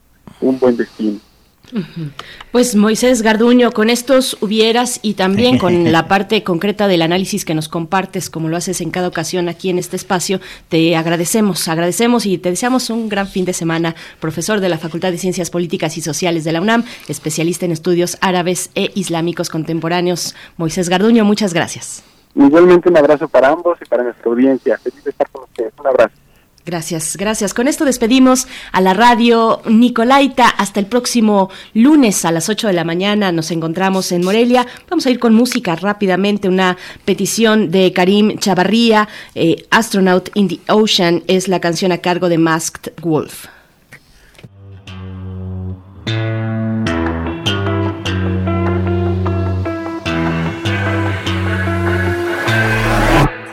un buen destino. Pues Moisés Garduño, con estos hubieras y también con [laughs] la parte concreta del análisis que nos compartes, como lo haces en cada ocasión aquí en este espacio, te agradecemos, agradecemos y te deseamos un gran fin de semana, profesor de la Facultad de Ciencias Políticas y Sociales de la UNAM, especialista en estudios árabes e islámicos contemporáneos. Moisés Garduño, muchas gracias. Igualmente un abrazo para ambos y para nuestra audiencia. Feliz de estar con ustedes. Un abrazo. Gracias, gracias. Con esto despedimos a la radio Nicolaita. Hasta el próximo lunes a las 8 de la mañana nos encontramos en Morelia. Vamos a ir con música rápidamente. Una petición de Karim Chavarría, eh, Astronaut in the Ocean, es la canción a cargo de Masked Wolf.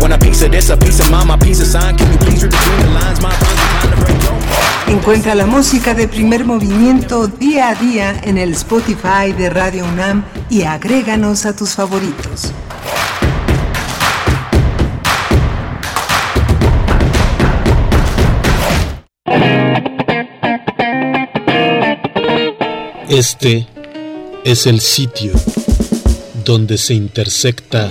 Want a piece of this, a piece of mine, my piece of sign. Can you please read between the lines? My time to break. Encuentra la música de primer movimiento día a día en el Spotify de Radio UNAM y agréganos a tus favoritos. Este es el sitio donde se intersecta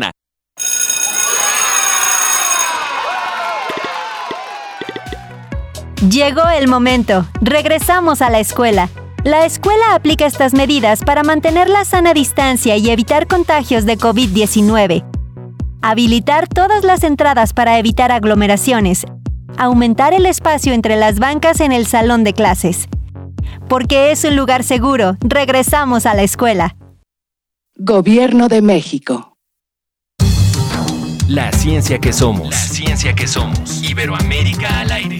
Llegó el momento. Regresamos a la escuela. La escuela aplica estas medidas para mantener la sana distancia y evitar contagios de COVID-19. Habilitar todas las entradas para evitar aglomeraciones. Aumentar el espacio entre las bancas en el salón de clases. Porque es un lugar seguro, regresamos a la escuela. Gobierno de México. La ciencia que somos. La ciencia que somos. Iberoamérica al aire.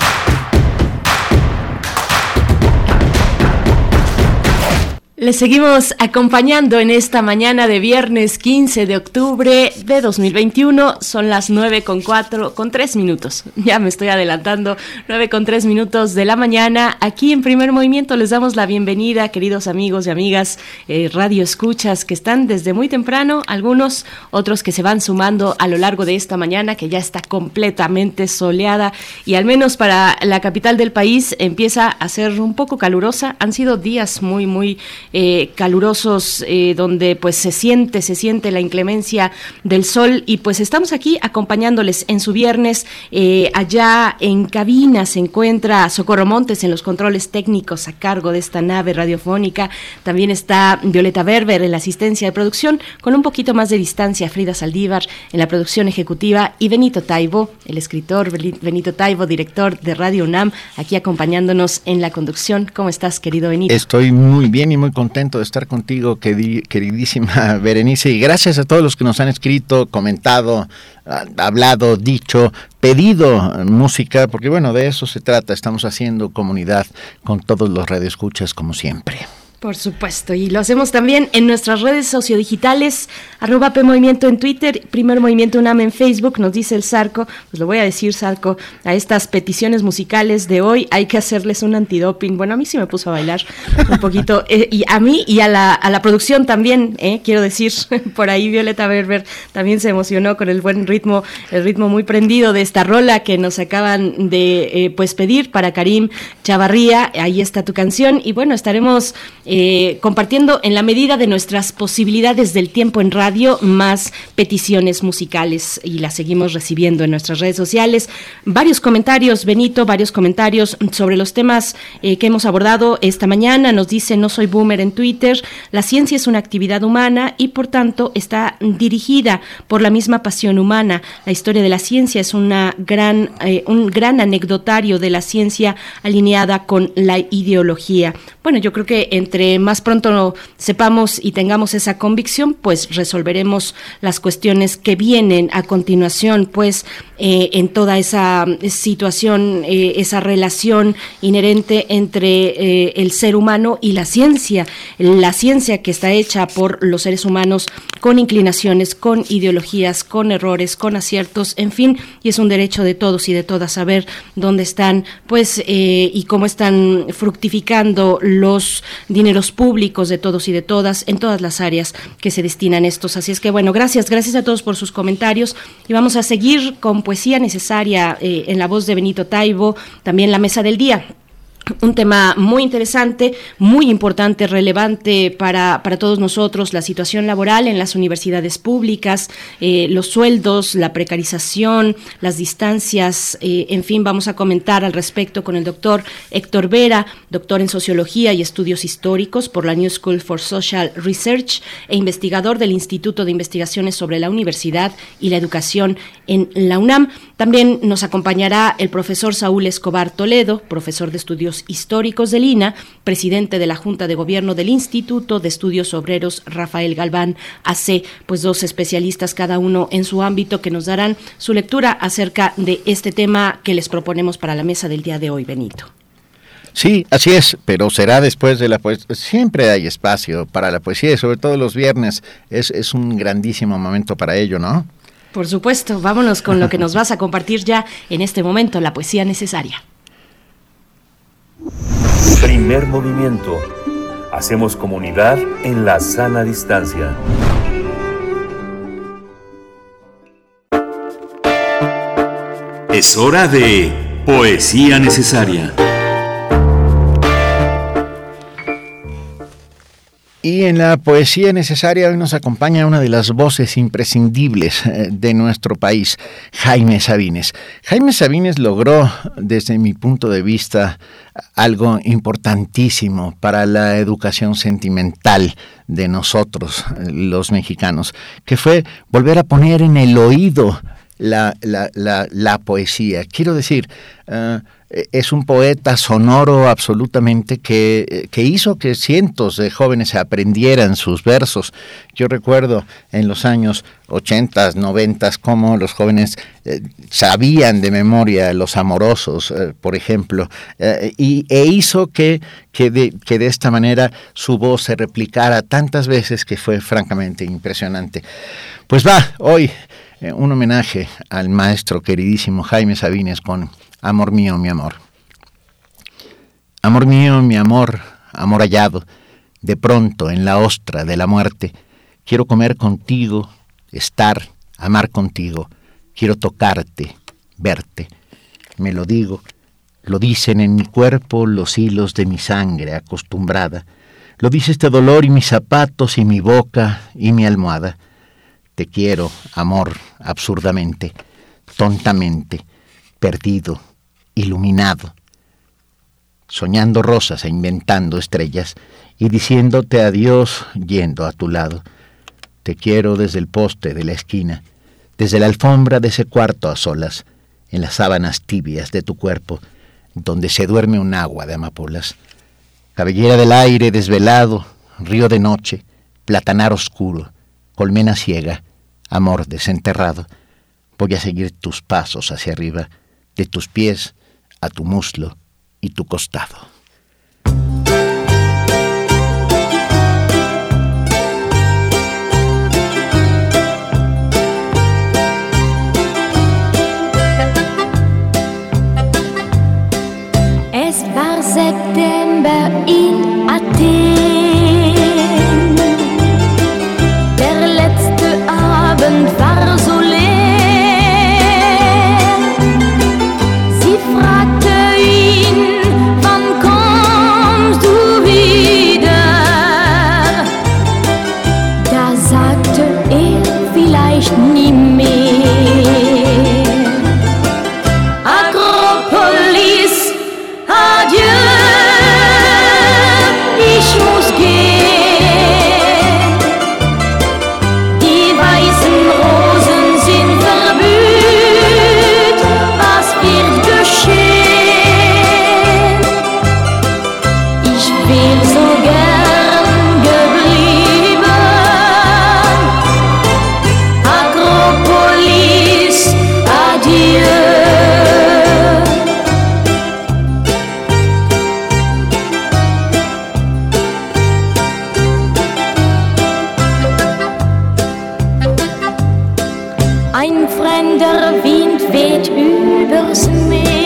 Les seguimos acompañando en esta mañana de viernes 15 de octubre de 2021. Son las 9 con 4, con 3 minutos. [laughs] Ya me estoy adelantando. 9 con 3 minutos de la mañana. Aquí en Primer Movimiento les damos la bienvenida, queridos amigos y amigas, eh, radio escuchas que están desde muy temprano. Algunos, otros que se van sumando a lo largo de esta mañana, que ya está completamente soleada y al menos para la capital del país empieza a ser un poco calurosa. Han sido días muy, muy eh, calurosos eh, donde pues se siente, se siente la inclemencia del sol y pues estamos aquí acompañándoles en su viernes. Eh, allá en cabina se encuentra Socorro Montes en los controles técnicos a cargo de esta nave radiofónica. También está Violeta Berber en la asistencia de producción con un poquito más de distancia Frida Saldívar en la producción ejecutiva y Benito Taibo, el escritor Benito Taibo, director de Radio UNAM, aquí acompañándonos en la conducción. ¿Cómo estás, querido Benito? Estoy muy bien y muy contento de estar contigo, queridísima [laughs] Berenice, y gracias a todos los que nos han escrito, comentado, hablado, dicho, pedido música, porque bueno, de eso se trata, estamos haciendo comunidad con todos los radioescuchas como siempre. Por supuesto, y lo hacemos también en nuestras redes sociodigitales, arroba P Movimiento en Twitter, Primer Movimiento UNAM en Facebook, nos dice el Zarco, pues lo voy a decir Zarco, a estas peticiones musicales de hoy hay que hacerles un antidoping. Bueno, a mí sí me puso a bailar un poquito, [laughs] eh, y a mí y a la, a la producción también, eh, quiero decir, [laughs] por ahí Violeta Berber también se emocionó con el buen ritmo, el ritmo muy prendido de esta rola que nos acaban de eh, pues pedir para Karim Chavarría, ahí está tu canción, y bueno, estaremos eh, compartiendo en la medida de nuestras posibilidades del tiempo en radio más peticiones musicales y las seguimos recibiendo en nuestras redes sociales. Varios comentarios, Benito, varios comentarios sobre los temas eh, que hemos abordado esta mañana. Nos dice, no soy boomer en Twitter, la ciencia es una actividad humana y por tanto está dirigida por la misma pasión humana. La historia de la ciencia es una gran, eh, un gran anecdotario de la ciencia alineada con la ideología. Bueno, yo creo que entre más pronto sepamos y tengamos esa convicción, pues resolveremos las cuestiones que vienen a continuación, pues eh, en toda esa situación, eh, esa relación inherente entre eh, el ser humano y la ciencia, la ciencia que está hecha por los seres humanos con inclinaciones, con ideologías, con errores, con aciertos, en fin, y es un derecho de todos y de todas saber dónde están, pues, y cómo están fructificando los dineros públicos de todos y de todas en todas las áreas que se destinan estos. Así es que, bueno, gracias, gracias a todos por sus comentarios y vamos a seguir con poesía necesaria eh, en la voz de Benito Taibo, también la mesa del día. Un tema muy interesante, muy importante, relevante para, para todos nosotros, la situación laboral en las universidades públicas, eh, los sueldos, la precarización, las distancias, eh, en fin, vamos a comentar al respecto con el doctor Héctor Vera, doctor en Sociología y Estudios Históricos por la New School for Social Research e investigador del Instituto de Investigaciones sobre la Universidad y la Educación en la UNAM. También nos acompañará el profesor Saúl Escobar Toledo, profesor de Estudios Históricos del INA, presidente de la Junta de Gobierno del Instituto de Estudios Obreros Rafael Galván AC, pues dos especialistas cada uno en su ámbito que nos darán su lectura acerca de este tema que les proponemos para la mesa del día de hoy, Benito. Sí, así es, pero será después de la poesía. Siempre hay espacio para la poesía, sobre todo los viernes. Es, es un grandísimo momento para ello, ¿no? Por supuesto, vámonos con lo que nos vas a compartir ya en este momento, la poesía necesaria. Primer movimiento. Hacemos comunidad en la sana distancia. Es hora de poesía necesaria. Y en la poesía necesaria hoy nos acompaña una de las voces imprescindibles eh, de nuestro país, Jaime Sabines. Jaime Sabines logró, desde mi punto de vista, algo importantísimo para la educación sentimental de nosotros, los mexicanos, que fue volver a poner en el oído la, la, poesía. Quiero decir, eh, es un poeta sonoro absolutamente que, que, hizo que cientos de jóvenes aprendieran sus versos. Yo recuerdo en los años 80, 90 cómo los jóvenes eh, sabían de memoria los amorosos, eh, por ejemplo, y, e hizo que, que, de, que de esta manera su voz se replicara tantas veces que fue francamente impresionante. Pues va, hoy un homenaje al maestro queridísimo Jaime Sabines con Amor mío, mi amor. Amor mío, mi amor, amor hallado, de pronto en la ostra de la muerte, quiero comer contigo, estar, amar contigo, quiero tocarte, verte. Me lo digo, lo dicen en mi cuerpo los hilos de mi sangre acostumbrada, lo dice este dolor y mis zapatos y mi boca y mi almohada. Te quiero, amor, absurdamente, tontamente, perdido, iluminado, soñando rosas e inventando estrellas y diciéndote adiós yendo a tu lado. Te quiero desde el poste de la esquina, desde la alfombra de ese cuarto a solas, en las sábanas tibias de tu cuerpo, donde se duerme un agua de amapolas. Cabellera del aire desvelado, río de noche, platanar oscuro, colmena ciega, amor desenterrado. Voy a seguir tus pasos hacia arriba, de tus pies a tu muslo y tu costado. Übers me.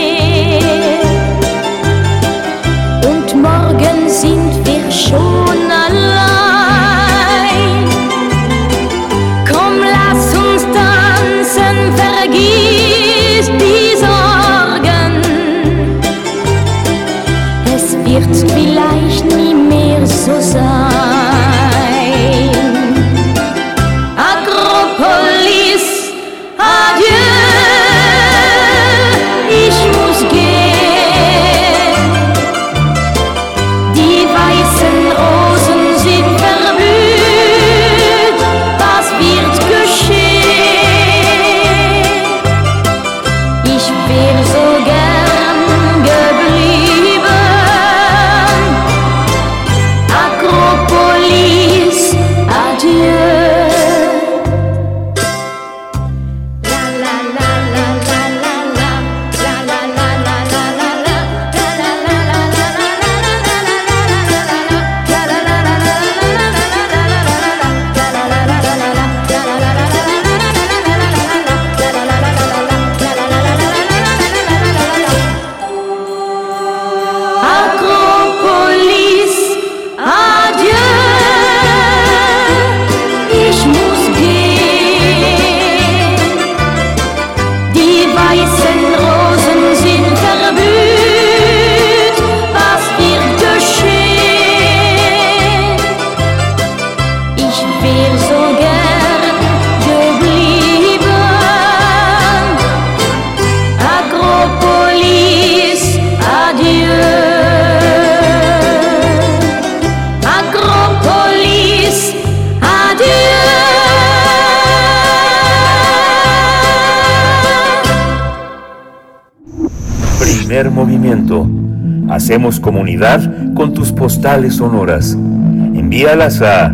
Hacemos comunidad con tus postales sonoras. Envíalas a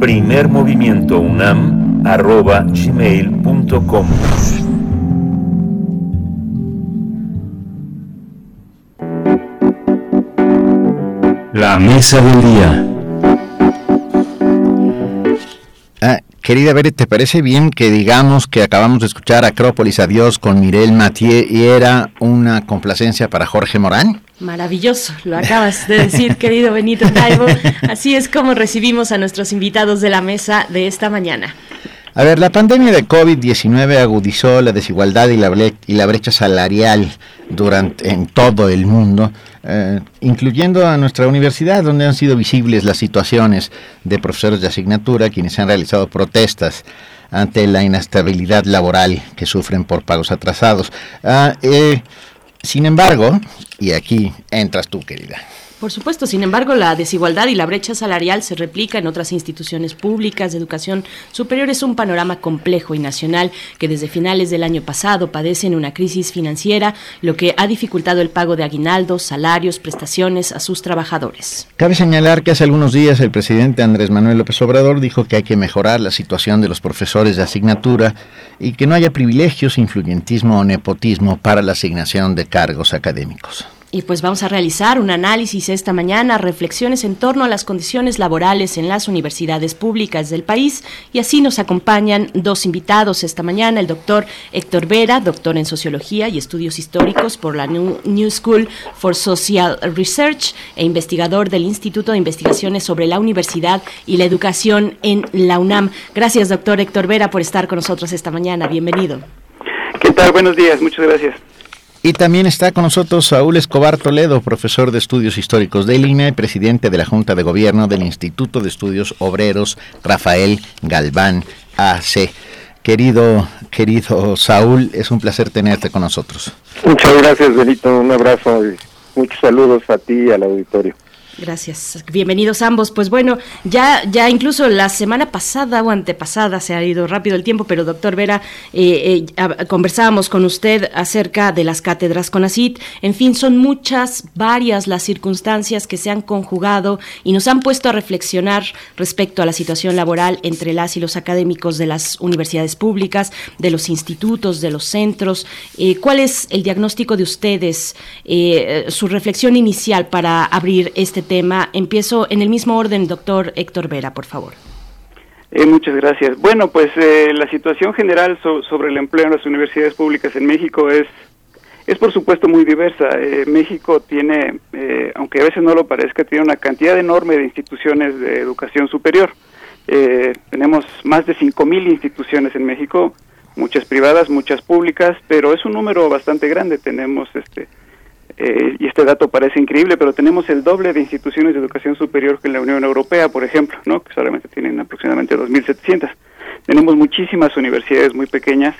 primermovimientounam.gmail.com La mesa del día. Ah, querida Bere, ¿te parece bien que digamos que acabamos de escuchar Acrópolis Adiós con Mirel Mathieu y era una complacencia para Jorge Morán? Maravilloso, lo acabas de decir, [laughs] querido Benito Taibo. Así es como recibimos a nuestros invitados de la mesa de esta mañana. A ver, la pandemia de COVID-19 agudizó la desigualdad y la, bre- y la brecha salarial durante, en todo el mundo, eh, incluyendo a nuestra universidad, donde han sido visibles las situaciones de profesores de asignatura, quienes han realizado protestas ante la inestabilidad laboral que sufren por pagos atrasados. Ah, eh, sin embargo, y aquí entras tú, querida. Por supuesto, sin embargo, la desigualdad y la brecha salarial se replica en otras instituciones públicas de educación superior. Es un panorama complejo y nacional que desde finales del año pasado padecen una crisis financiera, lo que ha dificultado el pago de aguinaldos, salarios, prestaciones a sus trabajadores. Cabe señalar que hace algunos días el presidente Andrés Manuel López Obrador dijo que hay que mejorar la situación de los profesores de asignatura y que no haya privilegios, influyentismo o nepotismo para la asignación de cargos académicos. Y pues vamos a realizar un análisis esta mañana, reflexiones en torno a las condiciones laborales en las universidades públicas del país. Y así nos acompañan dos invitados esta mañana, el doctor Héctor Vera, doctor en Sociología y Estudios Históricos por la New, School for Social Research e investigador del Instituto de Investigaciones sobre la Universidad y la Educación en la UNAM. Gracias, doctor Héctor Vera, por estar con nosotros esta mañana. Bienvenido. ¿Qué tal? Buenos días, muchas gracias. Y también está con nosotros Saúl Escobar Toledo, profesor de Estudios Históricos del INE, presidente de la Junta de Gobierno del Instituto de Estudios Obreros Rafael Galván AC. Querido, querido Saúl, es un placer tenerte con nosotros. Muchas gracias, Benito. Un abrazo y muchos saludos a ti y al auditorio. Gracias. Bienvenidos ambos. Pues bueno, ya, ya incluso la semana pasada o antepasada se ha ido rápido el tiempo, pero doctor Vera, eh, eh, conversábamos con usted acerca de las cátedras CONACIT. En fin, son muchas, varias las circunstancias que se han conjugado y nos han puesto a reflexionar respecto a la situación laboral entre las y los académicos de las universidades públicas, de los institutos, de los centros. Eh, ¿Cuál es el diagnóstico de ustedes, su reflexión inicial para abrir este tema? Empiezo en el mismo orden, doctor Héctor Vera, por favor. Eh, muchas gracias. Bueno, pues eh, la situación general so- sobre el empleo en las universidades públicas en México es, es por supuesto muy diversa. Eh, México tiene, eh, aunque a veces no lo parezca, tiene una cantidad enorme de instituciones de educación superior. Eh, tenemos más de 5.000 instituciones en México, muchas privadas, muchas públicas, pero es un número bastante grande. Tenemos este eh, y este dato parece increíble, pero tenemos el doble de instituciones de educación superior que en la Unión Europea, por ejemplo, ¿no? que solamente tienen aproximadamente 2.700. Tenemos muchísimas universidades muy pequeñas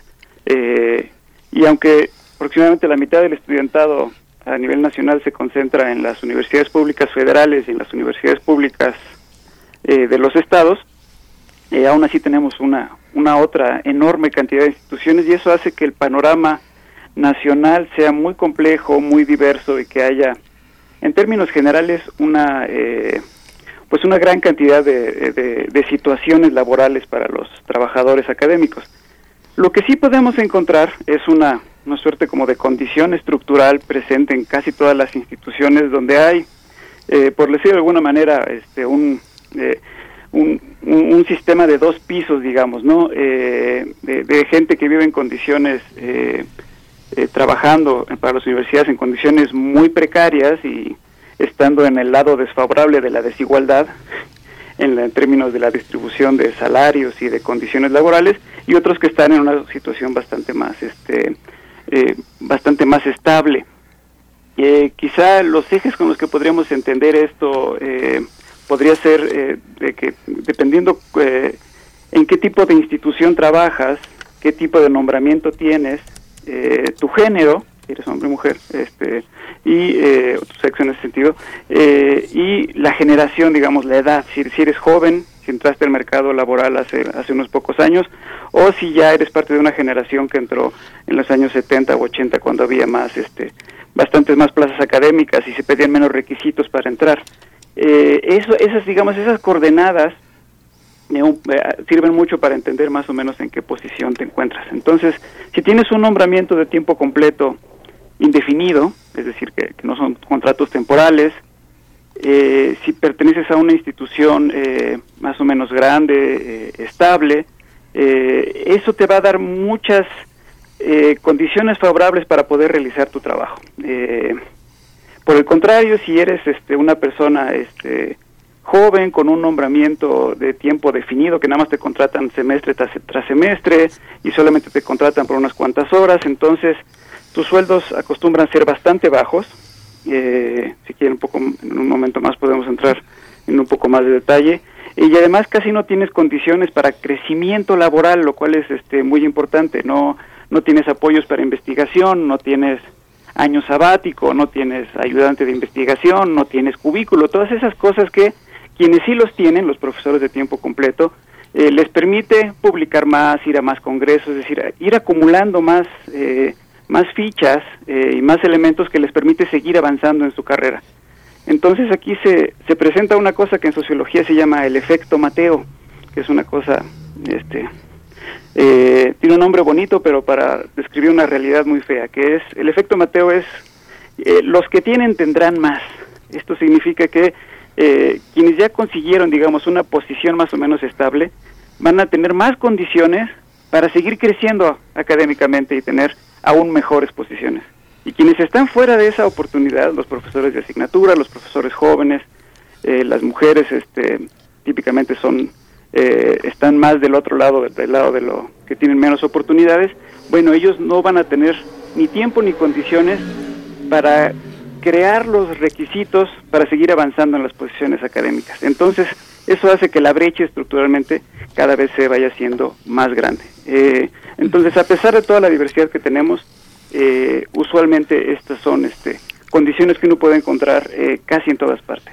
eh, y aunque aproximadamente la mitad del estudiantado a nivel nacional se concentra en las universidades públicas federales y en las universidades públicas eh, de los estados, eh, aún así tenemos una, una otra enorme cantidad de instituciones y eso hace que el panorama nacional sea muy complejo, muy diverso y que haya, en términos generales, una eh, pues una gran cantidad de, de- situaciones laborales para los trabajadores académicos. Lo que sí podemos encontrar es una, una suerte como de condición estructural presente en casi todas las instituciones donde hay, eh, por decir de alguna manera, este, un, eh, un, un- sistema de dos pisos, digamos, ¿no? Eh, de, de gente que vive en condiciones, eh, trabajando para las universidades en condiciones muy precarias y estando en el lado desfavorable de la desigualdad, en, la- en términos de la distribución de salarios y de condiciones laborales y otros que están en una situación bastante más este eh, bastante más estable. Eh, quizá los ejes con los que podríamos entender esto eh, podría ser eh, de que dependiendo en qué tipo de institución trabajas qué tipo de nombramiento tienes eh, tu género si eres hombre o mujer este y eh, tu sexo en ese sentido eh, y la generación digamos la edad si, si eres joven si entraste al mercado laboral hace hace unos pocos años o si ya eres parte de una generación que entró en los años 70 o 80 cuando había más este bastantes más plazas académicas y se pedían menos requisitos para entrar. Eh, eso esas digamos esas coordenadas eh, sirven mucho para entender más o menos en qué posición te encuentras. Entonces, si tienes un nombramiento de tiempo completo indefinido, es decir, que, no son contratos temporales, eh, si perteneces a una institución eh, más o menos grande, eh, estable, eso te va a dar muchas condiciones favorables para poder realizar tu trabajo. Por el contrario, si eres este, una persona este, joven con un nombramiento de tiempo definido, que nada más te contratan semestre tras, semestre y solamente te contratan por unas cuantas horas, entonces tus sueldos acostumbran ser bastante bajos. Eh, si quieren un poco en un momento más podemos entrar en un poco más de detalle y además casi no tienes condiciones para crecimiento laboral, lo cual es este muy importante. No no tienes apoyos para investigación, no tienes año sabático, no tienes ayudante de investigación, no tienes cubículo, todas esas cosas que quienes sí los tienen, los profesores de tiempo completo, eh, les permite publicar más, ir a más congresos, es decir, ir acumulando más, eh, más fichas eh, y más elementos que les permite seguir avanzando en su carrera. Entonces aquí se, se presenta una cosa que en sociología se llama el efecto Mateo, que es una cosa, este, eh, tiene un nombre bonito, pero para describir una realidad muy fea, que es, el efecto Mateo es, eh, los que tienen tendrán más. Esto significa que eh, quienes ya consiguieron, digamos, una posición más o menos estable, van a tener más condiciones para seguir creciendo académicamente y tener aún mejores posiciones. Y quienes están fuera de esa oportunidad, los profesores de asignatura, los profesores jóvenes, eh, las mujeres, este, típicamente son eh, están más del otro lado, del lado de lo que tienen menos oportunidades. Bueno, ellos no van a tener ni tiempo ni condiciones para crear los requisitos para seguir avanzando en las posiciones académicas. Entonces, eso hace que la brecha estructuralmente cada vez se vaya siendo más grande. Eh, entonces, a pesar de toda la diversidad que tenemos, eh, usualmente estas son este, condiciones que uno puede encontrar eh, casi en todas partes.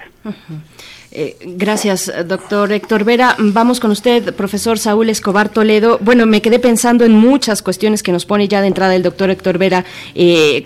Eh, gracias, doctor Héctor Vera. Vamos con usted, profesor Saúl Escobar Toledo. Bueno, me quedé pensando en muchas cuestiones que nos pone ya de entrada el doctor Héctor Vera. Eh,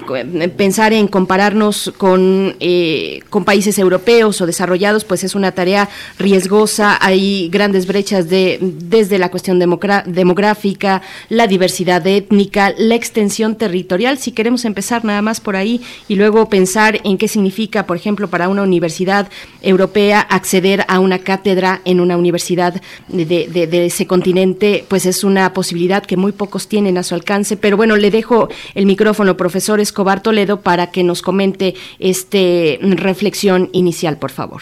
pensar en compararnos con, eh, con países europeos o desarrollados, pues es una tarea riesgosa. Hay grandes brechas de, desde la cuestión demográfica, la diversidad étnica, la extensión territorial. Si queremos empezar nada más por ahí y luego pensar en qué significa, por ejemplo, para una universidad europea acceder a una cátedra en una universidad de, de- de ese continente, pues es una posibilidad que muy pocos tienen a su alcance. Pero bueno, le dejo el micrófono, profesor Escobar Toledo, para que nos comente este reflexión inicial, por favor.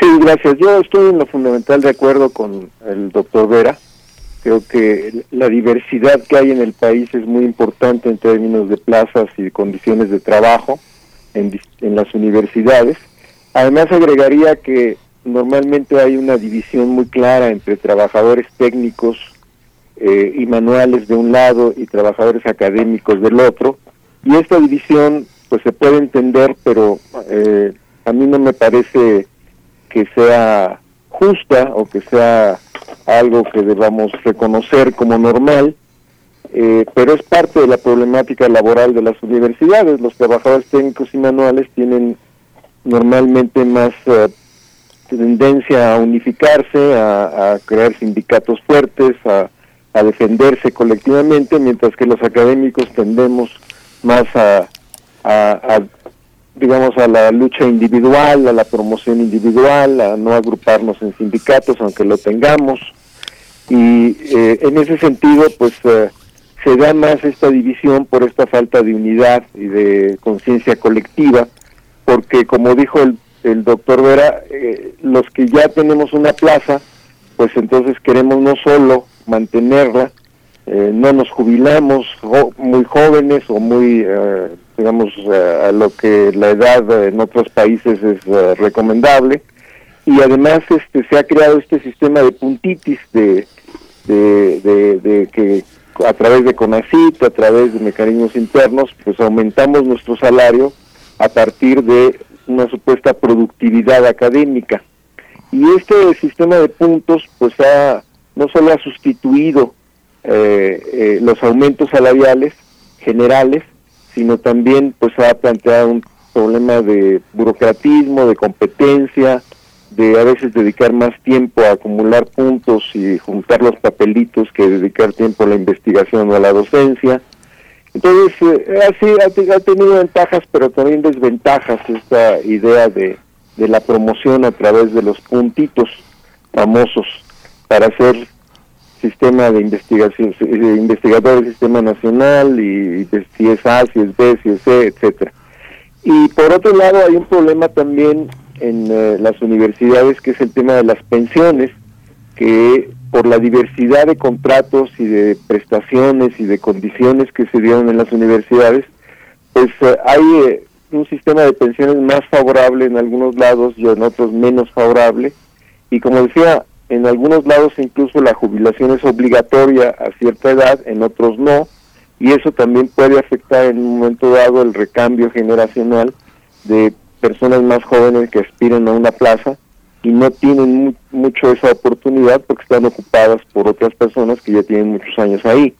Sí, gracias. Yo estoy en lo fundamental de acuerdo con el doctor Vera. Creo que la diversidad que hay en el país es muy importante en términos de plazas y de condiciones de trabajo. en las universidades. Además agregaría que normalmente hay una división muy clara entre trabajadores técnicos eh, y manuales de un lado y trabajadores académicos del otro. Y esta división pues se puede entender, pero eh, a mí no me parece que sea justa o que sea algo que debamos reconocer como normal, eh, pero es parte de la problemática laboral de las universidades. Los trabajadores técnicos y manuales tienen normalmente más eh, tendencia a unificarse, a, crear sindicatos fuertes, a, defenderse colectivamente, mientras que los académicos tendemos más a, digamos, a la lucha individual, a la promoción individual, a no agruparnos en sindicatos, aunque lo tengamos. Y eh, en ese sentido, pues eh, se da más esta división por esta falta de unidad y de conciencia colectiva, porque como dijo el, el doctor Vera, eh, los que ya tenemos una plaza, pues entonces queremos no solo mantenerla, eh, no nos jubilamos muy jóvenes o muy, eh, digamos, eh, a lo que la edad en otros países es eh, recomendable, y además este se ha creado este sistema de puntitis de, de, de- de que a través de CONACIT, a través de mecanismos internos, pues aumentamos nuestro salario a partir de una supuesta productividad académica. Y este sistema de puntos, pues ha, no solo ha sustituido eh, eh, los aumentos salariales generales, sino también pues ha planteado un problema de burocratismo, de competencia, de a veces dedicar más tiempo a acumular puntos y juntar los papelitos que dedicar tiempo a la investigación o a la docencia. Entonces, eh, así ha, te- ha tenido ventajas, pero también desventajas esta idea de, de la promoción a través de los puntitos famosos para hacer sistema de investigación, eh, investigador del sistema nacional y, y si es A, si es B, si es C, etcétera. Y por otro lado hay un problema también en eh, las universidades que es el tema de las pensiones, que por la diversidad de contratos y de prestaciones y de condiciones que se dieron en las universidades, pues eh, hay eh, un sistema de pensiones más favorable en algunos lados y en otros menos favorable. Y como decía, en algunos lados incluso la jubilación es obligatoria a cierta edad, en otros no, y eso también puede afectar en un momento dado el recambio generacional de personas más jóvenes que aspiran a una plaza y no tienen mu- mucho esa oportunidad porque están ocupadas por otras personas que ya tienen muchos años ahí.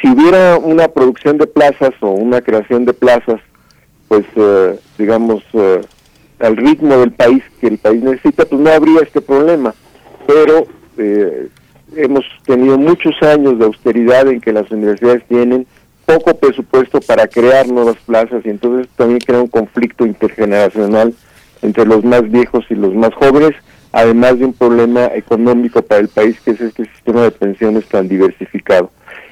Si hubiera una producción de plazas o una creación de plazas, pues eh, digamos eh, al ritmo del país que el país necesita, pues no habría este problema. Pero eh, hemos tenido muchos años de austeridad en que las universidades tienen poco presupuesto para crear nuevas plazas y entonces también crea un conflicto intergeneracional entre los más viejos y los más jóvenes, además de un problema económico para el país que es este sistema de pensiones tan diversificado.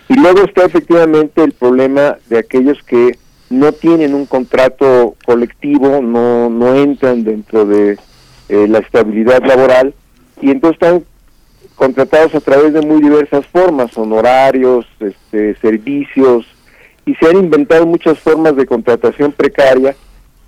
Y luego está efectivamente el problema de aquellos que no tienen un contrato colectivo, no, no entran dentro de eh, la estabilidad laboral y entonces están contratados a través de muy diversas formas, honorarios, este, servicios, y se han inventado muchas formas de contratación precaria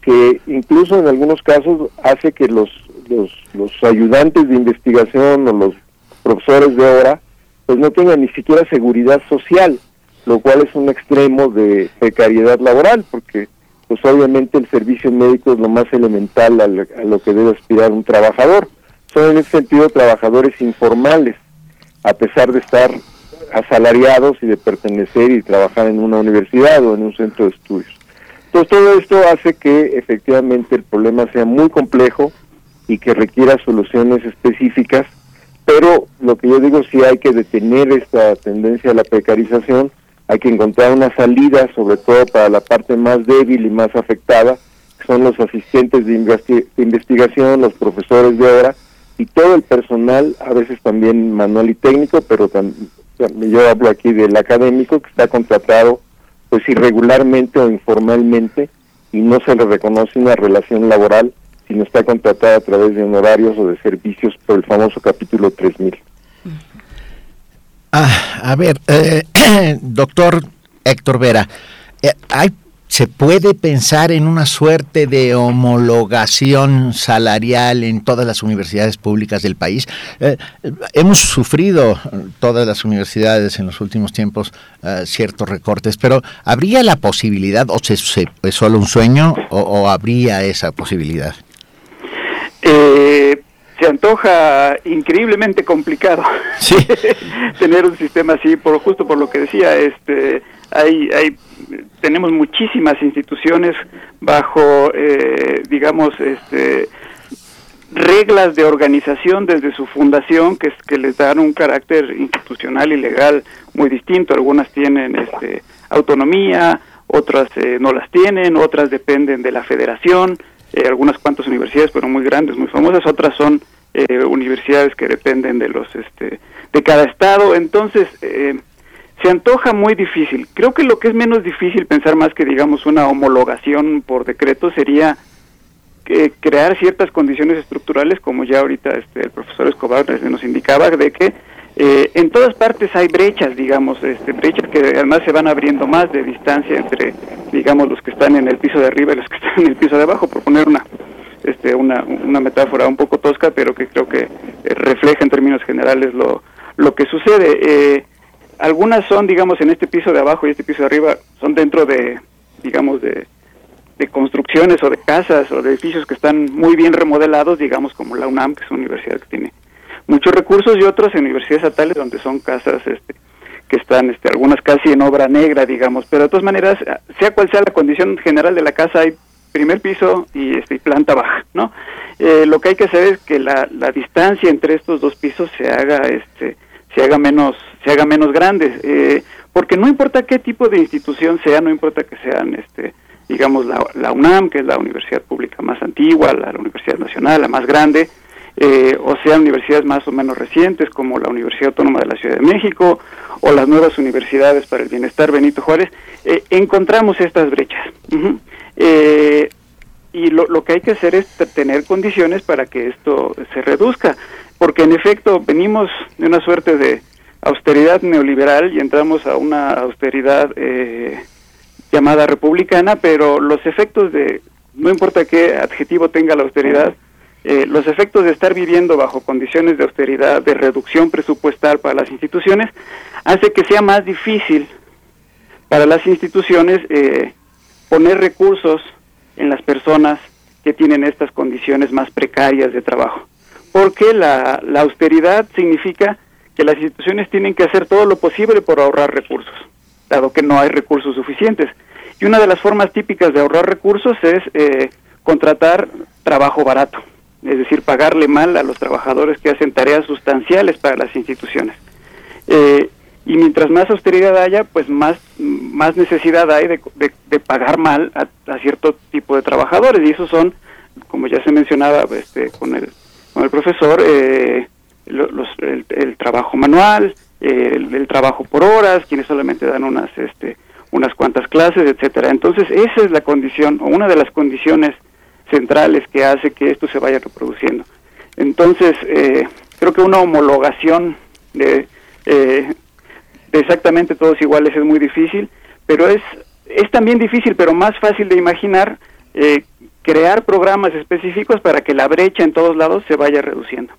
que incluso en algunos casos hace que los, los, ayudantes de investigación o los profesores de hora pues no tengan ni siquiera seguridad social, lo cual es un extremo de precariedad laboral, porque pues obviamente el servicio médico es lo más elemental a lo, a lo que debe aspirar un trabajador. Son en ese sentido trabajadores informales, a pesar de estar asalariados y de pertenecer y trabajar en una universidad o en un centro de estudios. Entonces todo esto hace que efectivamente el problema sea muy complejo y que requiera soluciones específicas, pero lo que yo digo sí hay que detener esta tendencia a la precarización, hay que encontrar una salida sobre todo para la parte más débil y más afectada, que son los asistentes de, investi- de investigación, los profesores de hora y todo el personal, a veces también manual y técnico, pero yo hablo aquí del académico que está contratado pues irregularmente o informalmente y no se le reconoce una relación laboral sino está contratada a través de honorarios o de servicios por el famoso capítulo 3000. Ah, a ver, eh, [clears throat] doctor Héctor Vera, eh, hay ¿Se puede pensar en una suerte de homologación salarial en todas las universidades públicas del país? Eh, hemos sufrido todas las universidades en los últimos tiempos eh, ciertos recortes, pero ¿habría la posibilidad, o se, se- es solo un sueño, o, o habría esa posibilidad? Eh, se antoja increíblemente complicado [laughs] tener un sistema así, por justo por lo que decía, este, hay, hay, tenemos muchísimas instituciones bajo, eh, digamos, este, reglas de organización desde su fundación que, que les dan un carácter institucional y legal muy distinto. Algunas tienen este, autonomía, otras eh, no las tienen, otras dependen de la federación, eh, algunas cuantas universidades, pero muy grandes, muy famosas, otras son eh, universidades que dependen de los este, de cada estado. Entonces, eh, se antoja muy difícil. Creo que lo que es menos difícil pensar más que digamos una homologación por decreto sería que crear ciertas condiciones estructurales, como ya ahorita este, el profesor Escobar nos indicaba, de que eh, en todas partes hay brechas, digamos, este, brechas que además se van abriendo más de distancia entre, digamos, los que están en el piso de arriba y los que [laughs] están en el piso de abajo, por poner una, este, una, una metáfora un poco tosca, pero que creo que eh, refleja en términos generales lo, lo que sucede. Eh, algunas son, digamos, en este piso de abajo y este piso de arriba, son dentro de, digamos, de, de construcciones o de casas o de edificios que están muy bien remodelados, digamos, como la UNAM, que es una universidad que tiene muchos recursos, y otros en universidades estatales donde son casas este, que están, este, algunas casi en obra negra, digamos, pero de todas maneras, sea cual sea la condición general de la casa, hay primer piso y este, planta baja, ¿no? Eh, lo que hay que hacer es que la, la distancia entre estos dos pisos se haga, este, se haga menos, se haga menos grande, eh, porque no importa qué tipo de institución sea, no importa que sean, este, digamos, la, UNAM, que es la universidad pública más antigua, la, Universidad Nacional, la más grande, eh, o sean universidades más o menos recientes, como la Universidad Autónoma de la Ciudad de México, o las nuevas universidades para el bienestar Benito Juárez, eh, encontramos estas brechas. Eh, y lo, lo que hay que hacer es tener condiciones para que esto se reduzca, porque en efecto venimos de una suerte de austeridad neoliberal y entramos a una austeridad eh, llamada republicana, pero los efectos de, no importa qué adjetivo tenga la austeridad, eh, los efectos de estar viviendo bajo condiciones de austeridad, de reducción presupuestal para las instituciones, hace que sea más difícil para las instituciones eh, poner recursos en las personas que tienen estas condiciones más precarias de trabajo. Porque la, la austeridad significa que las instituciones tienen que hacer todo lo posible por ahorrar recursos, dado que no hay recursos suficientes. Y una de las formas típicas de ahorrar recursos es eh, contratar trabajo barato, es decir, pagarle mal a los trabajadores que hacen tareas sustanciales para las instituciones. Eh, y mientras más austeridad haya, pues más, más necesidad hay de, de- de pagar mal a, a cierto tipo de trabajadores. Y esos son, como ya se mencionaba este, con, el, con el profesor, eh, lo- los, el, trabajo manual, eh, el, el trabajo por horas, quienes solamente dan unas, este, unas cuantas clases, etcétera. Entonces, esa es la condición, o una de las condiciones centrales que hace que esto se vaya reproduciendo. Entonces, eh, creo que una homologación de, eh, de exactamente todos iguales es muy difícil, pero es, es también difícil, pero más fácil de imaginar, eh, crear programas específicos para que la brecha en todos lados se vaya reduciendo.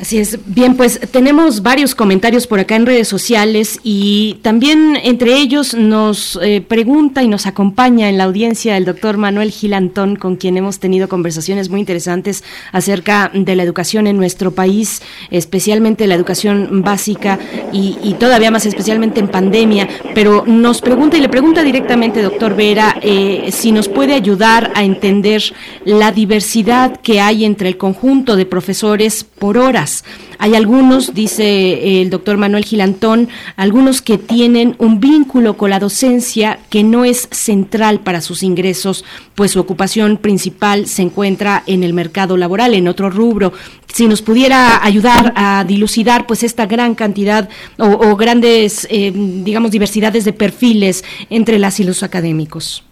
Así es. Bien, pues tenemos varios comentarios por acá en redes sociales y también entre ellos nos eh, pregunta y nos acompaña en la audiencia el doctor Manuel Gilantón, con quien hemos tenido conversaciones muy interesantes acerca de la educación en nuestro país, especialmente la educación básica y, todavía más especialmente en pandemia. Pero nos pregunta y le pregunta directamente, doctor Vera, eh, si nos puede ayudar a entender la diversidad que hay entre el conjunto de profesores por horas. Hay algunos, dice el doctor Manuel Gilantón, algunos que tienen un vínculo con la docencia que no es central para sus ingresos, pues su ocupación principal se encuentra en el mercado laboral, en otro rubro. Si nos pudiera ayudar a dilucidar pues esta gran cantidad o, o grandes, eh, digamos, diversidades de perfiles entre las y los académicos.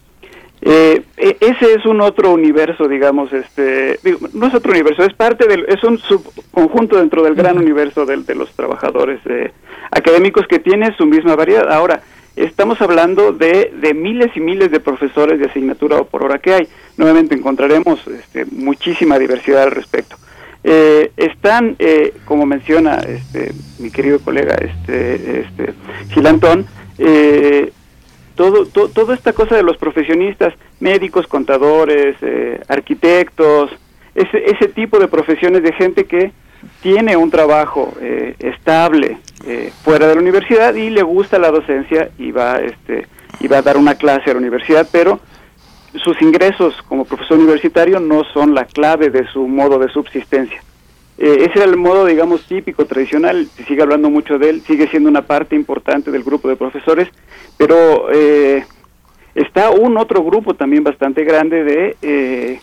Eh, e- ese es un otro universo, digamos, este, digo, no es otro universo, es parte del, es un subconjunto dentro del gran universo del- de, los trabajadores eh, académicos que tiene su misma variedad. Ahora, estamos hablando de, de miles y miles de profesores de asignatura o por hora que hay. Nuevamente encontraremos este, muchísima diversidad al respecto. Eh, están, eh, como menciona este, mi querido colega este, este, Gilantón, eh, todo, to- toda esta cosa de los profesionistas, médicos, contadores, eh, arquitectos, ese, ese tipo de profesiones de gente que tiene un trabajo eh, estable eh, fuera de la universidad y le gusta la docencia y va, este, y va a dar una clase a la universidad, pero sus ingresos como profesor universitario no son la clave de su modo de subsistencia. Eh, ese era el modo, digamos, típico, tradicional, se sigue hablando mucho de él, sigue siendo una parte importante del grupo de profesores, pero eh, está un otro grupo también bastante grande de, eh,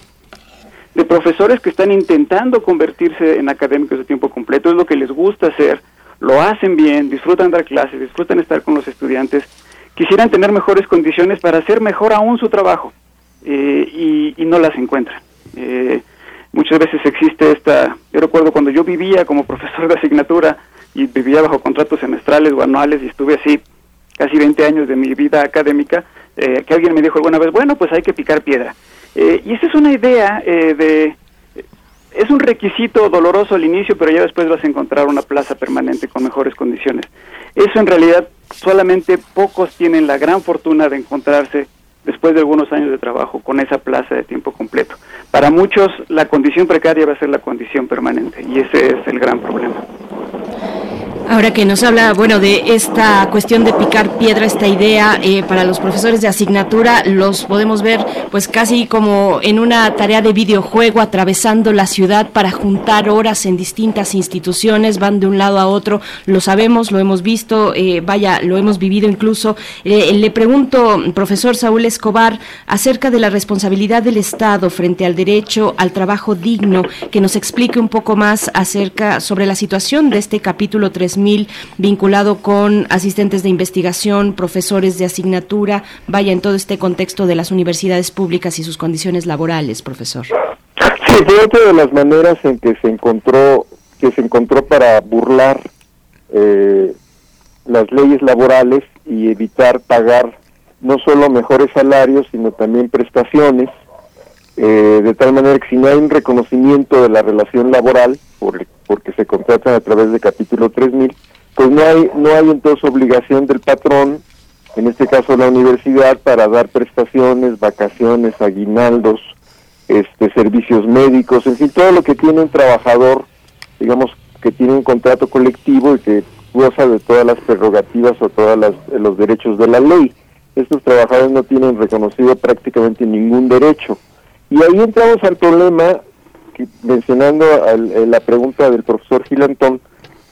de profesores que están intentando convertirse en académicos de tiempo completo, es lo que les gusta hacer, lo hacen bien, disfrutan dar clases, disfrutan estar con los estudiantes, quisieran tener mejores condiciones para hacer mejor aún su trabajo eh, y, y no las encuentran. Eh, muchas veces existe esta, yo recuerdo cuando yo vivía como profesor de asignatura y vivía bajo contratos semestrales o anuales y estuve así casi 20 años de mi vida académica, eh, que alguien me dijo alguna vez, bueno, pues hay que picar piedra. Eh, y esa es una idea eh, de... Es un requisito doloroso al inicio, pero ya después vas a encontrar una plaza permanente con mejores condiciones. Eso en realidad solamente pocos tienen la gran fortuna de encontrarse después de algunos años de trabajo con esa plaza de tiempo completo. Para muchos la condición precaria va a ser la condición permanente y ese es el gran problema. Ahora que nos habla, bueno, de esta cuestión de picar piedra, esta idea eh, para los profesores de asignatura, los podemos ver pues casi como en una tarea de videojuego atravesando la ciudad para juntar horas en distintas instituciones, van de un lado a otro, lo sabemos, lo hemos visto, eh, vaya, lo hemos vivido incluso. Eh, le pregunto, profesor Saúl Escobar, acerca de la responsabilidad del Estado frente al derecho al trabajo digno, que nos explique un poco más acerca sobre la situación de este capítulo 3000 vinculado con asistentes de investigación, profesores de asignatura, vaya en todo este contexto de las universidades públicas y sus condiciones laborales, profesor. Sí, fue otra de las maneras en que se encontró que se encontró para burlar eh, las leyes laborales y evitar pagar no solo mejores salarios sino también prestaciones eh, de tal manera que si no hay un reconocimiento de la relación laboral por, porque se contratan a través de capítulo 3000 pues no hay no hay entonces obligación del patrón en este caso la universidad para dar prestaciones vacaciones aguinaldos este servicios médicos en fin todo lo que tiene un trabajador digamos que tiene un contrato colectivo y que goza de todas las prerrogativas o todos los derechos de la ley. Estos trabajadores no tienen reconocido prácticamente ningún derecho y ahí entramos al problema, mencionando al- eh, la pregunta del profesor Gilantón,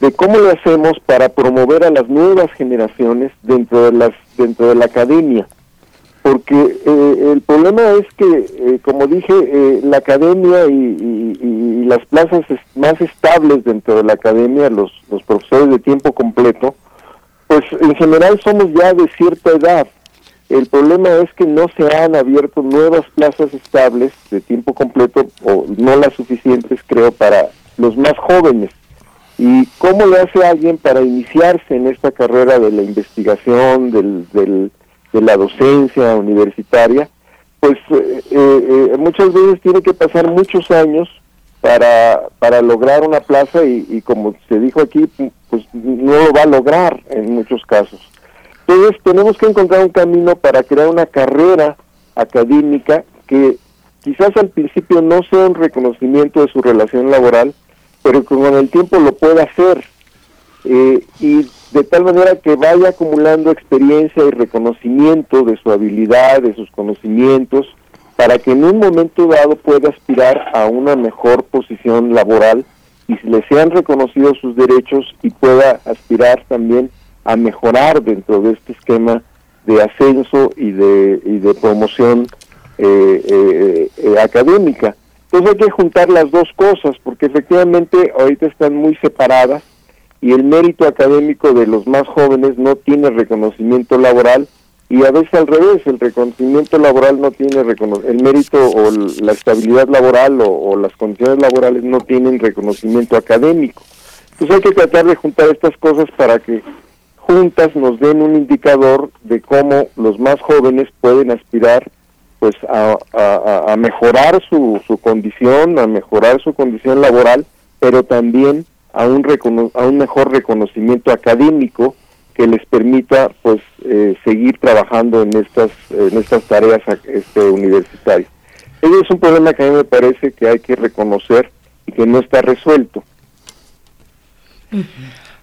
de cómo le hacemos para promover a las nuevas generaciones dentro de las dentro de la academia. Porque eh, el problema es que, eh, como dije, eh, la academia y, y- y- las plazas más estables dentro de la academia, los, los profesores de tiempo completo, pues en general somos ya de cierta edad. El problema es que no se han abierto nuevas plazas estables de tiempo completo o no las suficientes, creo, para los más jóvenes. ¿Y cómo le hace alguien para iniciarse en esta carrera de la investigación, del, del- de la docencia universitaria? Pues eh, eh, eh, muchas veces tiene que pasar muchos años para, para lograr una plaza y, y como se dijo aquí, pues no lo va a lograr en muchos casos. Entonces tenemos que encontrar un camino para crear una carrera académica que quizás al principio no sea un reconocimiento de su relación laboral, pero que con el tiempo lo pueda hacer. Eh, y de tal manera que vaya acumulando experiencia y reconocimiento de su habilidad, de sus conocimientos, para que en un momento dado pueda aspirar a una mejor posición laboral y le sean reconocidos sus derechos y pueda aspirar también a mejorar dentro de este esquema de ascenso y de, y de promoción eh, eh, eh, académica. Entonces hay que juntar las dos cosas porque efectivamente ahorita están muy separadas y el mérito académico de los más jóvenes no tiene reconocimiento laboral y a veces al revés, el reconocimiento laboral no tiene el mérito o la estabilidad laboral o las condiciones laborales no tienen reconocimiento académico. Entonces hay que tratar de juntar estas cosas para que juntas nos den un indicador de cómo los más jóvenes pueden aspirar pues a, a- a mejorar su, su condición, a mejorar su condición laboral, pero también a un, recono- a un mejor reconocimiento académico que les permita pues eh, seguir trabajando en estas en estas tareas este, universitarias. Ese es un problema que a mí me parece que hay que reconocer y que no está resuelto.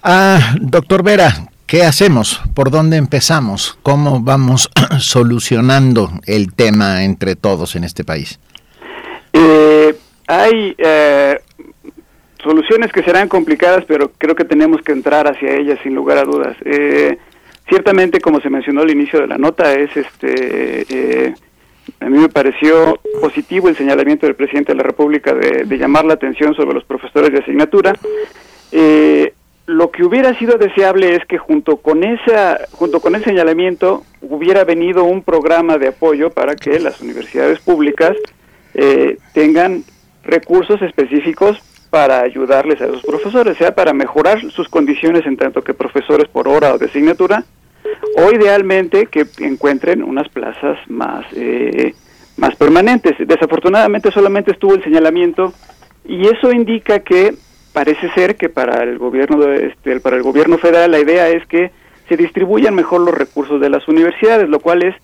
Ah, doctor Vera, ¿qué hacemos? ¿Por dónde empezamos? ¿Cómo vamos [clears throat] solucionando el tema entre todos en este país? Eh, hay eh, soluciones que serán complicadas, pero creo que tenemos que entrar hacia ellas sin lugar a dudas. Eh, ciertamente, como se mencionó al inicio de la nota, es este. eh, a mí me pareció positivo el señalamiento del presidente de la República de, de llamar la atención sobre los profesores de asignatura. Eh, lo que hubiera sido deseable es que junto con esa junto con ese señalamiento hubiera venido un programa de apoyo para que las universidades públicas eh, tengan recursos específicos para ayudarles a esos profesores, sea para mejorar sus condiciones en tanto que profesores por hora o de asignatura, o idealmente que encuentren unas plazas más eh, más permanentes. Desafortunadamente solamente estuvo el señalamiento y eso indica que parece ser que para el gobierno de este, para el gobierno federal la idea es que se distribuyan mejor los recursos de las universidades, lo cual es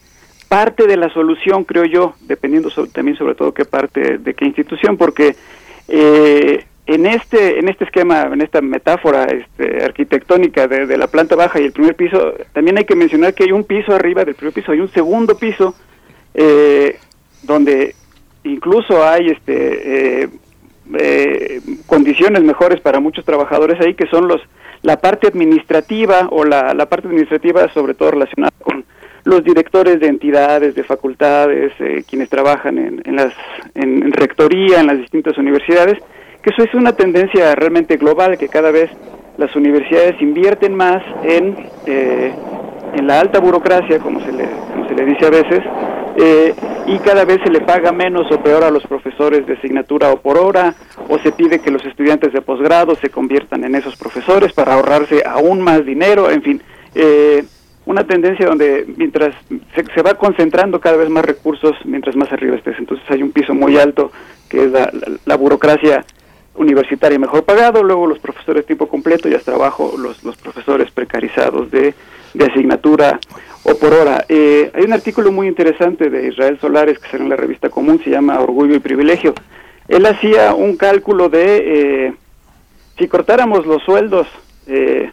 parte de la solución, creo yo, dependiendo so- también sobre todo qué parte de qué institución, porque eh, en este en este esquema, en esta metáfora este, arquitectónica de, de la planta baja y el primer piso, también hay que mencionar que hay un piso arriba del primer piso, hay un segundo piso eh, donde incluso hay este eh, eh, condiciones mejores para muchos trabajadores ahí que son los la parte administrativa o la, la parte administrativa sobre todo relacionada con los directores de entidades, de facultades, eh, quienes trabajan en, en las en, rectoría, en las distintas universidades, que eso es una tendencia realmente global, que cada vez las universidades invierten más en, eh, en la alta burocracia, como se le, como se le dice a veces, eh, y cada vez se le paga menos o peor a los profesores de asignatura o por hora, o se pide que los estudiantes de posgrado se conviertan en esos profesores para ahorrarse aún más dinero, en fin, eh, una tendencia donde mientras se, se va concentrando cada vez más recursos, mientras más arriba estés, entonces hay un piso muy alto que es la, la- la burocracia universitaria mejor pagado, luego los profesores tiempo completo y hasta abajo los, los profesores precarizados de, de asignatura o por hora. Eh, hay un artículo muy interesante de Israel Solares que sale en la revista Común, se llama Orgullo y Privilegio. Él hacía un cálculo de eh, si cortáramos los sueldos eh,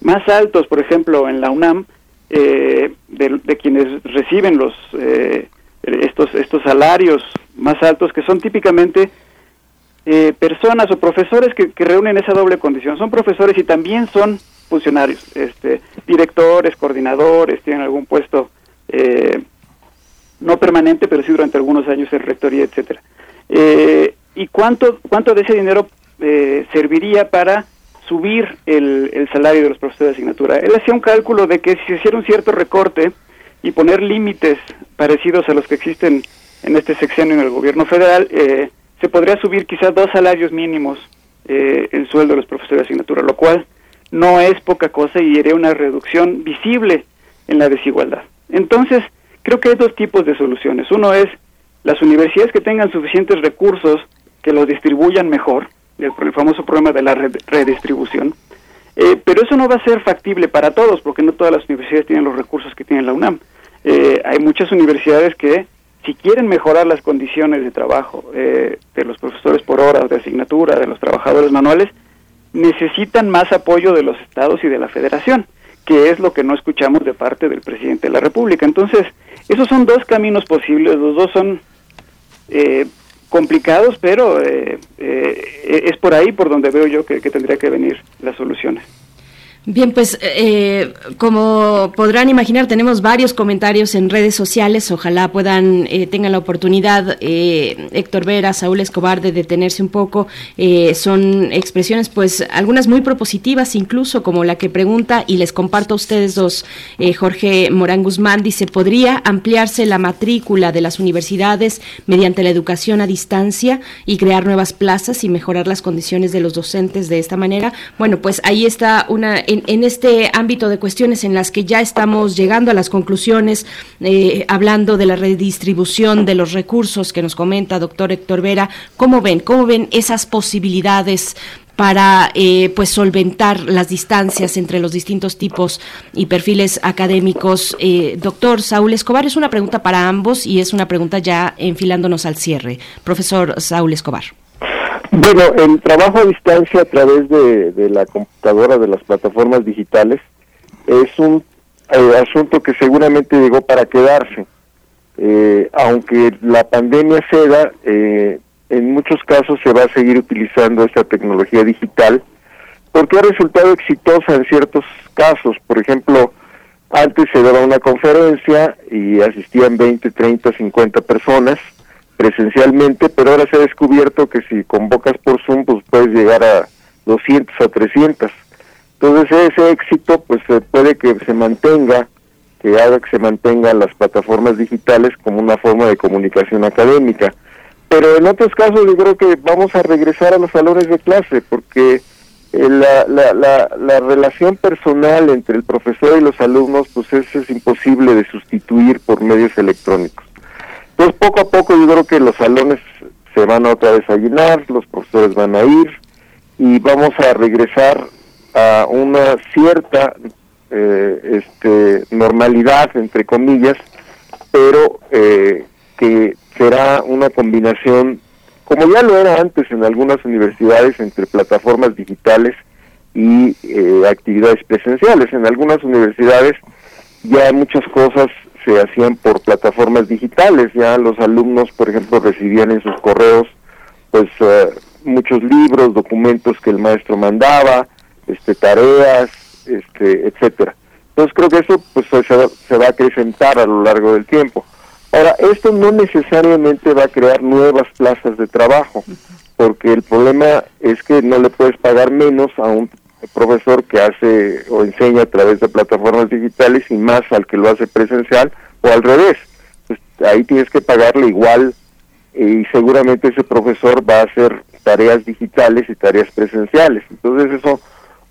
más altos, por ejemplo, en la UNAM, eh, de, de quienes reciben los eh, estos estos salarios más altos, que son típicamente eh, personas o profesores que, que reúnen esa doble condición. Son profesores y también son funcionarios, este, directores, coordinadores, tienen algún puesto eh, no permanente, pero sí durante algunos años en rectoría, etcétera. Eh, ¿Y cuánto, cuánto de ese dinero eh, serviría para subir el, el salario de los profesores de asignatura? Él hacía un cálculo de que si se hiciera un cierto recorte y poner límites parecidos a los que existen en este sexenio en el gobierno federal, eh, se podría subir quizás dos salarios mínimos eh, el sueldo de los profesores de asignatura, lo cual no es poca cosa y haría una reducción visible en la desigualdad. Entonces, creo que hay dos tipos de soluciones. Uno es las universidades que tengan suficientes recursos que los distribuyan mejor, el, famoso problema de la red- redistribución. Eh, pero eso no va a ser factible para todos, porque no todas las universidades tienen los recursos que tiene la UNAM. Eh, hay muchas universidades que, si quieren mejorar las condiciones de trabajo eh, de los profesores por hora, de asignatura, de los trabajadores manuales, necesitan más apoyo de los estados y de la federación, que es lo que no escuchamos de parte del presidente de la República. Entonces, esos son dos caminos posibles, los dos son eh, complicados, pero eh, eh, es por ahí por donde veo yo que, que tendría que venir las soluciones. Bien, pues eh, como podrán imaginar, tenemos varios comentarios en redes sociales. Ojalá puedan, eh, tengan la oportunidad, eh, Héctor Vera, Saúl Escobar, de detenerse un poco. Eh, son expresiones, pues, algunas muy propositivas, incluso como la que pregunta, y les comparto a ustedes dos, eh, Jorge Morán Guzmán, dice, ¿podría ampliarse la matrícula de las universidades mediante la educación a distancia y crear nuevas plazas y mejorar las condiciones de los docentes de esta manera? Bueno, pues ahí está una en, este ámbito de cuestiones en las que ya estamos llegando a las conclusiones, eh, hablando de la redistribución de los recursos que nos comenta doctor Héctor Vera, ¿cómo ven? ¿Cómo ven esas posibilidades para eh, pues solventar las distancias entre los distintos tipos y perfiles académicos. Eh, doctor Saúl Escobar, es una pregunta para ambos y es una pregunta ya enfilándonos al cierre. Profesor Saúl Escobar. Bueno, el trabajo a distancia a través de, de la computadora, de las plataformas digitales, es un eh, asunto que seguramente llegó para quedarse. Eh, aunque la pandemia ceda, eh, en muchos casos se va a seguir utilizando esta tecnología digital porque ha resultado exitosa en ciertos casos. Por ejemplo, antes se daba una conferencia y asistían 20, 30, 50 personas presencialmente, pero ahora se ha descubierto que si convocas por Zoom, pues puedes llegar a 200 a 300. Entonces ese éxito pues puede que se mantenga, que haga que se mantengan las plataformas digitales como una forma de comunicación académica. Pero en otros casos yo creo que vamos a regresar a los salones de clase porque eh, la, la, la, la, relación personal entre el profesor y los alumnos pues eso es imposible de sustituir por medios electrónicos. Entonces poco a poco yo creo que los salones se van a otra vez a llenar, los profesores van a ir y vamos a regresar a una cierta eh, este, normalidad, entre comillas, pero eh, que será una combinación, como ya lo era antes en algunas universidades, entre plataformas digitales y eh, actividades presenciales. En algunas universidades ya muchas cosas se hacían por plataformas digitales, ya los alumnos, por ejemplo, recibían en sus correos pues uh, muchos libros, documentos que el maestro mandaba, este tareas, este etcétera. Entonces creo que eso pues se va, se va a acrecentar a lo largo del tiempo. Ahora, esto no necesariamente va a crear nuevas plazas de trabajo, porque el problema es que no le puedes pagar menos a un profesor que hace o enseña a través de plataformas digitales y más al que lo hace presencial o al revés. Pues, ahí tienes que pagarle igual y seguramente ese profesor va a hacer tareas digitales y tareas presenciales. Entonces eso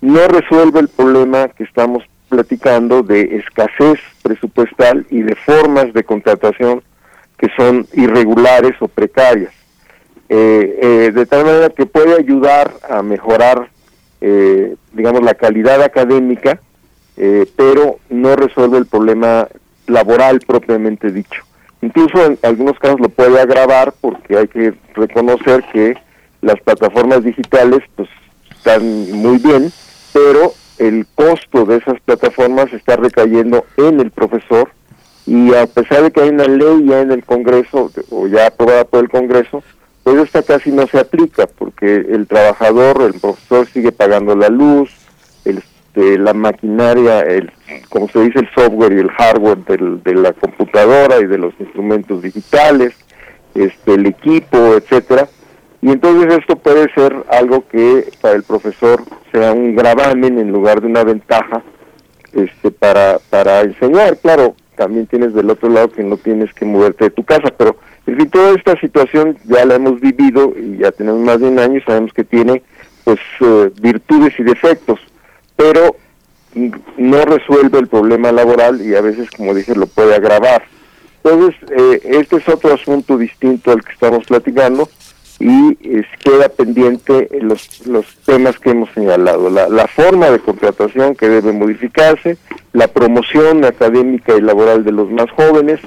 no resuelve el problema que estamos platicando de escasez presupuestal y de formas de contratación que son irregulares o precarias. Eh, eh, de tal manera que puede ayudar a mejorar, eh, digamos, la calidad académica, eh, pero no resuelve el problema laboral propiamente dicho. Incluso en algunos casos lo puede agravar porque hay que reconocer que las plataformas digitales pues están muy bien, pero el costo de esas plataformas está recayendo en el profesor y a pesar de que hay una ley ya en el Congreso o ya aprobada por el Congreso, pues esta casi no se aplica porque el trabajador, el profesor sigue pagando la luz, el, este, la maquinaria, el, como se dice, el software y el hardware del, de la computadora y de los instrumentos digitales, este, el equipo, etcétera. Y entonces esto puede ser algo que para el profesor sea un gravamen en lugar de una ventaja este, para, para enseñar. Claro, también tienes del otro lado que no tienes que moverte de tu casa, pero en fin, toda esta situación ya la hemos vivido y ya tenemos más de un año y sabemos que tiene pues eh, virtudes y defectos, pero no resuelve el problema laboral y a veces, como dije, lo puede agravar. Entonces, eh, este es otro asunto distinto al que estamos platicando y queda pendiente los, los temas que hemos señalado, la, la forma de contratación que debe modificarse, la promoción académica y laboral de los más jóvenes,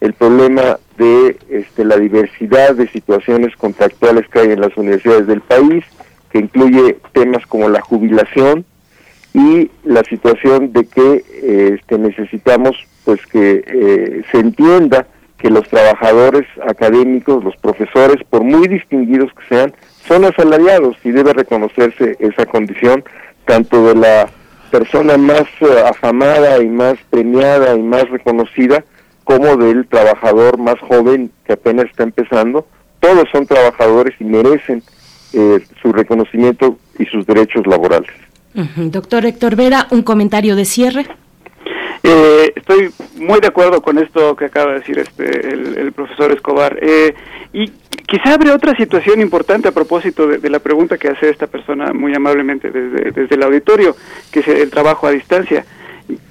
el problema de este, la diversidad de situaciones contractuales que hay en las universidades del país, que incluye temas como la jubilación y la situación de que eh, este, necesitamos pues que eh, se entienda que los trabajadores académicos, los profesores, por muy distinguidos que sean, son asalariados y debe reconocerse esa condición tanto de la persona más uh, afamada y más premiada y más reconocida como del trabajador más joven que apenas está empezando. Todos son trabajadores y merecen eh, su reconocimiento y sus derechos laborales. Uh -huh. Doctor Héctor Vera, un comentario de cierre. Eh, estoy muy de acuerdo con esto que acaba de decir este el, el profesor Escobar. Eh, y quizá abre otra situación importante a propósito de, de la pregunta que hace esta persona muy amablemente desde, desde el auditorio, que es el trabajo a distancia.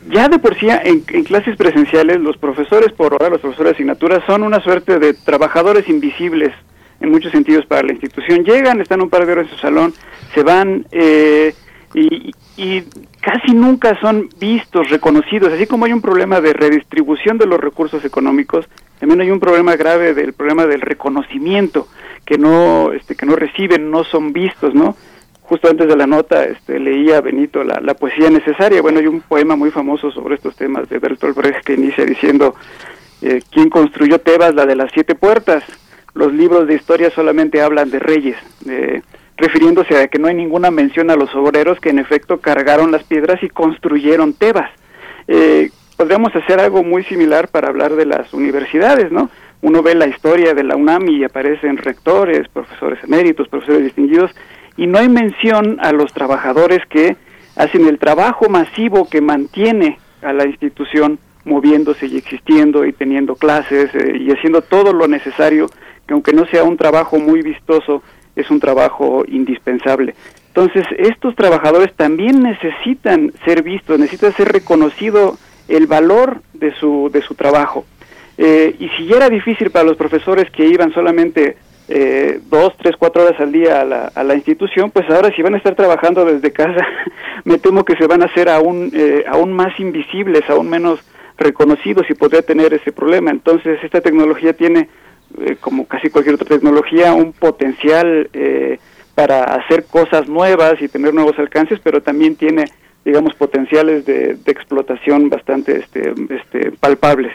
Ya de por sí en, clases presenciales los profesores por hora, los profesores de asignatura son una suerte de trabajadores invisibles en muchos sentidos para la institución. Llegan, están un par de horas en su salón, se van eh, y, y casi nunca son vistos, reconocidos. Así como hay un problema de redistribución de los recursos económicos, también hay un problema grave del problema del reconocimiento que no, este, que no reciben, no son vistos, ¿no? Justo antes de la nota este, leía Benito la, la poesía necesaria. Bueno, hay un poema muy famoso sobre estos temas de Bertolt Brecht que inicia diciendo eh, ¿Quién construyó Tebas, la de las siete puertas? Los libros de historia solamente hablan de reyes, eh, refiriéndose a que no hay ninguna mención a los obreros que en efecto cargaron las piedras y construyeron Tebas. Eh, podríamos hacer algo muy similar para hablar de las universidades, ¿no? Uno ve la historia de la UNAM y aparecen rectores, profesores eméritos, profesores distinguidos, y no hay mención a los trabajadores que hacen el trabajo masivo que mantiene a la institución moviéndose y existiendo y teniendo clases eh, y haciendo todo lo necesario, que aunque no sea un trabajo muy vistoso, es un trabajo indispensable. Entonces, estos trabajadores también necesitan ser vistos, necesitan ser reconocido el valor de su, de su trabajo. Eh, y si ya era difícil para los profesores que iban solamente eh, dos, tres, cuatro horas al día a la, a la institución, pues ahora si van a estar trabajando desde casa, [laughs] me temo que se van a hacer aún, eh, aún más invisibles, aún menos reconocidos y podría tener ese problema. Entonces, esta tecnología tiene, eh, como casi cualquier otra tecnología, un potencial eh, para hacer cosas nuevas y tener nuevos alcances, pero también tiene, digamos, potenciales de, de explotación bastante este, este, palpables.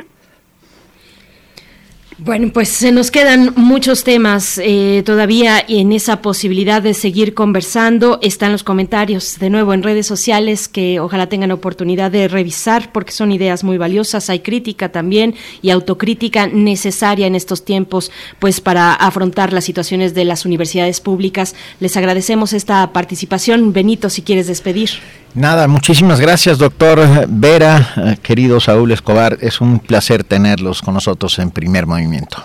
Bueno, pues se nos quedan muchos temas eh, todavía en esa posibilidad de seguir conversando. Están los comentarios de nuevo en redes sociales que ojalá tengan oportunidad de revisar porque son ideas muy valiosas. Hay crítica también y autocrítica necesaria en estos tiempos, pues para afrontar las situaciones de las universidades públicas. Les agradecemos esta participación. Benito, si quieres despedir. Nada, muchísimas gracias, doctor Vera, eh, querido Saúl Escobar. Es un placer tenerlos con nosotros en primer movimiento.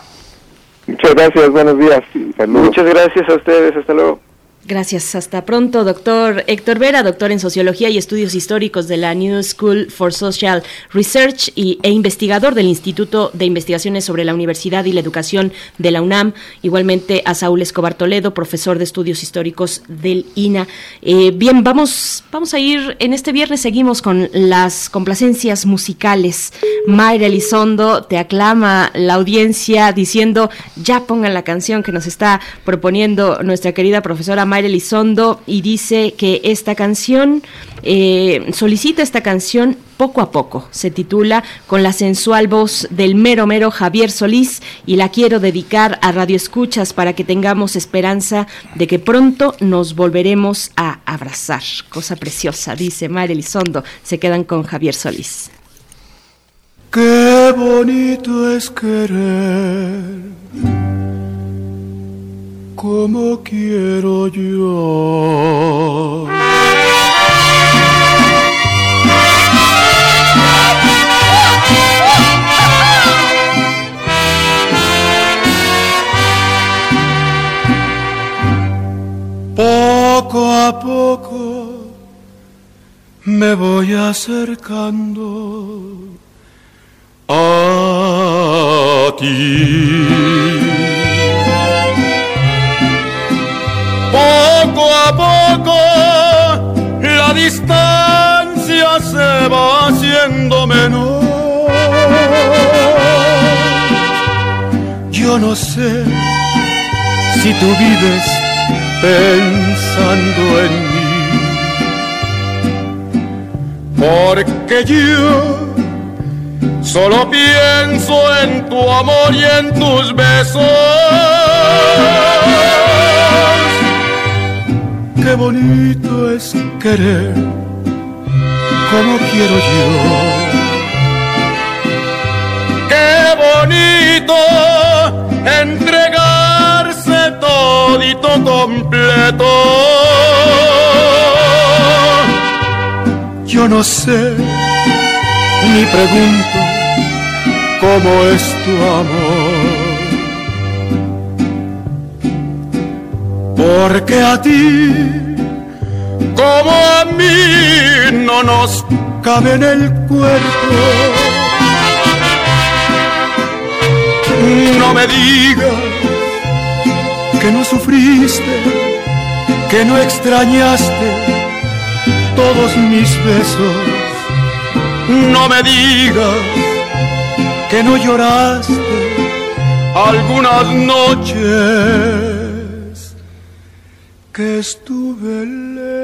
Muchas gracias, buenos días. Saludos. Muchas gracias a ustedes, hasta luego. Gracias, hasta pronto, doctor Héctor Vera, doctor en Sociología y Estudios Históricos de la New School for Social Research y, e investigador del Instituto de Investigaciones sobre la Universidad y la Educación de la UNAM. Igualmente a Saúl Escobar Toledo, profesor de Estudios Históricos del INA. Eh, bien, vamos, vamos a ir, en este viernes seguimos con las complacencias musicales. Mayra Elizondo te aclama la audiencia diciendo, ya pongan la canción que nos está proponiendo nuestra querida profesora Mayra Elizondo y dice que esta canción, eh, solicita esta canción poco a poco. Se titula Con la sensual voz del mero mero Javier Solís y la quiero dedicar a Radio Escuchas para que tengamos esperanza de que pronto nos volveremos a abrazar. Cosa preciosa, dice Mayra Elizondo. Se quedan con Javier Solís. Qué bonito es querer como quiero yo. Poco a poco me voy acercando a ti. Poco a poco la distancia se va haciendo menor. Yo no sé si tú vives pensando en mí, porque yo solo pienso en tu amor y en tus besos qué bonito es querer como quiero yo. Qué bonito entregarse todito completo. Yo no sé ni pregunto cómo es tu amor porque a ti como a mí no nos cabe en el cuerpo. No me digas que no sufriste, que no extrañaste todos mis besos. No me digas que no lloraste algunas noches que estuve lejos.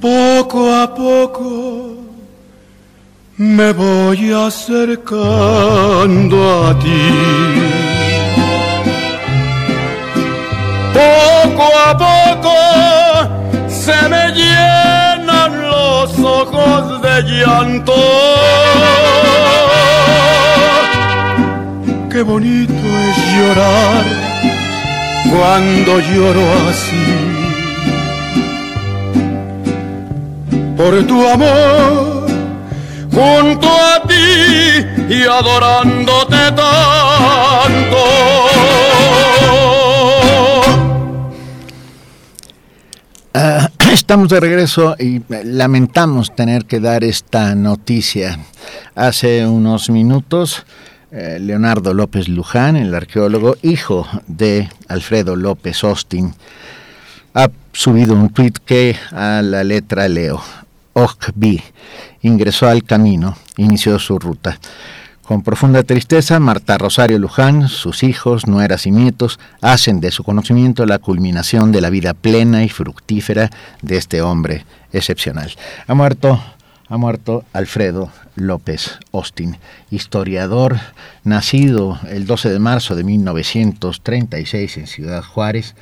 Poco a poco me voy acercando a ti. Poco a poco se me ojos de llanto. Qué bonito es llorar cuando lloro así. Por tu amor, junto a ti y adorándote tanto. Estamos de regreso y lamentamos tener que dar esta noticia. Hace unos minutos, eh, Leonardo López Luján, el arqueólogo, hijo de Alfredo López Austin, ha subido un tuit que a la letra leo. Okbi ingresó al camino, inició su ruta. Con profunda tristeza, Marta Rosario Luján, sus hijos, nueras y nietos hacen de su conocimiento la culminación de la vida plena y fructífera de este hombre excepcional. Ha muerto, ha muerto Alfredo López Austin, historiador, nacido el 12 de marzo de 1936 en Ciudad Juárez.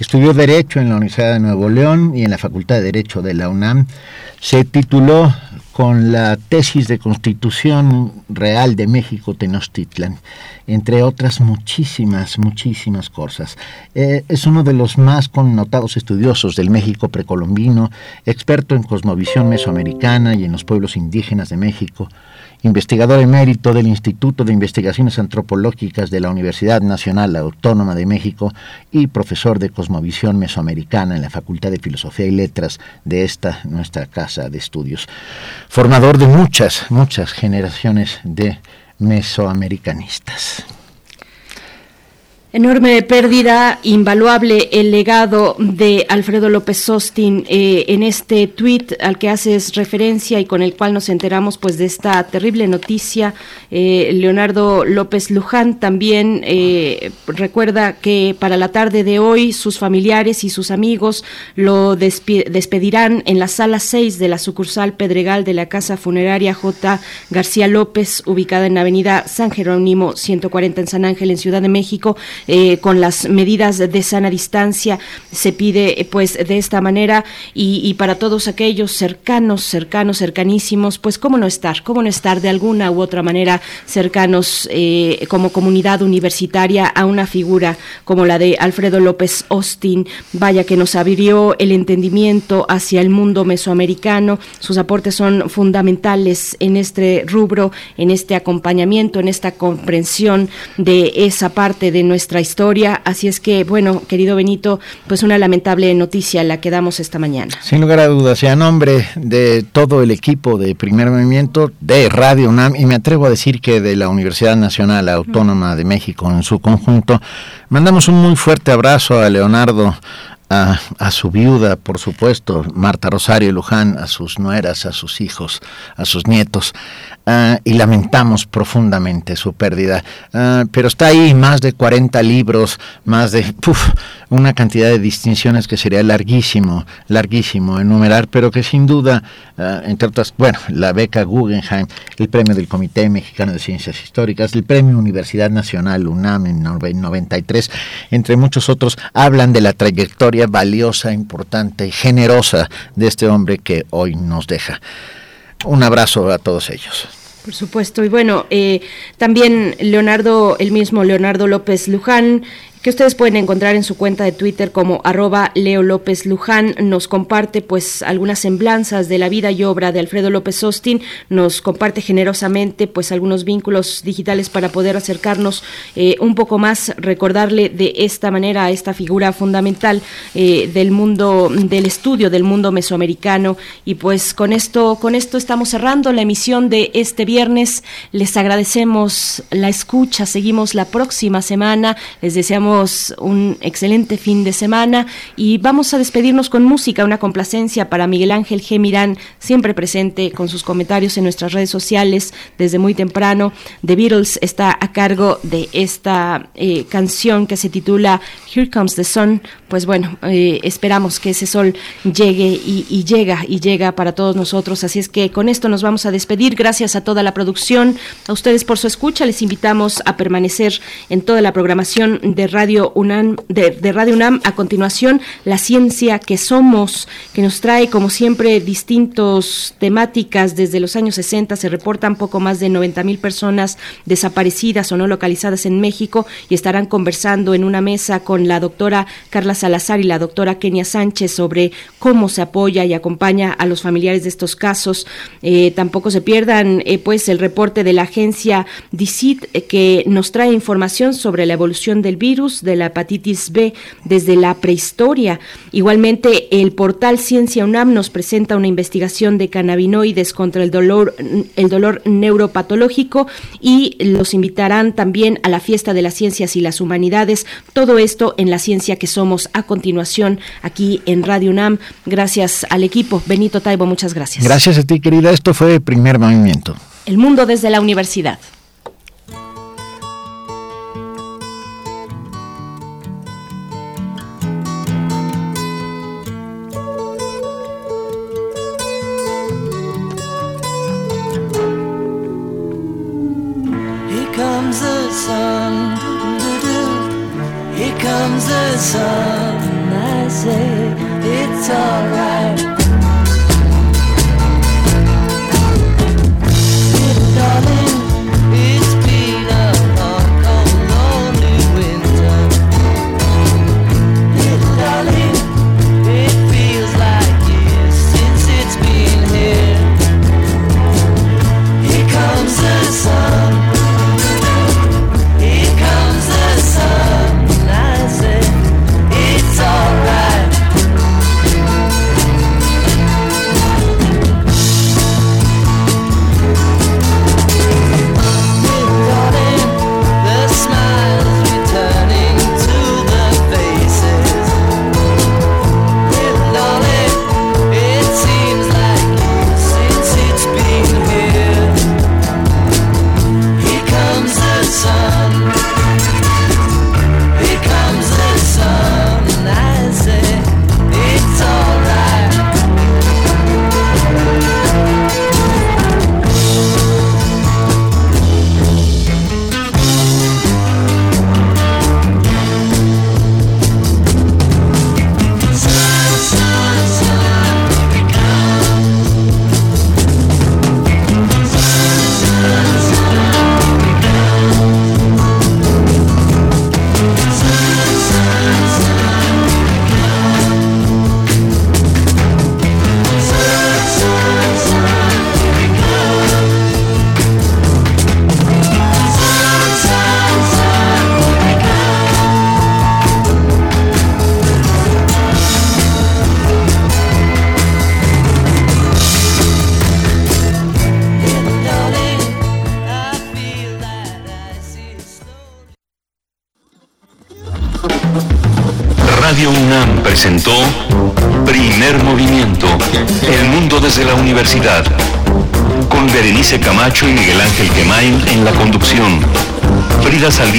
Estudió Derecho en la Universidad de Nuevo León y en la Facultad de Derecho de la UNAM. Se tituló con la tesis de Constitución Real de México Tenochtitlan, entre otras muchísimas, muchísimas cosas. Eh, es uno de los más connotados estudiosos del México precolombino, experto en cosmovisión mesoamericana y en los pueblos indígenas de México, investigador emérito del Instituto de Investigaciones Antropológicas de la Universidad Nacional Autónoma de México y profesor de cosmovisión mesoamericana en la Facultad de Filosofía y Letras de esta nuestra casa de estudios. Formador de muchas, muchas generaciones de mesoamericanistas. Enorme pérdida, invaluable el legado de Alfredo López Austin eh, en este tuit al que haces referencia y con el cual nos enteramos pues de esta terrible noticia. Eh, Leonardo López Luján también eh, recuerda que para la tarde de hoy sus familiares y sus amigos lo despedirán en la sala 6 de la sucursal Pedregal de la Casa Funeraria J. García López, ubicada en la avenida San Jerónimo 140 en San Ángel, en Ciudad de México. Eh, con las medidas de sana distancia. Se pide, eh, pues, de esta manera y, para todos aquellos cercanos, cercanos, cercanísimos, pues, cómo no estar, cómo no estar de alguna u otra manera cercanos eh, como comunidad universitaria a una figura como la de Alfredo López Austin. Vaya que nos abrió el entendimiento hacia el mundo mesoamericano. Sus aportes son fundamentales en este rubro, en este acompañamiento, en esta comprensión de esa parte de nuestra historia. Así es que, bueno, querido Benito, pues una lamentable noticia la que damos esta mañana. Sin lugar a dudas, y a nombre de todo el equipo de Primer Movimiento, de Radio UNAM, y me atrevo a decir que de la Universidad Nacional Autónoma de México en su conjunto, mandamos un muy fuerte abrazo a Leonardo, a, su viuda, por supuesto, Marta Rosario Luján, a sus nueras, a sus hijos, a sus nietos, uh, y lamentamos profundamente su pérdida. Uh, pero está ahí más de 40 libros, más de una cantidad de distinciones que sería larguísimo, larguísimo enumerar, pero que sin duda, uh, entre otras, bueno, la beca Guggenheim, el premio del Comité Mexicano de Ciencias Históricas, el premio Universidad Nacional UNAM en 93, entre muchos otros, hablan de la trayectoria valiosa, importante y generosa de este hombre que hoy nos deja. Un abrazo a todos ellos. Por supuesto, y bueno, eh, también Leonardo, el mismo Leonardo López Luján, que ustedes pueden encontrar en su cuenta de Twitter como arroba Leo López Luján. Nos comparte pues algunas semblanzas de la vida y obra de Alfredo López Austin, nos comparte generosamente pues algunos vínculos digitales para poder acercarnos eh, un poco más, recordarle de esta manera a esta figura fundamental eh, del mundo, del estudio del mundo mesoamericano. Y pues con esto, con esto estamos cerrando la emisión de este viernes. Les agradecemos la escucha, seguimos la próxima semana, les deseamos un excelente fin de semana y vamos a despedirnos con música, una complacencia para Miguel Ángel G. Mirán, siempre presente con sus comentarios en nuestras redes sociales desde muy temprano. The Beatles está a cargo de esta eh, canción que se titula Here Comes the Sun. Pues bueno, eh, esperamos que ese sol llegue y, y llega y llega para todos nosotros. Así es que con esto nos vamos a despedir. Gracias a toda la producción, a ustedes por su escucha. Les invitamos a permanecer en toda la programación de Radio UNAM, de, de Radio UNAM. A continuación, la ciencia que somos, que nos trae como siempre distintos temáticas. Desde los años 60 se reportan poco más de 90 mil personas desaparecidas o no localizadas en México y estarán conversando en una mesa con la doctora Carla Salazar y la doctora Kenia Sánchez sobre cómo se apoya y acompaña a los familiares de estos casos. Eh, tampoco se pierdan eh, pues el reporte de la agencia DICIT eh, que nos trae información sobre la evolución del virus de la hepatitis B desde la prehistoria. Igualmente el portal Ciencia UNAM nos presenta una investigación de cannabinoides contra el dolor el dolor neuropatológico y los invitarán también a la fiesta de las ciencias y las humanidades. Todo esto en la ciencia que somos a continuación aquí en Radio UNAM. Gracias al equipo. Benito Taibo, muchas gracias. Gracias a ti, querida. Esto fue Primer Movimiento. El mundo desde la universidad.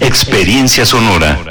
Experiencia sonora.